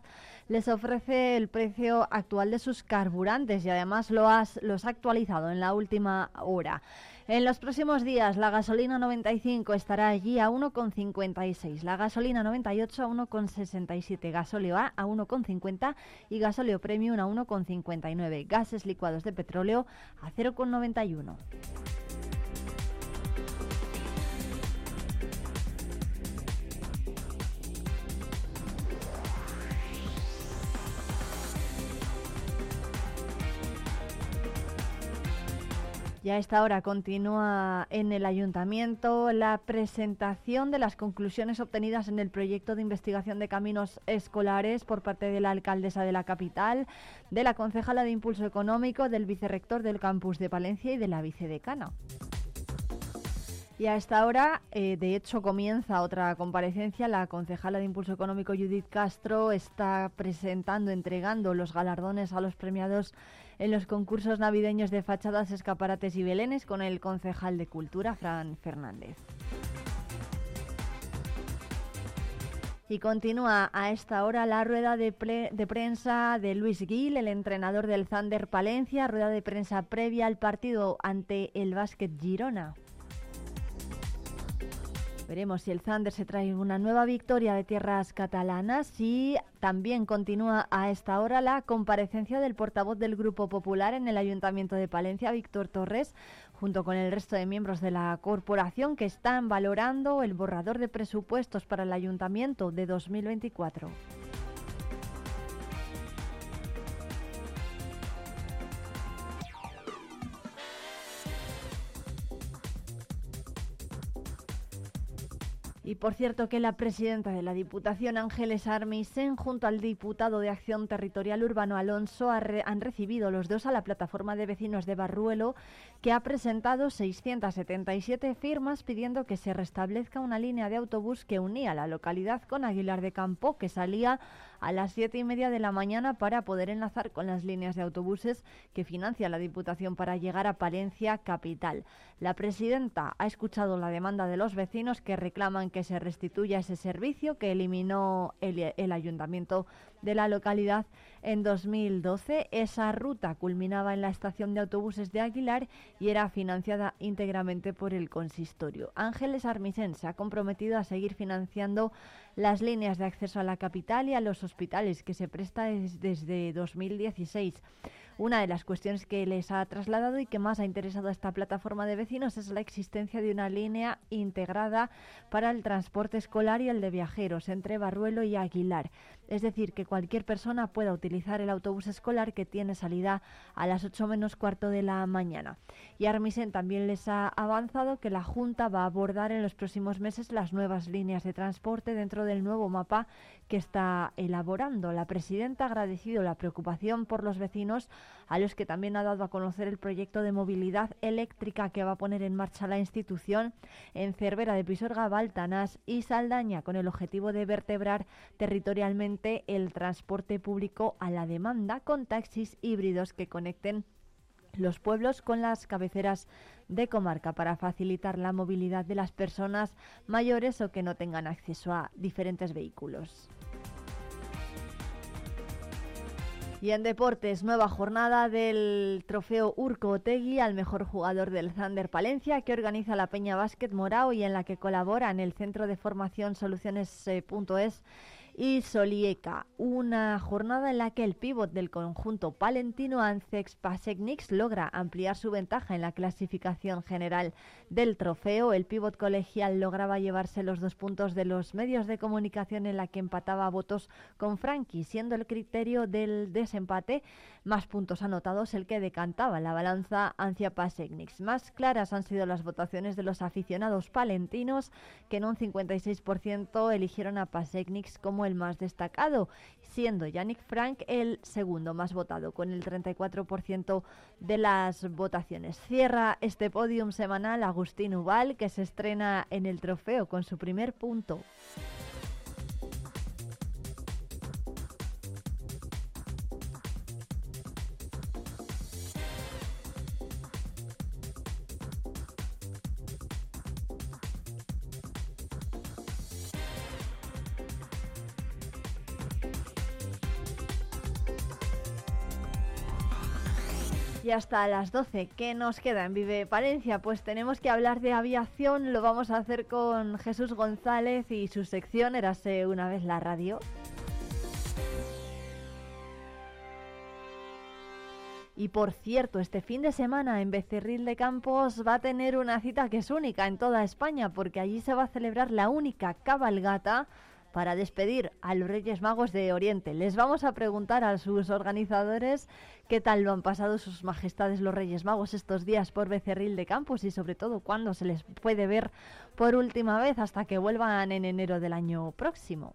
les ofrece el precio actual de sus carburantes y además lo has, los ha actualizado en la última hora. En los próximos días, la gasolina 95 estará allí a 1,56, la gasolina 98 a 1,67, gasóleo A a 1,50 y gasóleo premium a 1,59, gases licuados de petróleo a 0,91. Y a esta hora continúa en el ayuntamiento la presentación de las conclusiones obtenidas en el proyecto de investigación de caminos escolares por parte de la alcaldesa de la capital, de la concejala de Impulso Económico, del vicerrector del campus de Palencia y de la vicedecana. Y a esta hora, eh, de hecho, comienza otra comparecencia. La concejala de Impulso Económico, Judith Castro, está presentando, entregando los galardones a los premiados en los concursos navideños de fachadas, escaparates y belenes con el concejal de Cultura, Fran Fernández. Y continúa a esta hora la rueda de, pre- de prensa de Luis Gil, el entrenador del Thunder Palencia, rueda de prensa previa al partido ante el Básquet Girona. Veremos si el Thunder se trae una nueva victoria de tierras catalanas y también continúa a esta hora la comparecencia del portavoz del Grupo Popular en el Ayuntamiento de Palencia, Víctor Torres, junto con el resto de miembros de la corporación que están valorando el borrador de presupuestos para el Ayuntamiento de 2024. Y por cierto que la presidenta de la Diputación, Ángeles Armisen, junto al diputado de Acción Territorial Urbano Alonso, han recibido los dos a la plataforma de vecinos de Barruelo, que ha presentado 677 firmas pidiendo que se restablezca una línea de autobús que unía la localidad con Aguilar de Campo, que salía a las siete y media de la mañana para poder enlazar con las líneas de autobuses que financia la Diputación para llegar a Palencia capital. La presidenta ha escuchado la demanda de los vecinos que reclaman que se restituya ese servicio que eliminó el, el ayuntamiento de la localidad en 2012. Esa ruta culminaba en la estación de autobuses de Aguilar y era financiada íntegramente por el consistorio. Ángeles Armisen se ha comprometido a seguir financiando las líneas de acceso a la capital y a los hospitales que se presta des- desde 2016. Una de las cuestiones que les ha trasladado y que más ha interesado a esta plataforma de vecinos es la existencia de una línea integrada para el transporte escolar y el de viajeros entre Barruelo y Aguilar. Es decir, que cualquier persona pueda utilizar el autobús escolar que tiene salida a las 8 menos cuarto de la mañana. Y Armisen también les ha avanzado que la Junta va a abordar en los próximos meses las nuevas líneas de transporte dentro del nuevo mapa que está elaborando. La presidenta ha agradecido la preocupación por los vecinos, a los que también ha dado a conocer el proyecto de movilidad eléctrica que va a poner en marcha la institución en Cervera de Pisorga, Baltanás y Saldaña, con el objetivo de vertebrar territorialmente el transporte público a la demanda con taxis híbridos que conecten los pueblos con las cabeceras de comarca para facilitar la movilidad de las personas mayores o que no tengan acceso a diferentes vehículos. Y en deportes, nueva jornada del trofeo Urco Otegui al mejor jugador del Thunder Palencia que organiza la Peña Básquet Morao y en la que colaboran el Centro de Formación Soluciones.es y Solieca. Una jornada en la que el pívot del conjunto palentino Ancex Pasecnix logra ampliar su ventaja en la clasificación general del trofeo. El pívot colegial lograba llevarse los dos puntos de los medios de comunicación en la que empataba votos con Frankie, siendo el criterio del desempate más puntos anotados el que decantaba la balanza hacia Pasecnix. Más claras han sido las votaciones de los aficionados palentinos que en un 56% eligieron a Pasecnix como el más destacado, siendo Yannick Frank el segundo más votado, con el 34% de las votaciones. Cierra este podium semanal Agustín Ubal, que se estrena en el trofeo con su primer punto. Hasta las 12, ¿qué nos queda en Vive Palencia? Pues tenemos que hablar de aviación, lo vamos a hacer con Jesús González y su sección Érase una vez la radio. Y por cierto, este fin de semana en Becerril de Campos va a tener una cita que es única en toda España, porque allí se va a celebrar la única cabalgata para despedir a los Reyes Magos de Oriente. Les vamos a preguntar a sus organizadores qué tal lo han pasado sus majestades los Reyes Magos estos días por Becerril de Campos y sobre todo cuándo se les puede ver por última vez hasta que vuelvan en enero del año próximo.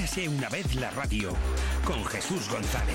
Érase una vez la radio con Jesús González.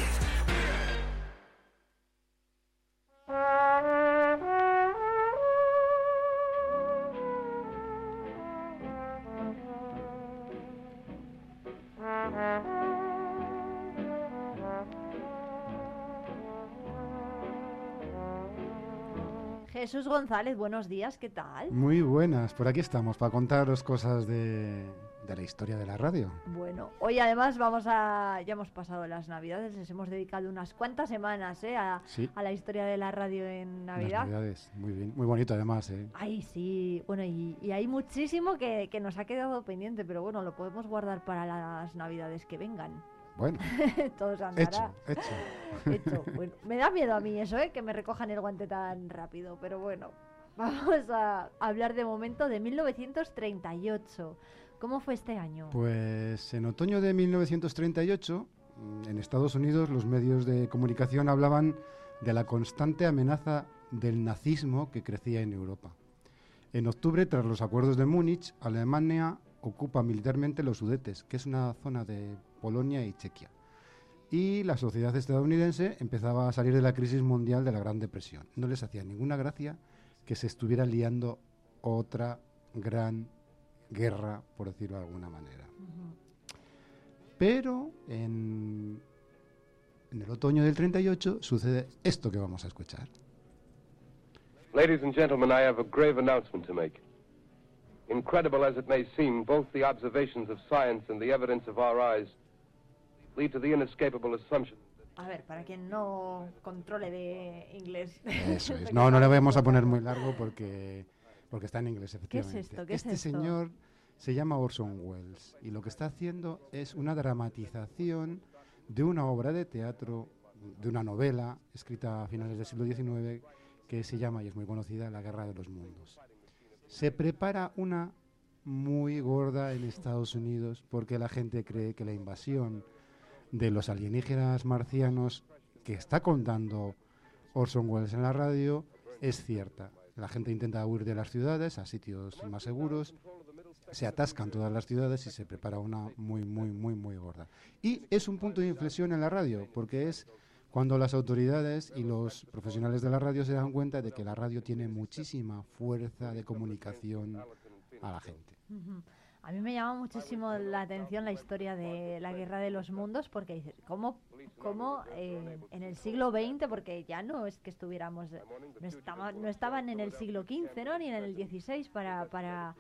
Jesús González, buenos días, ¿qué tal? Muy buenas, por aquí estamos para contaros cosas de, de la historia de la radio. Bueno, hoy además vamos a. Ya hemos pasado las Navidades, les hemos dedicado unas cuantas semanas ¿eh? a, Sí. a la historia de la radio en Las Navidad. Navidades, muy bien, muy bonito además, ¿eh? Ay, sí, bueno, y, y hay muchísimo que, que nos ha quedado pendiente, pero bueno, lo podemos guardar para las Navidades que vengan. Bueno, [laughs] Todo se andará. hecho, hecho. [laughs] Hecho. Bueno, me da miedo a mí eso, ¿eh? que me recojan el guante tan rápido, pero bueno, [laughs] vamos a hablar de momento de 1938. ¿Cómo fue este año? Pues en otoño de 1938, mm, en Estados Unidos, los medios de comunicación hablaban de la constante amenaza del nazismo que crecía en Europa. En octubre, tras los acuerdos de Múnich, Alemania ocupa militarmente los Sudetes, que es una zona de Polonia y Chequia. Y la sociedad estadounidense empezaba a salir de la crisis mundial de la Gran Depresión. No les hacía ninguna gracia que se estuviera liando otra gran guerra, por decirlo de alguna manera. Pero en, en el otoño del 38 sucede esto que vamos a escuchar. Ladies and gentlemen, I have a grave announcement to make. Incredible as it may seem, both the observations of science and the evidence of our eyes lead to the inescapable assumption. A ver, para quien no controle de inglés. Eso es. [laughs] No, no le vamos a poner muy largo porque, porque está en inglés, ¿Qué es efectivamente. esto? ¿Qué es este esto? señor se llama Orson Welles y lo que está haciendo es una dramatización de una obra de teatro, de una novela escrita a finales del siglo XIX que se llama, y es muy conocida, La Guerra de los Mundos. Se prepara una muy gorda en Estados Unidos porque la gente cree que la invasión de los alienígenas marcianos que está contando Orson Welles en la radio es cierta. La gente intenta huir de las ciudades a sitios más seguros, se atascan todas las ciudades y se prepara una muy, muy, muy, muy gorda. Y es un punto de inflexión en la radio, porque es cuando las autoridades y los profesionales de la radio se dan cuenta de que la radio tiene muchísima fuerza de comunicación a la gente. A mí me llama muchísimo la atención la historia de la Guerra de los Mundos, porque dices, ¿cómo, cómo eh, en el siglo XX, porque ya no es que estuviéramos, no, estaba- no estaban en el siglo XV, ¿no? Ni en el XVI para, para,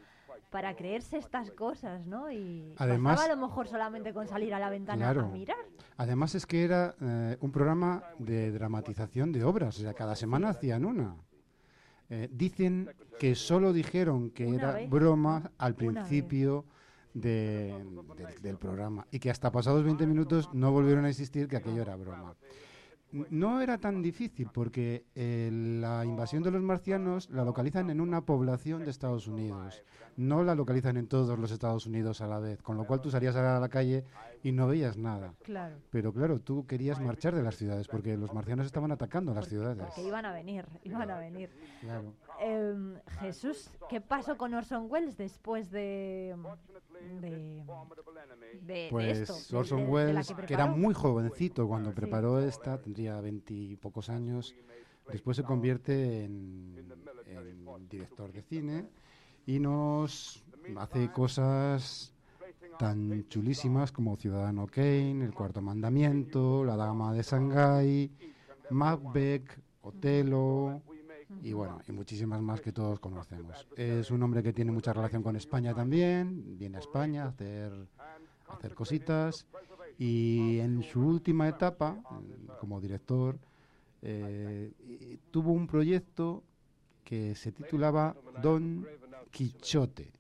para creerse estas cosas, ¿no? Y Además- a lo mejor solamente con salir a la ventana a Claro. mirar. Además es que era eh, un programa de dramatización de obras, o sea, cada semana hacían una. Eh, dicen que solo dijeron que Una era vez, broma al principio de- del, del programa y que hasta pasados 20 minutos no volvieron a existir que aquello era broma. No era tan difícil porque eh, la invasión de los marcianos la localizan en una población de Estados Unidos, no la localizan en todos los Estados Unidos a la vez, con lo cual tú salías a la calle y no veías nada. Claro. Pero claro, tú querías marchar de las ciudades porque los marcianos estaban atacando las ciudades. Porque iban a venir, iban a venir. Claro. Em, Jesús, ¿qué pasó con Orson Welles después de de, de- de Pues esto? Orson de- Welles, que que, era muy jovencito cuando preparó esta, tendría veintipocos años, después se convierte en, en director de cine y nos hace cosas tan chulísimas como Ciudadano Kane, El Cuarto Mandamiento, La Dama de Shanghái, Macbeth, Otelo y bueno, y muchísimas más que todos conocemos. Es un hombre que tiene mucha relación con España también, viene a España a hacer, cositas y en su última etapa como director eh, tuvo un proyecto que se titulaba Don Quichote,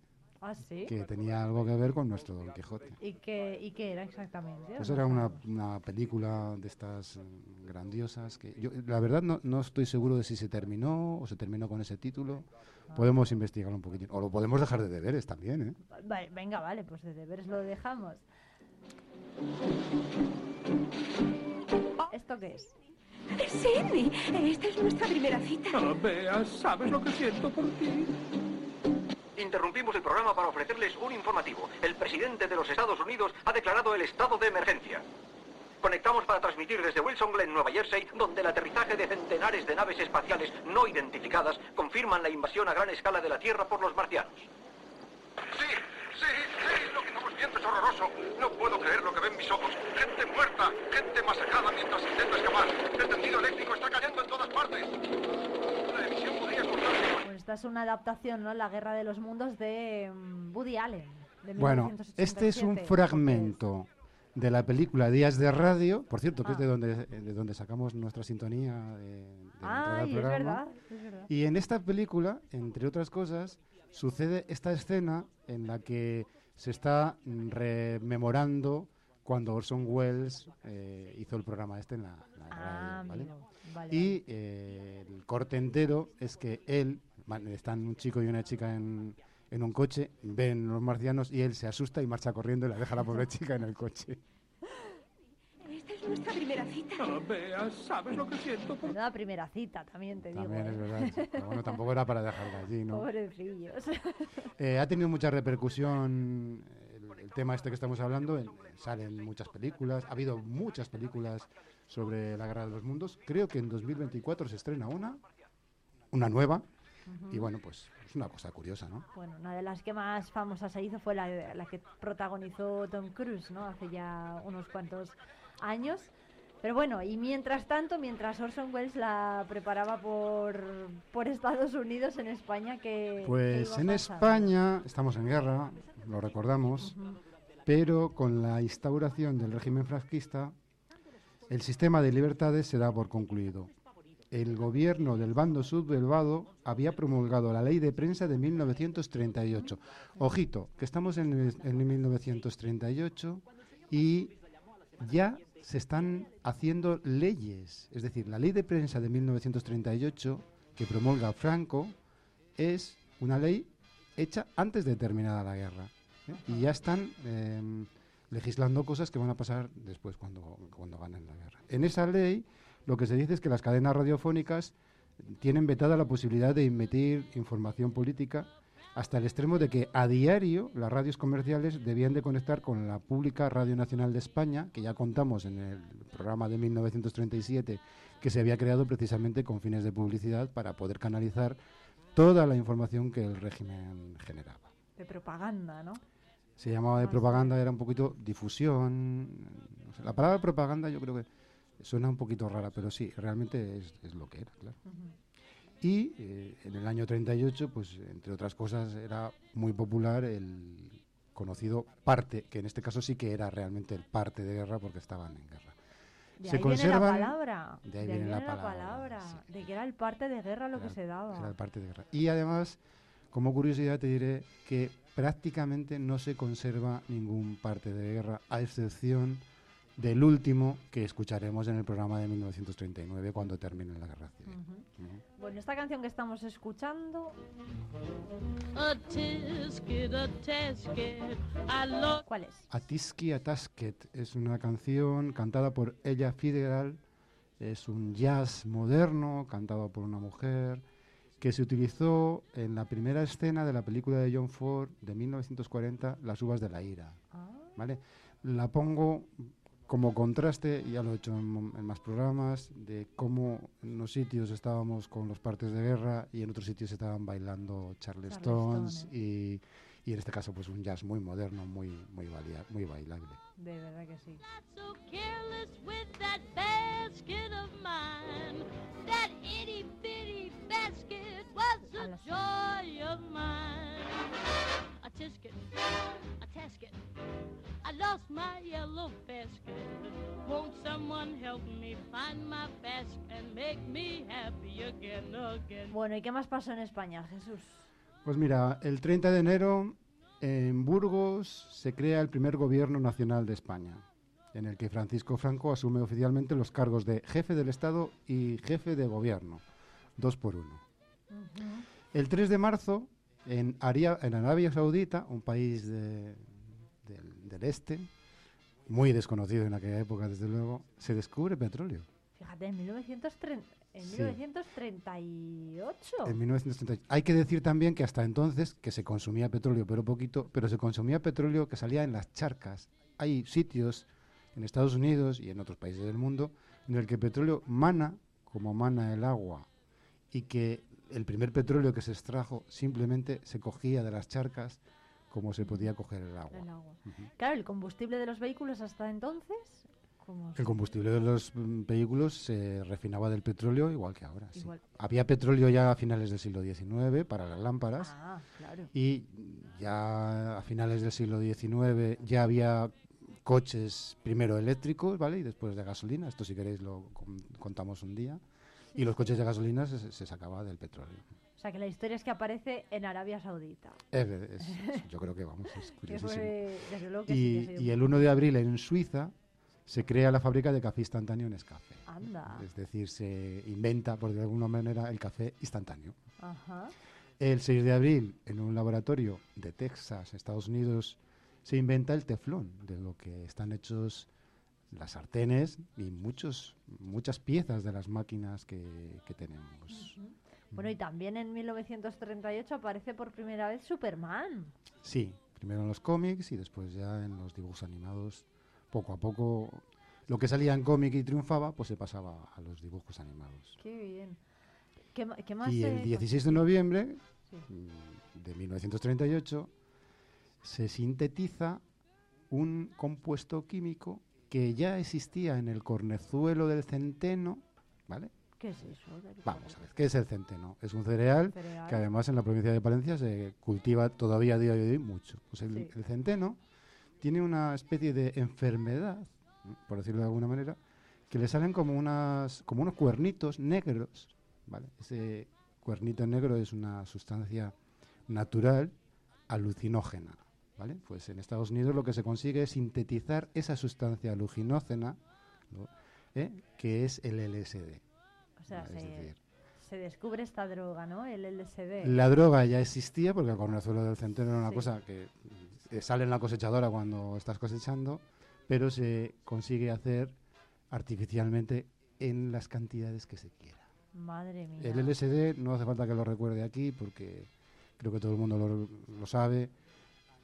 Ah, sí. que tenía algo que ver con nuestro Don Quijote. ¿Y qué, ¿Y qué era exactamente? Pues era una, una película de estas mm, grandiosas que yo la verdad no, no estoy seguro de si se terminó o se terminó con ese título. Podemos investigarlo un poquitín. O lo podemos dejar de deberes también, ¿eh? Vale, venga, vale, pues de deberes lo dejamos. ¿Esto qué es? Cindy, esta es nuestra primera cita. Bea, ¿sabes lo que siento por ti? Interrumpimos el programa para ofrecerles un informativo. El presidente de los Estados Unidos ha declarado el estado de emergencia. Conectamos para transmitir desde Wilson Glen, Nueva Jersey, donde el aterrizaje de centenares de naves espaciales no identificadas confirman la invasión a gran escala de la Tierra por los marcianos. Sí, sí, sí, lo que estamos viendo es horroroso. No puedo creer lo que ven mis ojos. Gente muerta, gente masacrada mientras intenta escapar. El tendido eléctrico está cayendo en todas partes. La emisión podría cortarse. Pues esta es una adaptación, ¿no? La Guerra de los Mundos de mm, Woody Allen. De Bueno, este es un 1987. fragmento de la película Días de Radio, por cierto, que es Ah. de donde, de donde sacamos nuestra sintonía de, de entrada al Ay, es programa. verdad, es verdad. Y en esta película, entre otras cosas, sucede esta escena en la que se está rememorando cuando Orson Welles eh, hizo el programa este en la, la Ah, radio. Vale, Y eh, el corte entero es que él, van- están un chico y una chica en, en un coche, ven los marcianos y él se asusta y marcha corriendo y la deja a la pobre chica en el coche. Esta es nuestra primera cita. Bea, ¿sabes lo que siento por La primera cita, también te digo. También es ¿eh? verdad. Pero bueno, tampoco era para dejarla allí, ¿no? Pobrecillos. Eh, ha tenido mucha repercusión el, el tema este que estamos hablando. en- salen muchas películas. Ha habido muchas películas sobre la guerra de los mundos. Creo que en 2024 se estrena una, una nueva. Y bueno, pues es una cosa curiosa, ¿no? Bueno, una de las que más famosas se hizo fue la, de- la que protagonizó Tom Cruise, ¿no? Hace ya unos cuantos años. Pero bueno, y mientras tanto, mientras Orson Welles la preparaba por, por Estados Unidos, en España, que Pues en España estamos en guerra, lo recordamos, pero con la instauración del régimen franquista, el sistema de libertades se da por concluido. El gobierno del bando sublevado había promulgado la ley de prensa de 1938. Ojito, que estamos en 1938 y ya se están haciendo leyes. Es decir, la ley de prensa de 1938 que promulga Franco es una ley hecha antes de terminada la guerra. ¿eh? Y ya están em, legislando cosas que van a pasar después cuando, cuando ganen la guerra. En esa ley lo que se dice es que las cadenas radiofónicas tienen vetada la posibilidad de emitir información política hasta el extremo de que a diario las radios comerciales debían de conectar con la pública Radio Nacional de España, que ya contamos en el programa de 1937, que se había creado precisamente con fines de publicidad para poder canalizar toda la información que el régimen generaba. de propaganda, ¿no? Se llamaba de propaganda, era un poquito difusión. La palabra propaganda yo creo que suena un poquito rara, pero sí, realmente es, es lo que era, claro. Y eh, en el año 38, pues entre otras cosas, era muy popular el conocido parte, que en este caso sí que era realmente el parte de guerra porque estaban en guerra. De Se ahí viene la palabra. De ahí viene la palabra. palabra, De que era el parte de guerra lo que se daba. Era el parte de guerra. Y además, como curiosidad te diré que prácticamente no se conserva ningún parte de guerra, a excepción del último que escucharemos en el programa de 1939 cuando termine la guerra civil. Ujú. Bueno, esta canción que estamos escuchando. A tisket, a tisket, I look. ¿Cuál es? Atiski Atasket es una canción cantada por Ella Fitzgerald, es un jazz moderno cantado por una mujer que se utilizó en la primera escena de la película de John Ford de 1940, Las uvas de la ira. ¿vale? La pongo como contraste, ya lo he hecho en, más programas, de cómo en unos sitios estábamos con los partes de guerra y en otros sitios estaban bailando Charlestons. y, y en este caso pues un jazz muy moderno, muy, muy, valia- muy bailable. De verdad que sí. so careless with that basket of mine. That itty bitty basket was a joy of mine. A tisket, a tasket. I lost my yellow basket. Won't someone help me find my basket and make me happy again, again? Bueno, ¿y qué más pasó en España, Jesús? Pues mira, el 30 de enero en Burgos se crea el primer gobierno nacional de España, en el que Francisco Franco asume oficialmente los cargos de jefe del Estado y jefe de gobierno, dos por uno. El 3 de marzo, en, Aria- en Arabia Saudita, un país de- del, del este, muy desconocido en aquella época, desde luego, se descubre petróleo. Fíjate, en, 1930, en Sí. 1938. En 1938. Hay que decir también que hasta entonces que se consumía petróleo, pero poquito, pero se consumía petróleo que salía en las charcas. Hay sitios en Estados Unidos y en otros países del mundo en el que el petróleo mana como mana el agua y que el primer petróleo que se extrajo simplemente se cogía de las charcas como se podía coger el agua. El agua. Claro, el combustible de los vehículos hasta entonces. ¿Cómo se- El combustible de los mm, vehículos se refinaba del petróleo igual que ahora. sí. Igual. Había petróleo ya a finales del siglo XIX para las lámparas. Ah, claro. Y ya a finales del siglo XIX ya había coches primero eléctricos, ¿vale? Y después de gasolina. Esto si queréis lo con- contamos un día. Y los coches de gasolina se, se sacaba del petróleo. O sea, que la historia es que aparece en Arabia Saudita. Es es- yo creo que vamos, es [laughs] curiosísimo. fue, desde luego que sí Y, y el 1 de abril en Suiza se crea la fábrica de café instantáneo Nescafé. Anda. Es decir, se inventa, por de alguna manera, el café instantáneo. Ajá. El 6 de abril, en un laboratorio de Texas, Estados Unidos, se inventa el teflón, de lo que están hechos las sartenes y muchos, muchas piezas de las máquinas que, que tenemos. Bueno, y también en 1938 aparece por primera vez Superman. Sí, primero en los cómics y después ya en los dibujos animados. Poco a poco, lo que salía en cómic y triunfaba, pues se pasaba a los dibujos animados. Qué bien. ¿Qué, más? Y el eh, 16 de noviembre Sí. mm, de 1938 se sintetiza un compuesto químico que ya existía en el cornezuelo del centeno, ¿vale? ¿Qué es eso? Vamos a ver, ¿qué es el centeno? Es un cereal, Cereal. que además en la provincia de Palencia se cultiva todavía a día de hoy mucho. Pues el, Sí. el centeno tiene una especie de enfermedad, por decirlo de alguna manera, que le salen como, unas, como unos cuernitos negros, ¿vale? Ese cuernito negro es una sustancia natural alucinógena, ¿vale? Pues en Estados Unidos lo que se consigue es sintetizar esa sustancia alucinógena, ¿no? ¿Eh? que es el LSD. O sea, se, decir, se descubre esta droga, ¿no? El LSD. La droga ya existía porque el cornezuelo del centeno era una Sí. cosa que eh, sale en la cosechadora cuando estás cosechando, pero se consigue hacer artificialmente en las cantidades que se quiera. Madre mía. El LSD no hace falta que lo recuerde aquí porque creo que todo el mundo lo, lo sabe.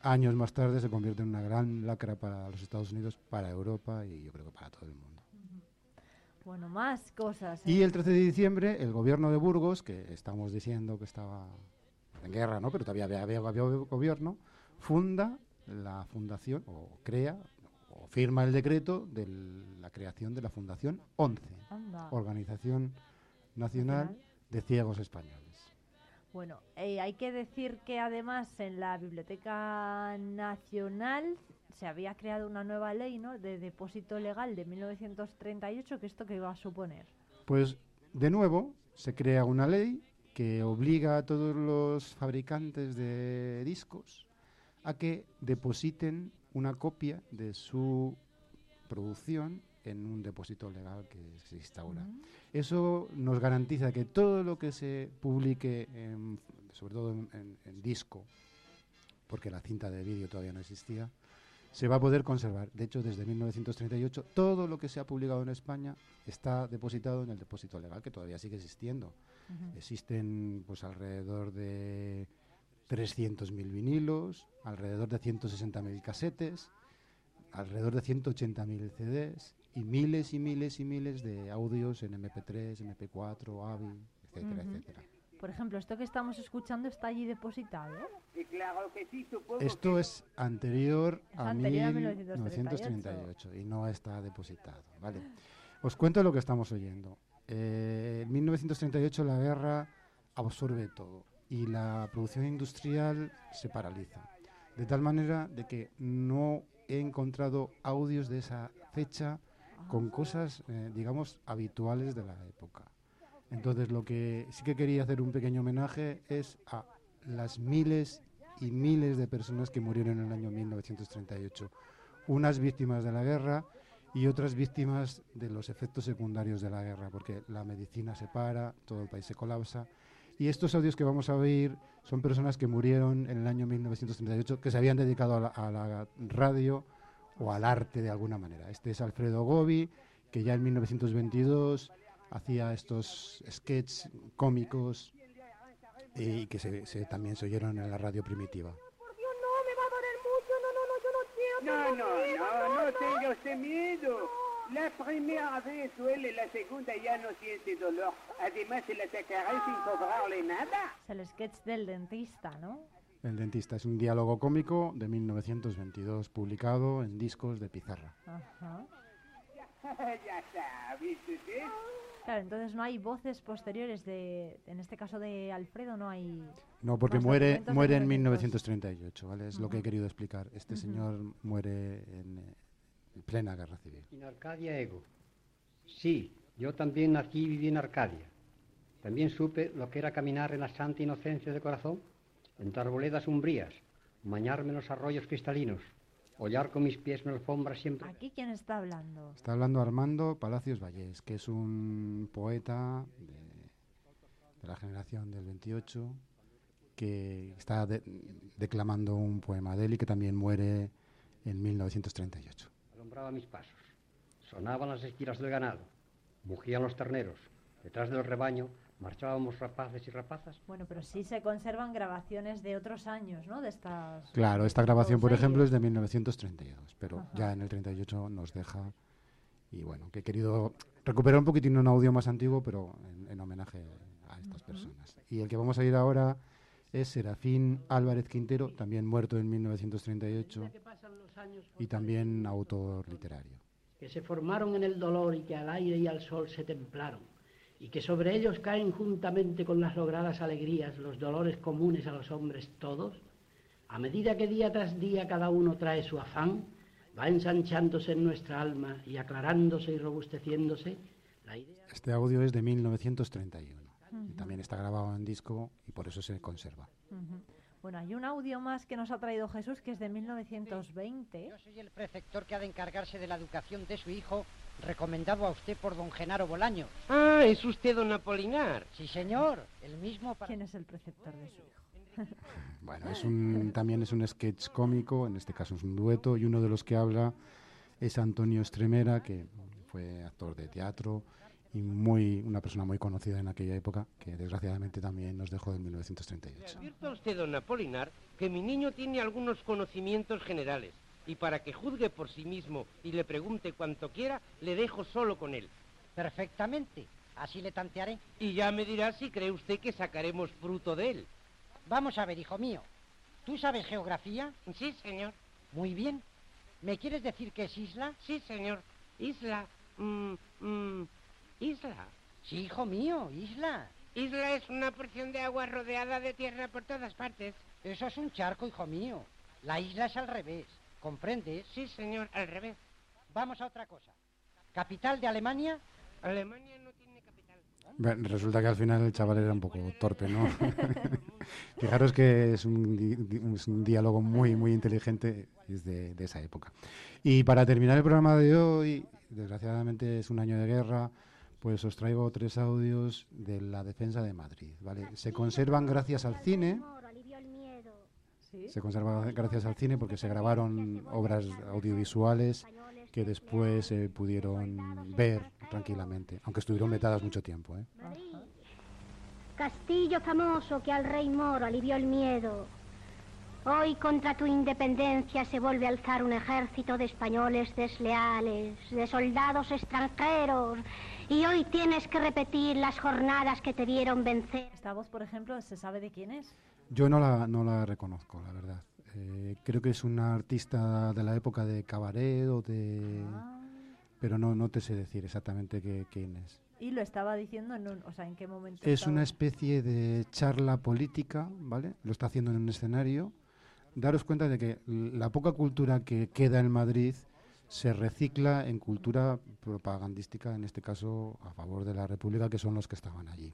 Años más tarde se convierte en una gran lacra para los Estados Unidos, para Europa y yo creo que para todo el mundo. Bueno, más cosas. Y ¿eh? el 13 de diciembre, el gobierno de Burgos, que estamos diciendo que estaba en guerra, ¿no? Pero todavía había, había- había gobierno, funda la fundación, o crea, o firma el decreto de la creación de la Fundación 11, Anda. Organización Nacional Nacional. de Ciegos Españoles. Bueno, eh, hay que decir que además en la Biblioteca Nacional se había creado una nueva ley, ¿no? De depósito legal de 1938, que esto que iba a suponer. Pues de nuevo se crea una ley que obliga a todos los fabricantes de discos a que depositen una copia de su producción en un depósito legal que se instaura. Eso nos garantiza que todo lo que se publique, en- sobre todo en, en- en disco, porque la cinta de vídeo todavía no existía, se va a poder conservar. De hecho, desde 1938, todo lo que se ha publicado en España está depositado en el depósito legal, que todavía sigue existiendo. Ujú. Existen pues alrededor de 300.000 vinilos, alrededor de 160.000 casetes, alrededor de 180.000 CDs y miles y miles y miles de audios en MP3, MP4, AVI, etcétera, etcétera. Por ejemplo, esto que estamos escuchando está allí depositado. Y claro que sí, supongo Esto es anterior Es a anterior a 1938 y no está depositado. ¿vale? Os cuento lo que estamos oyendo. Eh, en 1938 la guerra absorbe todo y la producción industrial se paraliza. De tal manera de que no he encontrado audios de esa fecha con cosas, eh, digamos, habituales de la época. Entonces, lo que sí que quería hacer un pequeño homenaje es a las miles y miles de personas que murieron en el año 1938. Unas víctimas de la guerra y otras víctimas de los efectos secundarios de la guerra, porque la medicina se para, todo el país se colapsa. Y estos audios que vamos a oír son personas que murieron en el año 1938, que se habían dedicado a la, a la radio o al arte de alguna manera. Este es Alfredo Gobi, que ya en 1922 hacía estos sketches cómicos y que se, se- también se oyeron en la radio primitiva. No, no, no, no tenga usted miedo. La primera vez duele, la segunda ya no siente dolor. Además, se la sacaré sin cobrarle nada. Es el sketch del dentista, ¿no? El dentista es un diálogo cómico de 1922, publicado en discos de pizarra. Ajá. [laughs] ya está, ¿viste usted? Claro, entonces no hay voces posteriores de, en este caso de Alfredo, no hay... No, porque muere, muere en 1900. 1938, ¿vale? Es lo que he querido explicar. Este Ujú. señor muere en, eh, en plena guerra civil. En Arcadia Ego. Sí, yo también nací y viví en Arcadia. También supe lo que era caminar en la santa inocencia de corazón, entre arboledas umbrías, bañarme en los arroyos cristalinos, hollar con mis pies en la alfombra siempre. ¿Aquí quién está hablando? Está hablando Armando Palacios Vallés, que es un poeta de, de la generación del 28, que está de- declamando un poema de él y que también muere en 1938. Alumbraba mis pasos. Sonaban las esquilas del ganado, mugían los terneros. Detrás del rebaño marchábamos rapaces y rapazas. Bueno, pero sí se conservan grabaciones de otros años, ¿no? De estas... Claro, esta grabación, por ejemplo, es de 1932, pero Ajá. ya en el 38 nos deja. Y bueno, que he querido recuperar un poquitín un audio más antiguo, pero en, en homenaje a estas personas. Y el que vamos a ir ahora es Serafín Álvarez Quintero, también muerto en 1938 y también autor literario. que se formaron en el dolor y que al aire y al sol se templaron, y que sobre ellos caen juntamente con las logradas alegrías los dolores comunes a los hombres todos, a medida que día tras día cada uno trae su afán, va ensanchándose en nuestra alma y aclarándose y robusteciéndose la idea. Este audio es de 1931 y también está grabado en disco y por eso se conserva. Bueno, hay un audio más que nos ha traído Jesús que es de 1920. Yo soy el preceptor que ha de encargarse de la educación de su hijo, recomendado a usted por don Genaro Bolaño. Ah, es usted don Apolinar. Sí, señor, el mismo para... ¿Quién es el preceptor de su hijo? [laughs] Bueno, es un, también es un sketch cómico, en este caso es un dueto, y uno de los que habla es Antonio Estremera, que fue actor de teatro y muy una persona muy conocida en aquella época, que desgraciadamente también nos dejó en 1938. Advierto a usted, don Apolinar, que mi niño tiene algunos conocimientos generales. Y para que juzgue por sí mismo y le pregunte cuanto quiera, le dejo solo con él. Perfectamente, así le tantearé. Y ya me dirá si cree usted que sacaremos fruto de él. Vamos a ver, hijo mío, ¿tú sabes geografía? Sí, señor. Muy bien. ¿Me quieres decir que es isla? Sí, señor. Isla. mm, mm, isla. Sí, hijo mío, isla. Isla es una porción de agua rodeada de tierra por todas partes. Eso es un charco, hijo mío. La isla es al revés. ¿Comprendes? Sí, señor, al revés. Vamos a otra cosa. ¿Capital de Alemania? Alemania no tiene capital. Bueno, Resulta que al final el chaval era un poco torpe, ¿no? [laughs] Fijaros que es un, di- di- es un diálogo muy, muy inteligente y es de, de esa época. Y para terminar el programa de hoy, desgraciadamente es un año de guerra, pues os traigo tres audios de la defensa de Madrid, ¿vale? Se conservan gracias al cine, se conservan gracias al cine porque se grabaron obras audiovisuales que después se pudieron ver tranquilamente, aunque estuvieron vetadas mucho tiempo, ¿eh? Castillo famoso que al rey moro alivió el miedo. Hoy contra tu independencia se vuelve a alzar un ejército de españoles desleales, de soldados extranjeros, y hoy tienes que repetir las jornadas que te vieron vencer. Esta voz, por ejemplo, ¿se sabe de quién es? Yo no la, no la reconozco, la verdad. Eh, creo que es una artista de la época de cabaret o de... Ah. Pero no, no te sé decir exactamente qué- quién es. Y lo estaba diciendo en un, o sea, ¿en qué momento? Es estaba? una especie de charla política, ¿vale? Lo está haciendo en un escenario. Daros cuenta de que la poca cultura que queda en Madrid se recicla en cultura propagandística, en este caso a favor de la República, que son los que estaban allí.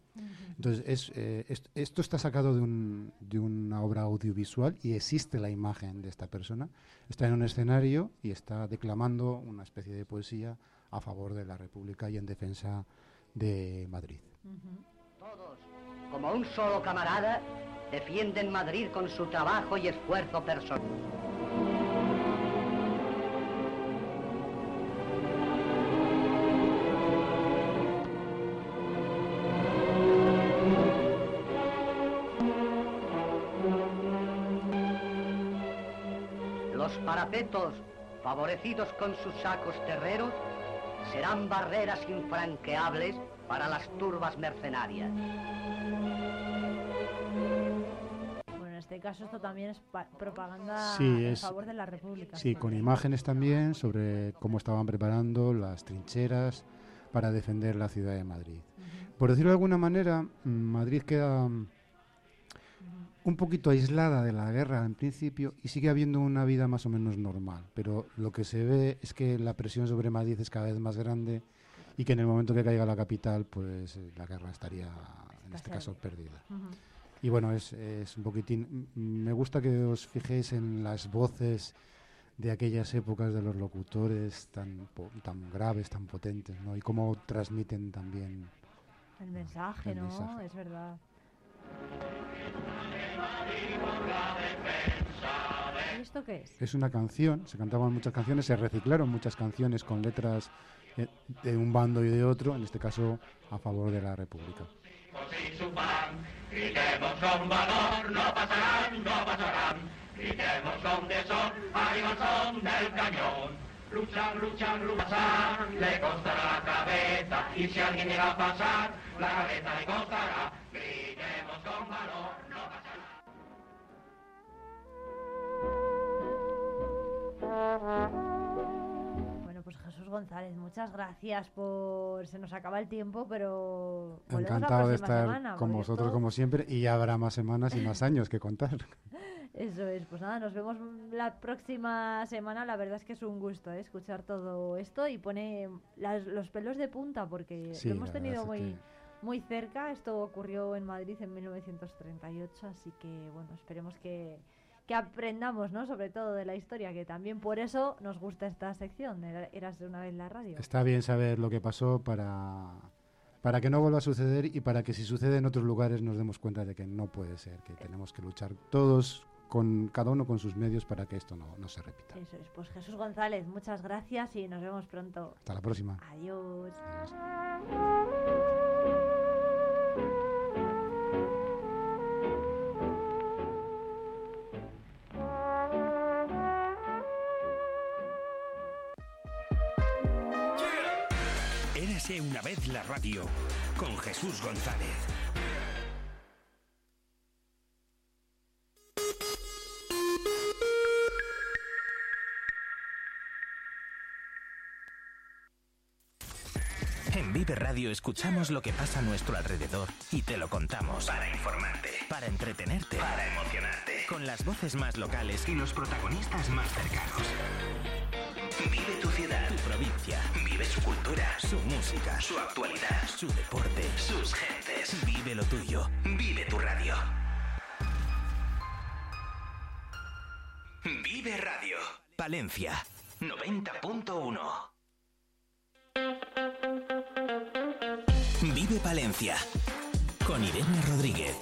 Entonces, es, eh, est- esto está sacado de, un- de una obra audiovisual y existe la imagen de esta persona. Está en un escenario y está declamando una especie de poesía a favor de la República y en defensa de Madrid. Todos, como un solo camarada, defienden Madrid con su trabajo y esfuerzo personal. Los parapetos, favorecidos con sus sacos terreros, serán barreras infranqueables para las turbas mercenarias. Este caso esto también es pa- propaganda Sí, en favor de la República. Sí, con imágenes también sobre cómo estaban preparando las trincheras para defender la ciudad de Madrid. Por decirlo de alguna manera, mm, Madrid queda mm, un poquito aislada de la guerra en principio y sigue habiendo una vida más o menos normal, pero lo que se ve es que la presión sobre Madrid es cada vez más grande y que en el momento que caiga la capital, pues eh, la guerra estaría, en este caso, perdida. Y bueno, es, es un poquitín. m- Me gusta que os fijéis en las voces de aquellas épocas de los locutores tan, po- tan graves, tan potentes, ¿no? Y cómo transmiten también. El mensaje, El ¿no? mensaje. Es verdad. ¿Y esto qué es? Es una canción, se cantaban muchas canciones, se reciclaron muchas canciones con letras eh, de un bando y de otro, en este caso a favor de la República. Gritemos con valor, no pasarán, no pasarán. Gritemos con tesón, arriba el son del cañón. Luchan, luchan, luchan, le costará la cabeza. Y si alguien llega a pasar, la cabeza le costará. Gritemos con valor, no pasarán. Jesús González, muchas gracias por... Se nos acaba el tiempo, pero... Encantado de estar semana, con vosotros esto- como siempre y ya habrá más semanas y más años que contar. [laughs] Eso es, pues nada, nos vemos la próxima semana. La verdad es que es un gusto ¿eh? escuchar todo esto y pone las- los pelos de punta porque Sí, lo hemos tenido muy, que- muy cerca. Esto ocurrió en Madrid en 1938, así que bueno, esperemos que, que aprendamos, ¿no? Sobre todo de la historia, que también por eso nos gusta esta sección. Era- Eras de una vez la radio. Está bien saber lo que pasó para, para que no vuelva a suceder y para que si sucede en otros lugares nos demos cuenta de que no puede ser, que tenemos que luchar todos con cada uno con sus medios para que esto no, no se repita. Eso es, pues Jesús González, muchas gracias y nos vemos pronto. Hasta la próxima. Adiós. Una vez la radio con Jesús González. En Vive Radio escuchamos lo que pasa a nuestro alrededor y te lo contamos. Para informarte. Para entretenerte. Para emocionarte. Con las voces más locales y los protagonistas más cercanos. Vive tu ciudad. Tu provincia. Vive su cultura. Su música. Su actualidad. Su deporte. Sus gentes. Vive lo tuyo. Vive tu radio. Vive Radio. Palencia. 90.1. Vive Palencia. Con Irene Rodríguez.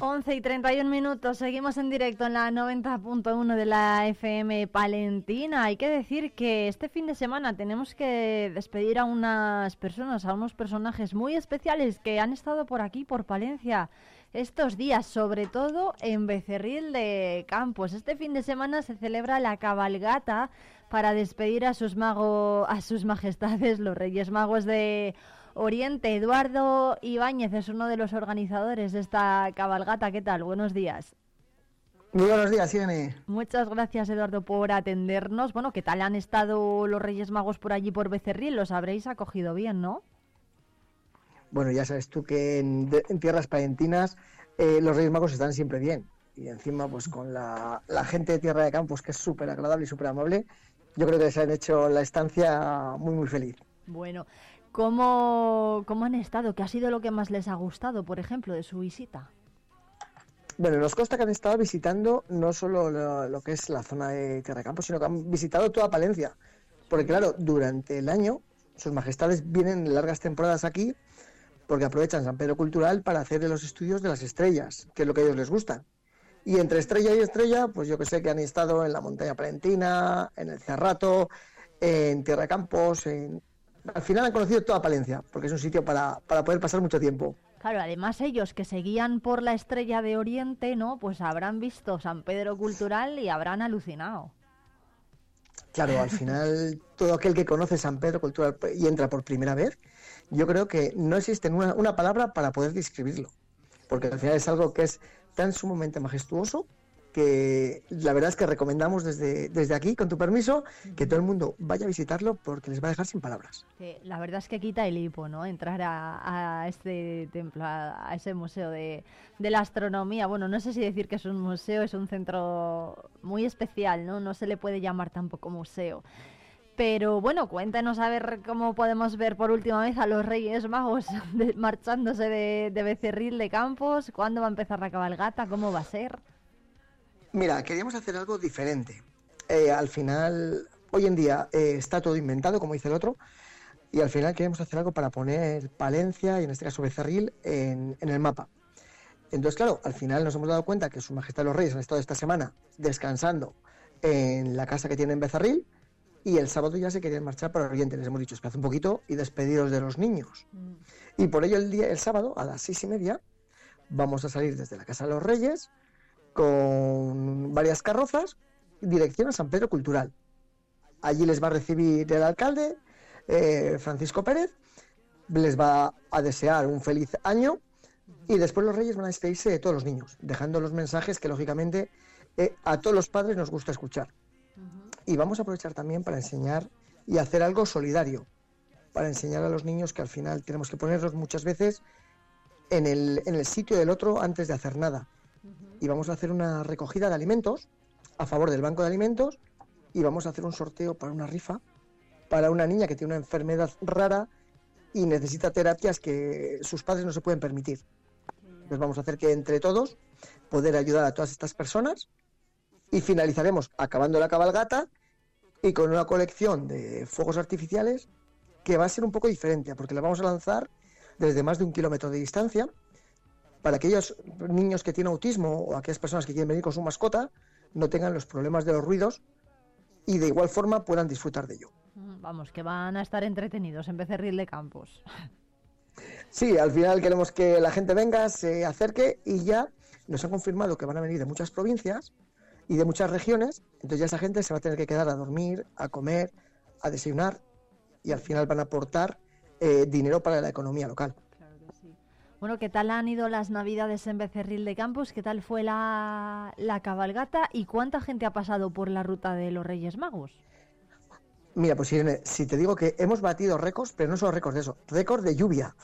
11 y 31 minutos, seguimos en directo en la 90.1 de la FM Palentina. Hay que decir que este fin de semana tenemos que despedir a unas personas, a unos personajes muy especiales que han estado por aquí, por Palencia, estos días, sobre todo en Becerril de Campos. Este fin de semana se celebra la cabalgata para despedir a sus magos, a sus majestades, los Reyes Magos de Oriente. Eduardo Ibáñez es uno de los organizadores de esta cabalgata. ¿Qué tal? Buenos días. Muy buenos días, Irene. Muchas gracias, Eduardo, por atendernos. Bueno, ¿qué tal han estado los Reyes Magos por allí, por Becerril? Los habréis acogido bien, ¿no? Bueno, ya sabes tú que en, tierras palentinas eh, los Reyes Magos están siempre bien. Y encima, pues con la, la gente de Tierra de Campos, que es súper agradable y súper amable, yo creo que se han hecho la estancia muy, muy feliz. Bueno, ¿cómo, ¿cómo han estado? ¿Qué ha sido lo que más les ha gustado, por ejemplo, de su visita? Bueno, nos consta que han estado visitando no solo lo, lo que es la zona de Campos, sino que han visitado toda Palencia. Porque claro, durante el año sus majestades vienen largas temporadas aquí porque aprovechan San Pedro Cultural para hacer los estudios de las estrellas, que es lo que a ellos les gusta. Y entre estrella y estrella, pues yo que sé que han estado en la montaña palentina, en el Cerrato, en Tierra Campos, en... al final han conocido toda Palencia, porque es un sitio para, para poder pasar mucho tiempo. Claro, además ellos que seguían por la estrella de Oriente, ¿no? Pues habrán visto San Pedro Cultural y habrán alucinado. Claro, al final todo aquel que conoce San Pedro Cultural y entra por primera vez, yo creo que no existe una, una palabra para poder describirlo, porque al final es algo que es tan sumamente majestuoso que la verdad es que recomendamos desde, desde aquí, con tu permiso, que todo el mundo vaya a visitarlo porque les va a dejar sin palabras. La verdad es que quita el hipo, ¿no? Entrar a, a este templo, a, a ese museo de, de la astronomía. Bueno, no sé si decir que es un museo, es un centro muy especial, ¿no? No se le puede llamar tampoco museo. Pero bueno, cuéntenos a ver cómo podemos ver por última vez a los Reyes Magos [laughs] de- marchándose de, de Becerril de Campos. ¿Cuándo va a empezar la cabalgata? ¿Cómo va a ser? Mira, queríamos hacer algo diferente. Eh, al final, hoy en día eh, está todo inventado, como dice el otro, y al final queremos hacer algo para poner Palencia y en este caso Becerril en, en el mapa. Entonces, claro, al final nos hemos dado cuenta que Su Majestad los Reyes han estado esta semana descansando en la casa que tienen en Becerril y el sábado ya se querían marchar para Oriente. Les hemos dicho, esperad un poquito y despediros de los niños. Y por ello el día, el sábado, a las seis y media, vamos a salir desde la Casa de los Reyes con varias carrozas, dirección a San Pedro Cultural. Allí les va a recibir el alcalde, eh, Francisco Pérez, les va a desear un feliz año y después los reyes van a despedirse de todos los niños, dejando los mensajes que lógicamente eh, a todos los padres nos gusta escuchar. Y vamos a aprovechar también para enseñar y hacer algo solidario, para enseñar a los niños que al final tenemos que ponernos muchas veces en el, en el sitio del otro antes de hacer nada. Y vamos a hacer una recogida de alimentos a favor del Banco de Alimentos y vamos a hacer un sorteo para una rifa para una niña que tiene una enfermedad rara y necesita terapias que sus padres no se pueden permitir. Entonces vamos a hacer que entre todos poder ayudar a todas estas personas y finalizaremos acabando la cabalgata y con una colección de fuegos artificiales que va a ser un poco diferente porque la vamos a lanzar desde más de un kilómetro de distancia para aquellos niños que tienen autismo o aquellas personas que quieren venir con su mascota no tengan los problemas de los ruidos y de igual forma puedan disfrutar de ello. Mm, Vamos, que van a estar entretenidos en Becerril de Campos. [laughs] Sí, al final queremos que la gente venga, se acerque y ya nos han confirmado que van a venir de muchas provincias y de muchas regiones, entonces ya esa gente se va a tener que quedar a dormir, a comer, a desayunar y al final van a aportar eh, dinero para la economía local. Bueno, ¿qué tal han ido las navidades en Becerril de Campos? ¿Qué tal fue la, la cabalgata? ¿Y cuánta gente ha pasado por la ruta de los Reyes Magos? Mira, pues Irene, si te digo que hemos batido récords, pero no solo récords de eso, récord de lluvia.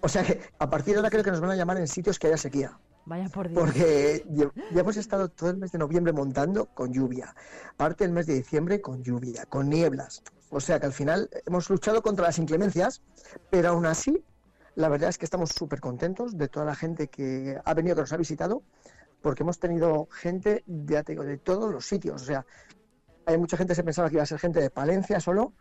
O sea que a partir de ahora creo que nos van a llamar en sitios que haya sequía. Vaya por Dios. Porque ya ya hemos estado todo el mes de noviembre montando con lluvia, parte del mes de diciembre con lluvia, con nieblas. O sea que al final hemos luchado contra las inclemencias, pero aún así, la verdad es que estamos súper contentos de toda la gente que ha venido, que nos ha visitado, porque hemos tenido gente, ya te digo, de todos los sitios. O sea, hay mucha gente que se pensaba que iba a ser gente de Palencia solo,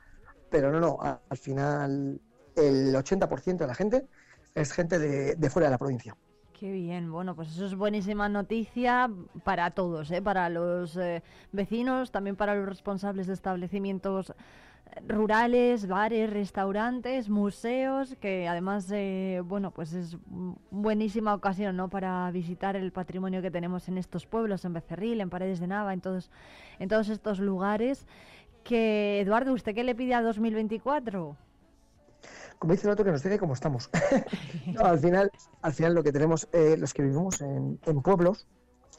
pero no, no, al final el 80% de la gente es gente de, fuera de la provincia. Qué bien, bueno, pues eso es buenísima noticia para todos, ¿eh? para los eh, vecinos, también para los responsables de establecimientos rurales, bares, restaurantes, museos, que además, eh, bueno, pues es buenísima ocasión, ¿no? Para visitar el patrimonio que tenemos en estos pueblos, en Becerril, en Paredes de Nava, en todos, en todos estos lugares. Que, Eduardo, ¿usted qué le pide a 2024? Como dice el otro, que nos diga cómo estamos. [laughs] Al final, al final lo que tenemos, eh, los que vivimos en, en pueblos,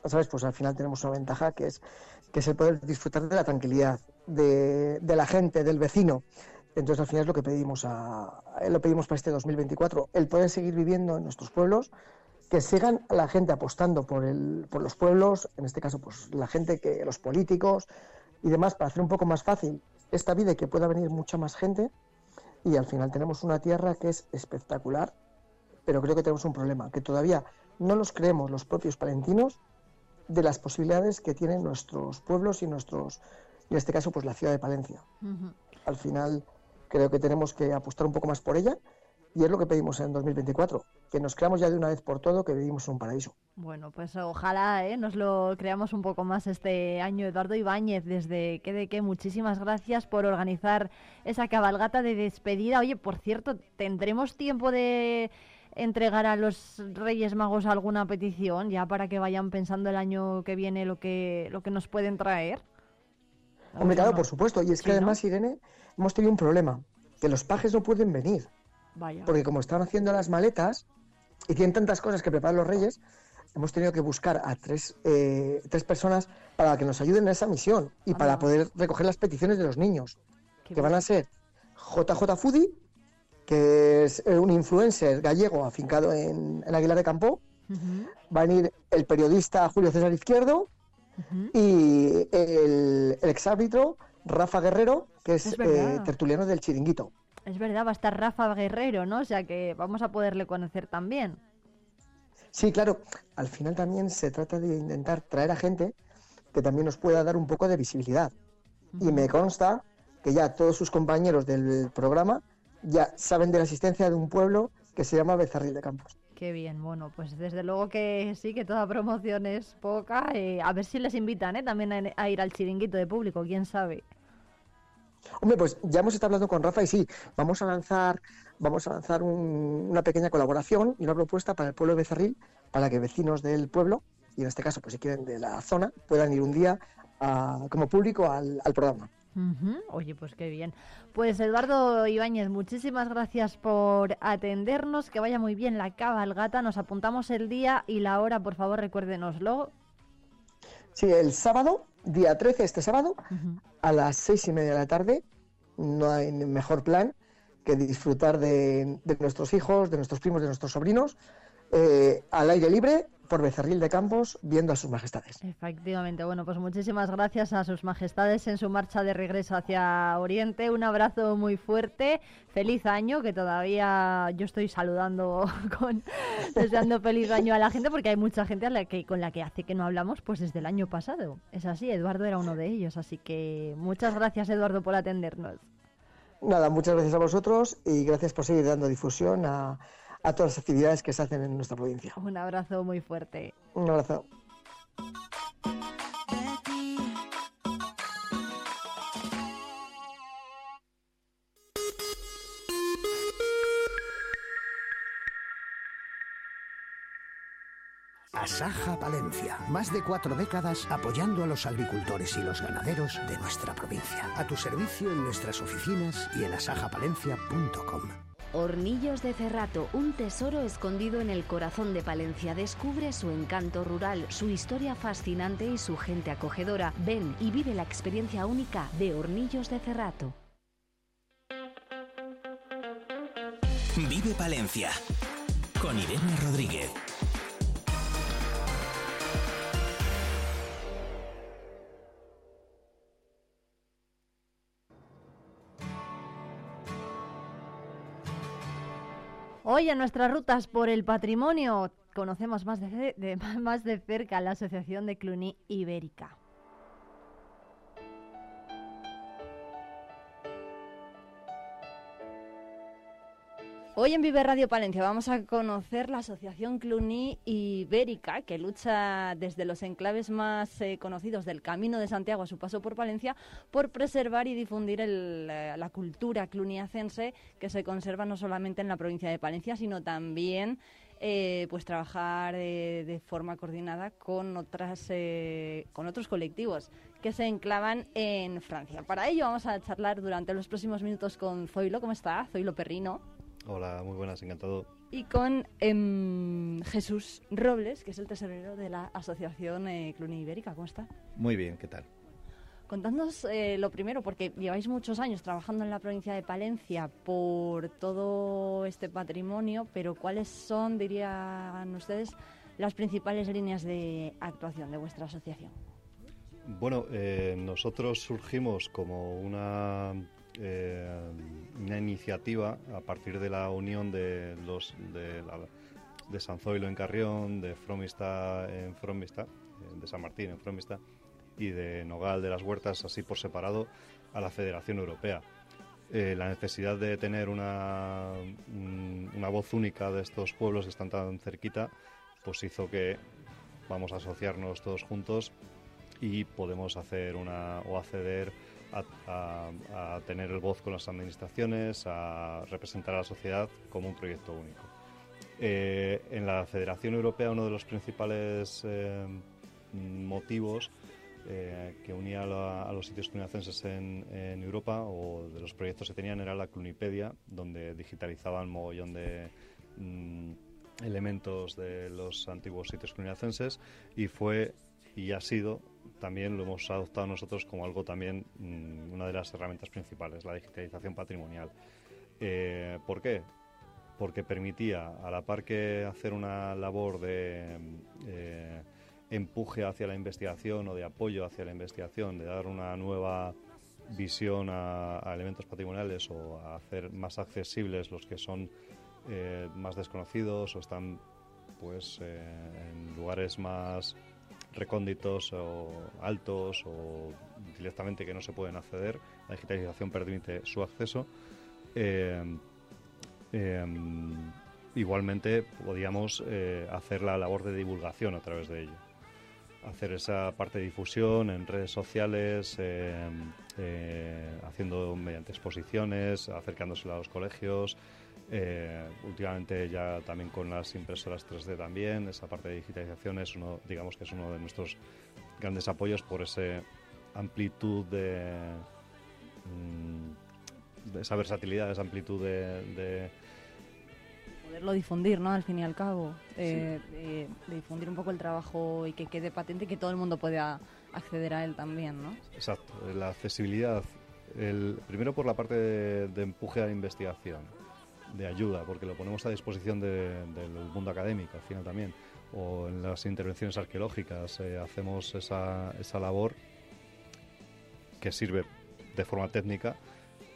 ¿sabes? Pues al final tenemos una ventaja que es, que es el poder disfrutar de la tranquilidad, de, la gente, del vecino. Entonces al final es lo que pedimos a, eh, lo pedimos para este 2024, el poder seguir viviendo en nuestros pueblos, que sigan la gente apostando por el, por los pueblos, en este caso pues la gente que, los políticos y demás, para hacer un poco más fácil esta vida y que pueda venir mucha más gente. Y al final tenemos una tierra que es espectacular, pero creo que tenemos un problema, que todavía no nos creemos los propios palentinos de las posibilidades que tienen nuestros pueblos y nuestros, y en este caso, pues la ciudad de Palencia. Al final creo que tenemos que apostar un poco más por ella y es lo que pedimos en 2024, que nos creamos ya de una vez por todo que vivimos en un paraíso. Bueno, pues ojalá ¿eh? nos lo creamos un poco más este año. Eduardo Ibáñez, desde que de que muchísimas gracias por organizar esa cabalgata de despedida. Oye, por cierto, ¿tendremos tiempo de entregar a los Reyes Magos alguna petición ya para que vayan pensando el año que viene lo que, lo que nos pueden traer? Hombre, claro, por supuesto. Y es que además, Irene, hemos tenido un problema, que los pajes no pueden venir. Vaya. Porque como están haciendo las maletas y tienen tantas cosas que preparar los reyes, hemos tenido que buscar a tres, eh, tres personas para que nos ayuden en esa misión y para poder recoger las peticiones de los niños, que van a ser JJ Foodie, que es eh, un influencer gallego afincado en, en Aguilar de Campo, va a venir el periodista Julio César Izquierdo y el, el exárbitro Rafa Guerrero, que es, eh, tertuliano del Chiringuito. Es verdad, va a estar Rafa Guerrero, ¿no? O sea que vamos a poderle conocer también. Sí, claro, al final también se trata de intentar traer a gente que también nos pueda dar un poco de visibilidad. Y me consta que ya todos sus compañeros del programa ya saben de la existencia de un pueblo que se llama Becerril de Campos. Qué bien, bueno, pues desde luego que sí, que toda promoción es poca. eh, a ver si les invitan ¿eh? también a, a ir al chiringuito de público, quién sabe. Hombre, pues ya hemos estado hablando con Rafa y sí, vamos a lanzar, vamos a lanzar un- una pequeña colaboración y una propuesta para el pueblo de Becerril, para que vecinos del pueblo, y en este caso, pues si quieren de la zona, puedan ir un día a- como público al programa. Oye, pues qué bien. Pues Eduardo Ibáñez, muchísimas gracias por atendernos, que vaya muy bien la cabalgata, nos apuntamos el día y la hora, por favor, recuérdenoslo. Sí, el sábado, día 13, este sábado, a las seis y media de la tarde, no hay mejor plan que disfrutar de, de nuestros hijos, de nuestros primos, de nuestros sobrinos, eh, al aire libre, por Becerril de Campos, viendo a sus majestades. Efectivamente, bueno, pues muchísimas gracias a sus majestades en su marcha de regreso hacia Oriente. Un abrazo muy fuerte, feliz año, que todavía yo estoy saludando [laughs] con deseando feliz año a la gente, porque hay mucha gente a la que, con la que hace que no hablamos pues desde el año pasado. Es así, Eduardo era uno de ellos, así que muchas gracias Eduardo por atendernos. Nada, muchas gracias a vosotros y gracias por seguir dando difusión a, a todas las actividades que se hacen en nuestra provincia. Un abrazo muy fuerte. Un abrazo. Asaja Palencia. Más de cuatro décadas apoyando a los agricultores y los ganaderos de nuestra provincia. A tu servicio en nuestras oficinas y en asajapalencia.com. Hornillos de Cerrato, un tesoro escondido en el corazón de Palencia. Descubre su encanto rural, su historia fascinante y su gente acogedora. Ven y vive la experiencia única de Hornillos de Cerrato. Vive Palencia con Irene Rodríguez. Hoy en nuestras rutas por el patrimonio conocemos más de, [laughs] más de cerca la Asociación de Cluny Ibérica. Hoy en Vive Radio Palencia vamos a conocer la Asociación Cluny Ibérica, que lucha desde los enclaves más eh, conocidos del Camino de Santiago a su paso por Palencia por preservar y difundir el, eh, la cultura cluniacense que se conserva no solamente en la provincia de Palencia, sino también eh, pues trabajar de forma coordinada con otras con otros colectivos que se enclavan en Francia. Para ello vamos a charlar durante los próximos minutos con Zoilo, ¿cómo está? Zoilo Perrino. Hola, muy buenas, encantado. Y con em, Jesús Robles, que es el tesorero de la Asociación eh, Cluny Ibérica. ¿Cómo está? Muy bien, ¿qué tal? Contadnos eh, lo primero, porque lleváis muchos años trabajando en la provincia de Palencia por todo este patrimonio, pero ¿cuáles son, dirían ustedes, las principales líneas de actuación de vuestra asociación? Bueno, eh, nosotros surgimos como una, eh, una iniciativa a partir de la unión de los de, la- de San Zoilo en Carrión, de Fromista en Fromista, eh, de San Martín en Fromista y de Nogal de las Huertas, así por separado, a la Federación Europea. Eh, la necesidad de tener una, un- una voz única de estos pueblos que están tan cerquita, pues hizo que vamos a asociarnos todos juntos y podemos hacer una o acceder a, a- a tener el voz con las administraciones, a representar a la sociedad como un proyecto único. Eh, en la Federación Europea uno de los principales eh, motivos eh, que unía la- a los sitios cluniacenses en, en Europa o de los proyectos que tenían era la Clunipedia, donde digitalizaban mogollón de mm, elementos de los antiguos sitios cluniacenses y fue y ha sido también lo hemos adoptado nosotros como algo también mm, una de las herramientas principales, la digitalización patrimonial. Eh, ¿Por qué? Porque permitía, a la par que hacer una labor de eh, empuje hacia la investigación o de apoyo hacia la investigación, de dar una nueva visión a, elementos patrimoniales o a hacer más accesibles los que son eh, más desconocidos o están pues en lugares más recónditos o altos o directamente que no se pueden acceder. La digitalización permite su acceso. Eh, eh, igualmente podíamos eh, hacer la labor de divulgación a través de ello. Hacer esa parte de difusión en redes sociales, eh, eh, haciendo mediante exposiciones, acercándose a los colegios, eh, últimamente ya también con las impresoras 3D también, esa parte de digitalización es uno, digamos que es uno de nuestros grandes apoyos por esa amplitud de, mm, de esa versatilidad, esa amplitud de, de- Poderlo difundir, ¿no? Al fin y al cabo. eh, de difundir un poco el trabajo y que quede patente y que todo el mundo pueda acceder a él también, ¿no? Exacto, la accesibilidad. El, primero por la parte de, de empuje a la investigación, de ayuda, porque lo ponemos a disposición de- del mundo académico, al final también. O en las intervenciones arqueológicas eh, hacemos esa, esa labor que sirve de forma técnica,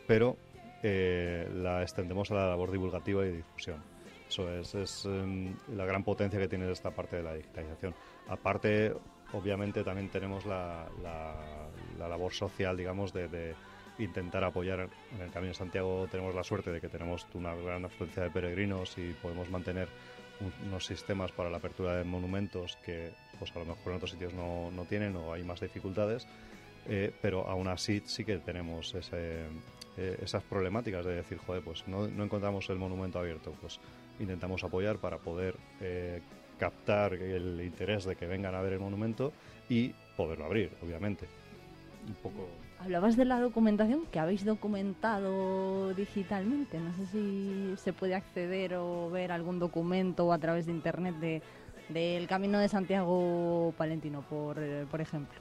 pero eh, la extendemos a la labor divulgativa y difusión. Eso es, es em, la gran potencia que tiene esta parte de la digitalización. Aparte, obviamente, también tenemos la, la- la labor social, digamos, de, de intentar apoyar en el Camino de Santiago. Tenemos la suerte de que tenemos una gran afluencia de peregrinos y podemos mantener un- unos sistemas para la apertura de monumentos que, pues a lo mejor en otros sitios no, no tienen o hay más dificultades. Eh, pero aún así sí que tenemos ese, eh, esas problemáticas de decir, joder, pues no, no encontramos el monumento abierto, pues intentamos apoyar para poder eh, captar el interés de que vengan a ver el monumento y poderlo abrir, obviamente. Un poco... Hablabas de la documentación que habéis documentado digitalmente. No sé si se puede acceder o ver algún documento a través de internet de del Camino de Santiago Palentino, por, ejemplo.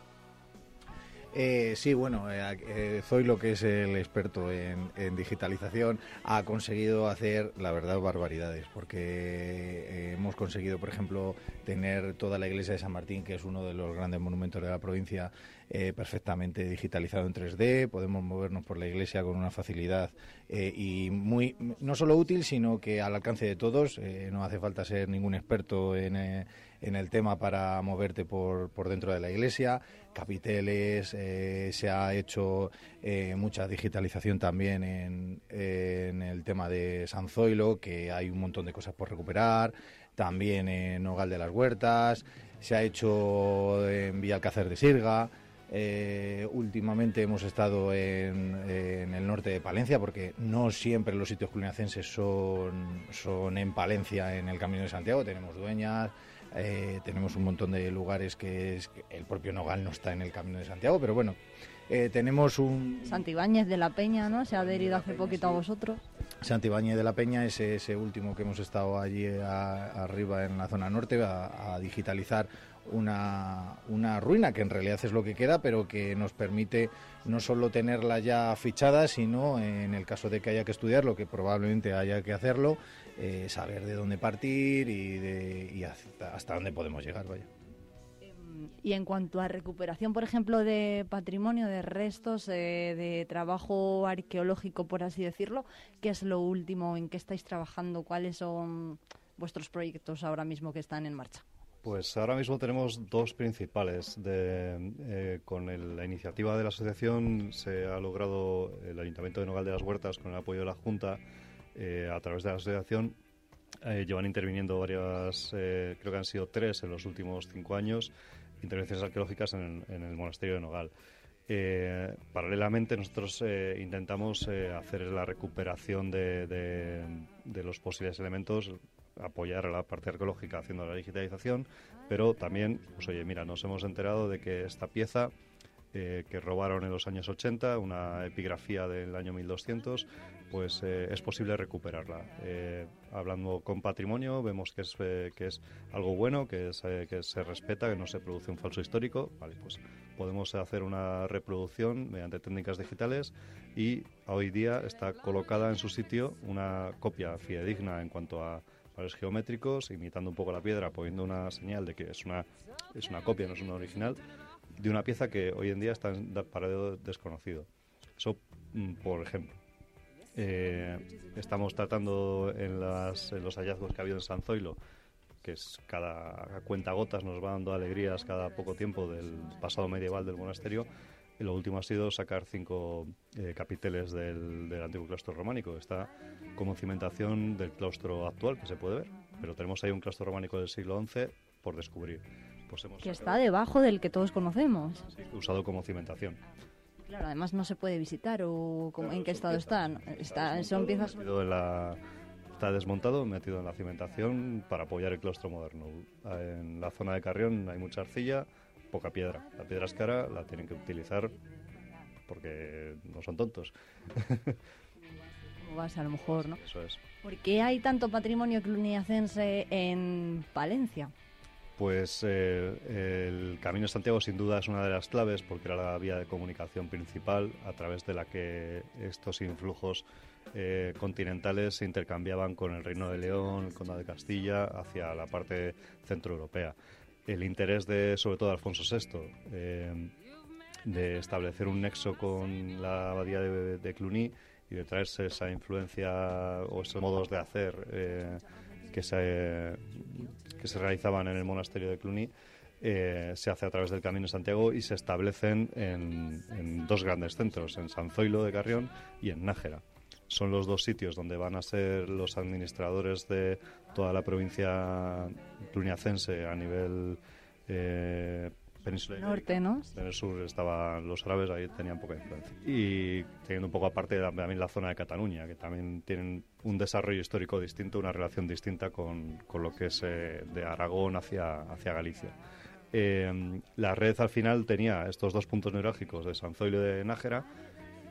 Eh, sí, bueno, eh, eh, Zoilo, que es el experto en, en digitalización, ha conseguido hacer, la verdad, barbaridades, porque eh, hemos conseguido, por ejemplo, tener toda la iglesia de San Martín, que es uno de los grandes monumentos de la provincia, eh, perfectamente digitalizado en 3D, podemos movernos por la iglesia con una facilidad eh, y muy no solo útil, sino que al alcance de todos. eh, no hace falta ser ningún experto en, en el tema para moverte por, por dentro de la iglesia. Capiteles, se ha hecho mucha digitalización también en, el tema de San Zoilo, que hay un montón de cosas por recuperar. También en Nogal de las Huertas, se ha hecho en Villalcácer de Sirga. Eh, últimamente hemos estado en, en el norte de Palencia, porque no siempre los sitios cluniacenses son, son en Palencia, en el Camino de Santiago. Tenemos dueñas, eh, tenemos un montón de lugares que, es, el propio Nogal no está en el Camino de Santiago, pero bueno, eh, tenemos un, Santibáñez de la Peña, ¿no? Se ha adherido hace poquito a vosotros. Santibáñez de la Peña, ese, ese último que hemos estado allí a- arriba en la zona norte, a, a digitalizar una, una ruina que en realidad es lo que queda, pero que nos permite no solo tenerla ya fichada, sino en el caso de que haya que estudiarlo, que probablemente haya que hacerlo, eh, saber de dónde partir y, de, y hasta, dónde podemos llegar. Vaya. Y en cuanto a recuperación, por ejemplo, de patrimonio, de restos, eh, de trabajo arqueológico, por así decirlo, ¿qué es lo último en que estáis trabajando? ¿Cuáles son vuestros proyectos ahora mismo que están en marcha? Pues ahora mismo tenemos dos principales. Eh, con la iniciativa de la asociación se ha logrado el Ayuntamiento de Nogal de las Huertas, con el apoyo de la Junta, eh, a través de la asociación, eh, llevan interviniendo varias, creo que han sido tres en los últimos cinco años, intervenciones arqueológicas en, el monasterio de Nogal. Paralelamente, nosotros intentamos hacer la recuperación de- de los posibles elementos, apoyar a la parte arqueológica haciendo la digitalización, pero también, pues oye, mira, nos hemos enterado de que esta pieza eh, que robaron en los años 80, una epigrafía del año 1200, pues eh, es posible recuperarla. Eh, hablando con patrimonio, vemos que es, eh, que es algo bueno, que, es, eh, que se respeta, que no se produce un falso histórico. Vale, pues podemos hacer una reproducción mediante técnicas digitales y hoy día está colocada en su sitio una copia fidedigna en cuanto a valores geométricos, imitando un poco la piedra, poniendo una señal de que es una, es una copia, no es una original, de una pieza que hoy en día está en paradero desconocido. Eso, mm, por ejemplo. Eh, estamos tratando en, en los hallazgos que ha habido en San Zoilo, que es cada cuenta gotas nos va dando alegrías cada poco tiempo del pasado medieval del monasterio. Lo último ha sido sacar cinco eh, capiteles del, del antiguo claustro románico. Está como cimentación del claustro actual que se puede ver, pero tenemos ahí un claustro románico del siglo XI por descubrir. Pues hemos Que está debajo del que todos conocemos. usado como cimentación. Claro, además no se puede visitar o cómo- en qué estado está. ¿no? está son piezas en la- está desmontado, metido en la cimentación para apoyar el claustro moderno. En la zona de Carrión hay mucha arcilla, poca piedra. La piedra es cara, la tienen que utilizar porque no son tontos. [laughs] vas a lo mejor, ¿no? Eso es. ¿Por qué hay tanto patrimonio cluniacense en Palencia? Pues eh, el Camino de Santiago sin duda es una de las claves porque era la vía de comunicación principal a través de la que estos influjos eh, continentales se intercambiaban con el Reino de León, el Conde de Castilla, hacia la parte centroeuropea. El interés de, sobre todo, Alfonso VI eh, de establecer un nexo con la abadía de, Cluny y de traerse esa influencia o esos modos de hacer eh, que, se, que se realizaban en el monasterio de Cluny eh, se hace a través del Camino de Santiago y se establecen en, en dos grandes centros, en San Zoilo de Carrión y en Nájera. Son los dos sitios donde van a ser los administradores de toda la provincia cluniacense a nivel eh, peninsular. Norte, ¿no? En el sur estaban los árabes, ahí tenían poca influencia. Y teniendo un poco aparte también la zona de Cataluña, que también tienen un desarrollo histórico distinto, una relación distinta con, con lo que es eh, de Aragón hacia, hacia Galicia. Eh, la red al final tenía estos dos puntos neurálgicos de San Zoilo y de Nájera,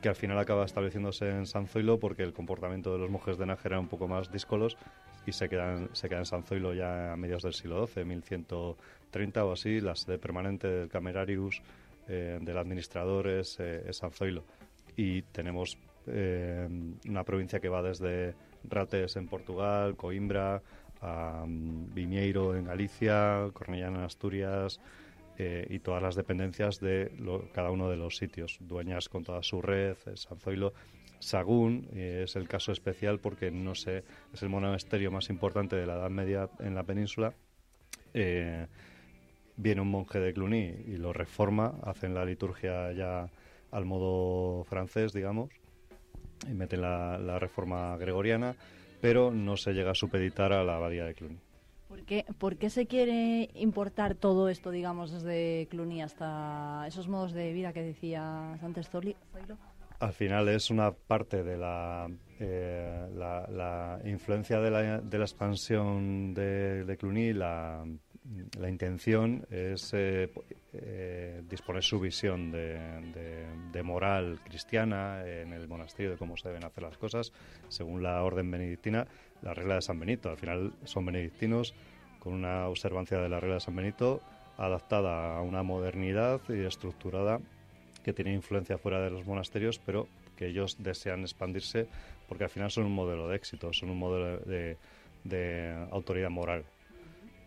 que al final acaba estableciéndose en San Zoilo porque el comportamiento de los monjes de Nájera era un poco más díscolos y se quedan, se queda en San Zoilo ya a mediados del siglo XII, 1130 o así, la sede permanente del Camerarius, eh, del administrador es, eh, es San Zoilo. Y tenemos eh, una provincia que va desde Rates en Portugal, Coimbra, a mm, Vimieiro en Galicia, Cornellana en Asturias, eh, y todas las dependencias de lo- cada uno de los sitios, dueñas con toda su red, eh, San Zoilo, Sagún eh, es el caso especial porque no sé, es el monasterio más importante de la Edad Media en la península. Eh, viene un monje de Cluny y lo reforma, hacen la liturgia ya al modo francés, digamos, y meten la, reforma gregoriana, pero no se llega a supeditar a la abadía de Cluny. ¿Por qué, por qué se quiere importar todo esto, digamos, desde Cluny hasta esos modos de vida que decías antes, Zoilo? Al final es una parte de la, eh, la, influencia de la, de la expansión de, Cluny, la, intención es eh, eh, disponer su visión de, de- de moral cristiana en el monasterio, de cómo se deben hacer las cosas, según la orden benedictina, la regla de San Benito. Al final son benedictinos con una observancia de la regla de San Benito adaptada a una modernidad y estructurada que tiene influencia fuera de los monasterios, pero que ellos desean expandirse porque al final son un modelo de éxito, son un modelo de, de autoridad moral.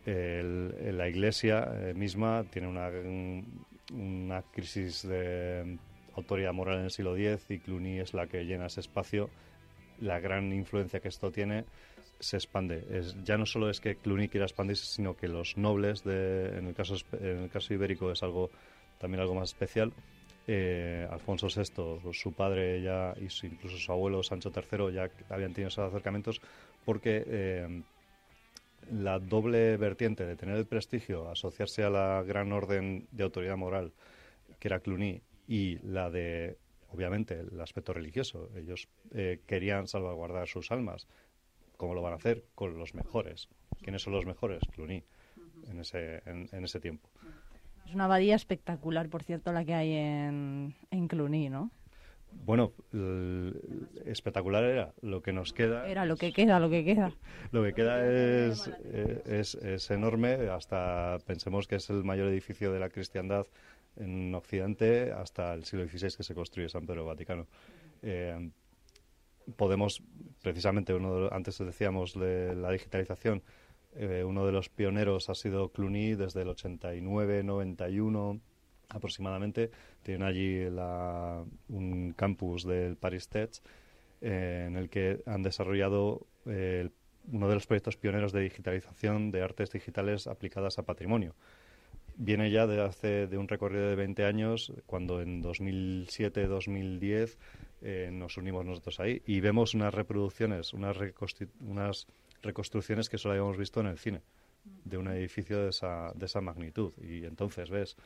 El- la Iglesia eh, misma tiene una, un- una crisis de autoridad moral en el siglo X y Cluny es la que llena ese espacio. La gran influencia que esto tiene se expande. Es, ya no solo es que Cluny quiera expandirse, sino que los nobles, de, en, el caso, en el caso ibérico es algo también algo más especial. Eh, Alfonso VI, su padre ya y su- incluso su abuelo Sancho III ya habían tenido esos acercamientos porque eh, la doble vertiente de tener el prestigio, asociarse a la gran orden de autoridad moral que era Cluny y la de, obviamente, el aspecto religioso. Ellos eh, querían salvaguardar sus almas. ¿Cómo lo van a hacer? Con los mejores. ¿Quiénes son los mejores? Cluny, en ese, en, en ese tiempo. Es una abadía espectacular, por cierto, la que hay en, en Cluny, ¿no? Bueno, espectacular era. Lo que nos queda Era lo que queda, lo que queda. [laughs] Lo que queda es, es, es enorme, hasta pensemos que es el mayor edificio de la cristiandad en Occidente hasta el siglo XVI que se construye San Pedro Vaticano. Eh, podemos, precisamente, uno de antes decíamos de la digitalización, eh, uno de los pioneros ha sido Cluny desde el 89, 91 aproximadamente. Tienen allí la- un campus del Paris Tech eh, en el que han desarrollado eh, uno de los proyectos pioneros de digitalización de artes digitales aplicadas a patrimonio. Viene ya de hace de un recorrido de 20 años, cuando en 2007-2010 eh, nos unimos nosotros ahí y vemos unas reproducciones, unas, unas reconstrucciones que solo habíamos visto en el cine de un edificio de esa, de esa magnitud. Y entonces ves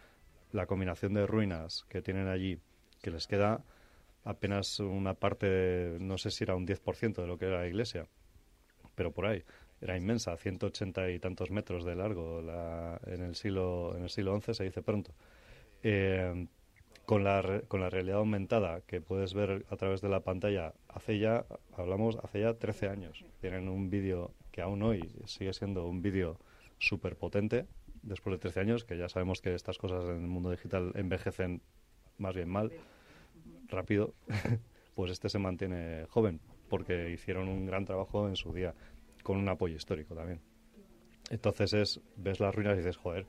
la combinación de ruinas que tienen allí, que les queda apenas una parte, no sé si era un 10% de lo que era la iglesia, pero por ahí. Era inmensa, 180 y tantos metros de largo la- en, el siglo, en el siglo XI, se dice pronto. Eh, con, la, con la realidad aumentada que puedes ver a través de la pantalla, hace ya, hablamos, hace ya 13 años. Tienen un vídeo que aún hoy sigue siendo un vídeo súper potente, después de 13 años, que ya sabemos que estas cosas en el mundo digital envejecen más bien mal, rápido, [laughs] pues este se mantiene joven, porque hicieron un gran trabajo en su día, con un apoyo histórico también. Entonces es, ves las ruinas y dices, joder,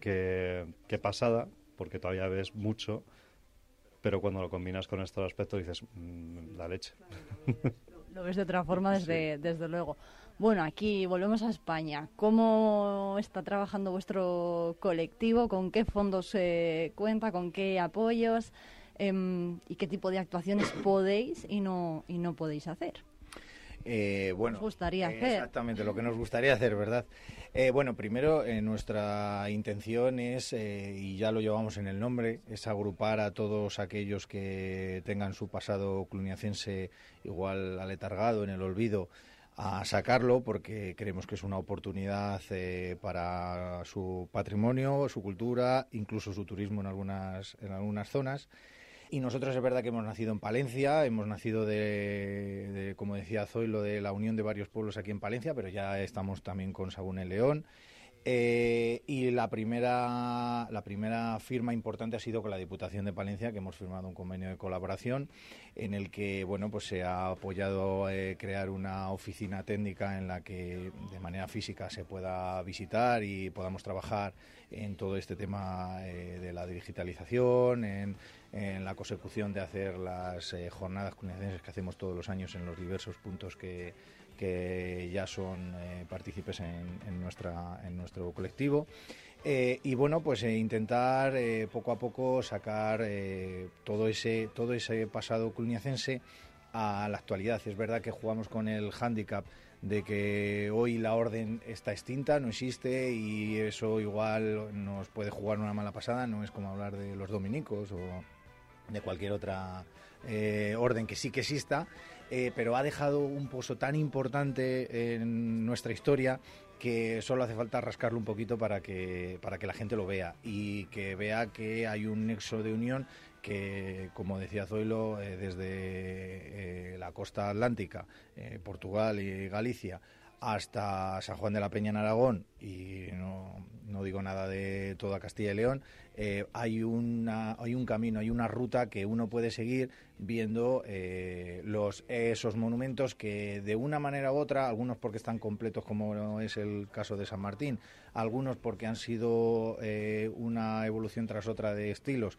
qué, qué pasada, porque todavía ves mucho, pero cuando lo combinas con estos aspectos dices, "Mm, la leche. Lo ves de otra forma, desde, desde luego. Bueno, aquí volvemos a España. ¿Cómo está trabajando vuestro colectivo? ¿Con qué fondos se cuenta? ¿Con qué apoyos? Em, ¿Y qué tipo de actuaciones podéis y no, y no podéis hacer? Eh, bueno, Nos gustaría eh, hacer. Exactamente, lo que nos gustaría hacer, ¿verdad? Eh, bueno, primero, eh, nuestra intención es, eh, y ya lo llevamos en el nombre, es agrupar a todos aquellos que tengan su pasado cluniacense igual aletargado, en el olvido, a sacarlo porque creemos que es una oportunidad eh, para su patrimonio, su cultura, incluso su turismo en algunas, en algunas zonas. Y nosotros es verdad que hemos nacido en Palencia, hemos nacido de, de, como decía Zoilo, de la unión de varios pueblos aquí en Palencia, pero ya estamos también con Sagún en León. Eh, y la primera, la primera firma importante ha sido con la Diputación de Palencia, que hemos firmado un convenio de colaboración en el que bueno, pues se ha apoyado eh, crear una oficina técnica en la que de manera física se pueda visitar y podamos trabajar en todo este tema eh, de la digitalización, en, la consecución de hacer las jornadas culinarias que hacemos todos los años en los diversos puntos que, que ya son eh, partícipes en, en en nuestro colectivo. Eh, y bueno, pues eh, intentar eh, poco a poco sacar todo, ese, todo ese pasado cluniacense a la actualidad. Es verdad que jugamos con el hándicap de que hoy la orden está extinta, no existe y eso igual nos puede jugar una mala pasada, no es como hablar de los dominicos o de cualquier otra orden que sí que exista, eh, pero ha dejado un pozo tan importante en nuestra historia que solo hace falta rascarlo un poquito para que, para que la gente lo vea y que vea que hay un nexo de unión que, como decía Zoilo, eh, desde eh, la costa atlántica, Portugal y Galicia, hasta San Juan de la Peña en Aragón, y no, no digo nada de toda Castilla y León, eh, hay, una, hay un camino, hay una ruta que uno puede seguir viendo eh, los, esos monumentos que de una manera u otra, algunos porque están completos como es el caso de San Martín, algunos porque han sido eh, una evolución tras otra de estilos,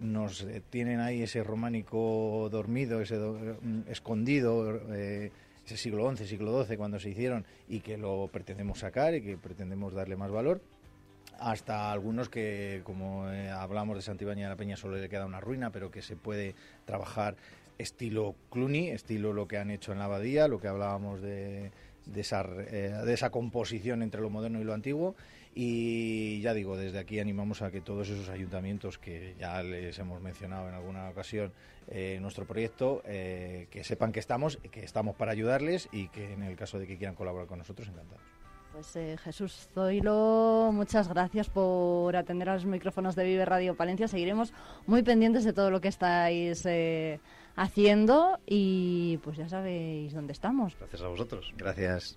nos tienen ahí ese románico dormido, ese do- mm, escondido. ese siglo XI, siglo XII, cuando se hicieron y que lo pretendemos sacar y que pretendemos darle más valor hasta algunos que, como eh, hablamos de Santibáñez de la Peña, solo le queda una ruina, pero que se puede trabajar estilo Cluny, estilo lo que han hecho en la abadía, lo que hablábamos de, esa, eh, de esa composición entre lo moderno y lo antiguo. Y ya digo, desde aquí animamos a que todos esos ayuntamientos que ya les hemos mencionado en alguna ocasión eh, nuestro proyecto, que sepan que estamos, que estamos para ayudarles y que en el caso de que quieran colaborar con nosotros, encantados. Pues eh, Jesús Zoilo, muchas gracias por atender a los micrófonos de Vive Radio Palencia. Seguiremos muy pendientes de todo lo que estáis eh, haciendo y pues ya sabéis dónde estamos. Gracias a vosotros. Gracias.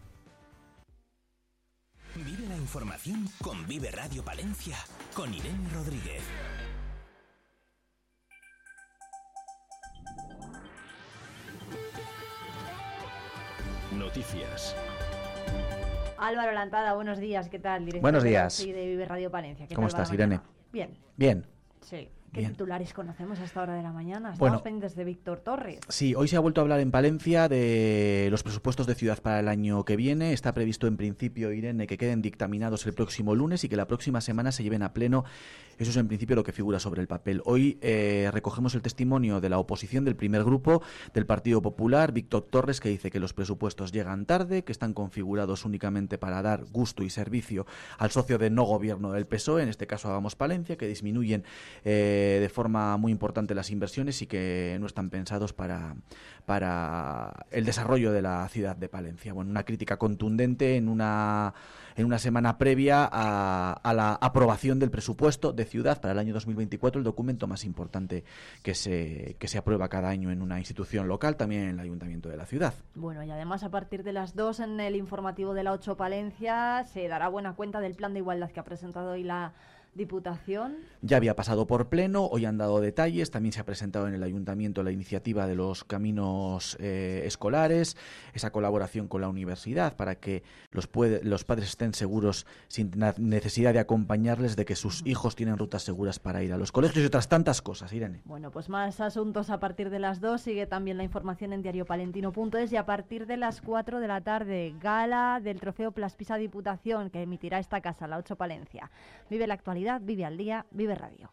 Vive la información con Vive Radio Palencia, con Irene Rodríguez. Noticias. Álvaro Lantada, buenos días, ¿qué tal? Director Buenos días. De Vive Radio Palencia. ¿Qué ¿Cómo tal estás, Irene? Bien. Bien. Sí. ¿Qué Bien. titulares conocemos a esta hora de la mañana? Estamos Bueno. pendientes de Víctor Torres. Sí, hoy se ha vuelto a hablar en Palencia de los presupuestos de ciudad para el año que viene. Está previsto en principio, Irene, que queden dictaminados el próximo lunes y que la próxima semana se lleven a pleno. Eso es en principio lo que figura sobre el papel. Hoy eh, recogemos el testimonio de la oposición del primer grupo del Partido Popular, Víctor Torres, que dice que los presupuestos llegan tarde, que están configurados únicamente para dar gusto y servicio al socio de no gobierno del PSOE, en este caso Hagamos Palencia, que disminuyen eh, de forma muy importante las inversiones y que no están pensados para, para el desarrollo de la ciudad de Palencia. Bueno, una crítica contundente en una, en una semana previa a, la aprobación del presupuesto de ciudad para el año 2024, el documento más importante que se, que se aprueba cada año en una institución local, también en el ayuntamiento de la ciudad. Bueno, y además a partir de las 2 en el informativo de la 8 Palencia se dará buena cuenta del plan de igualdad que ha presentado hoy la Diputación. Ya había pasado por pleno, hoy han dado detalles, también se ha presentado en el ayuntamiento la iniciativa de los caminos eh, escolares, esa colaboración con la universidad para que los, puede- los padres estén seguros sin necesidad de acompañarles de que sus hijos tienen rutas seguras para ir a los colegios y otras tantas cosas, Irene. Bueno, pues más asuntos a partir de las 2. Sigue también la información en diariopalentino.es y a partir de las 4 de la tarde, gala del trofeo Plaspisa Diputación que emitirá esta casa, la 8 Palencia. Vive la vive al día, vive radio.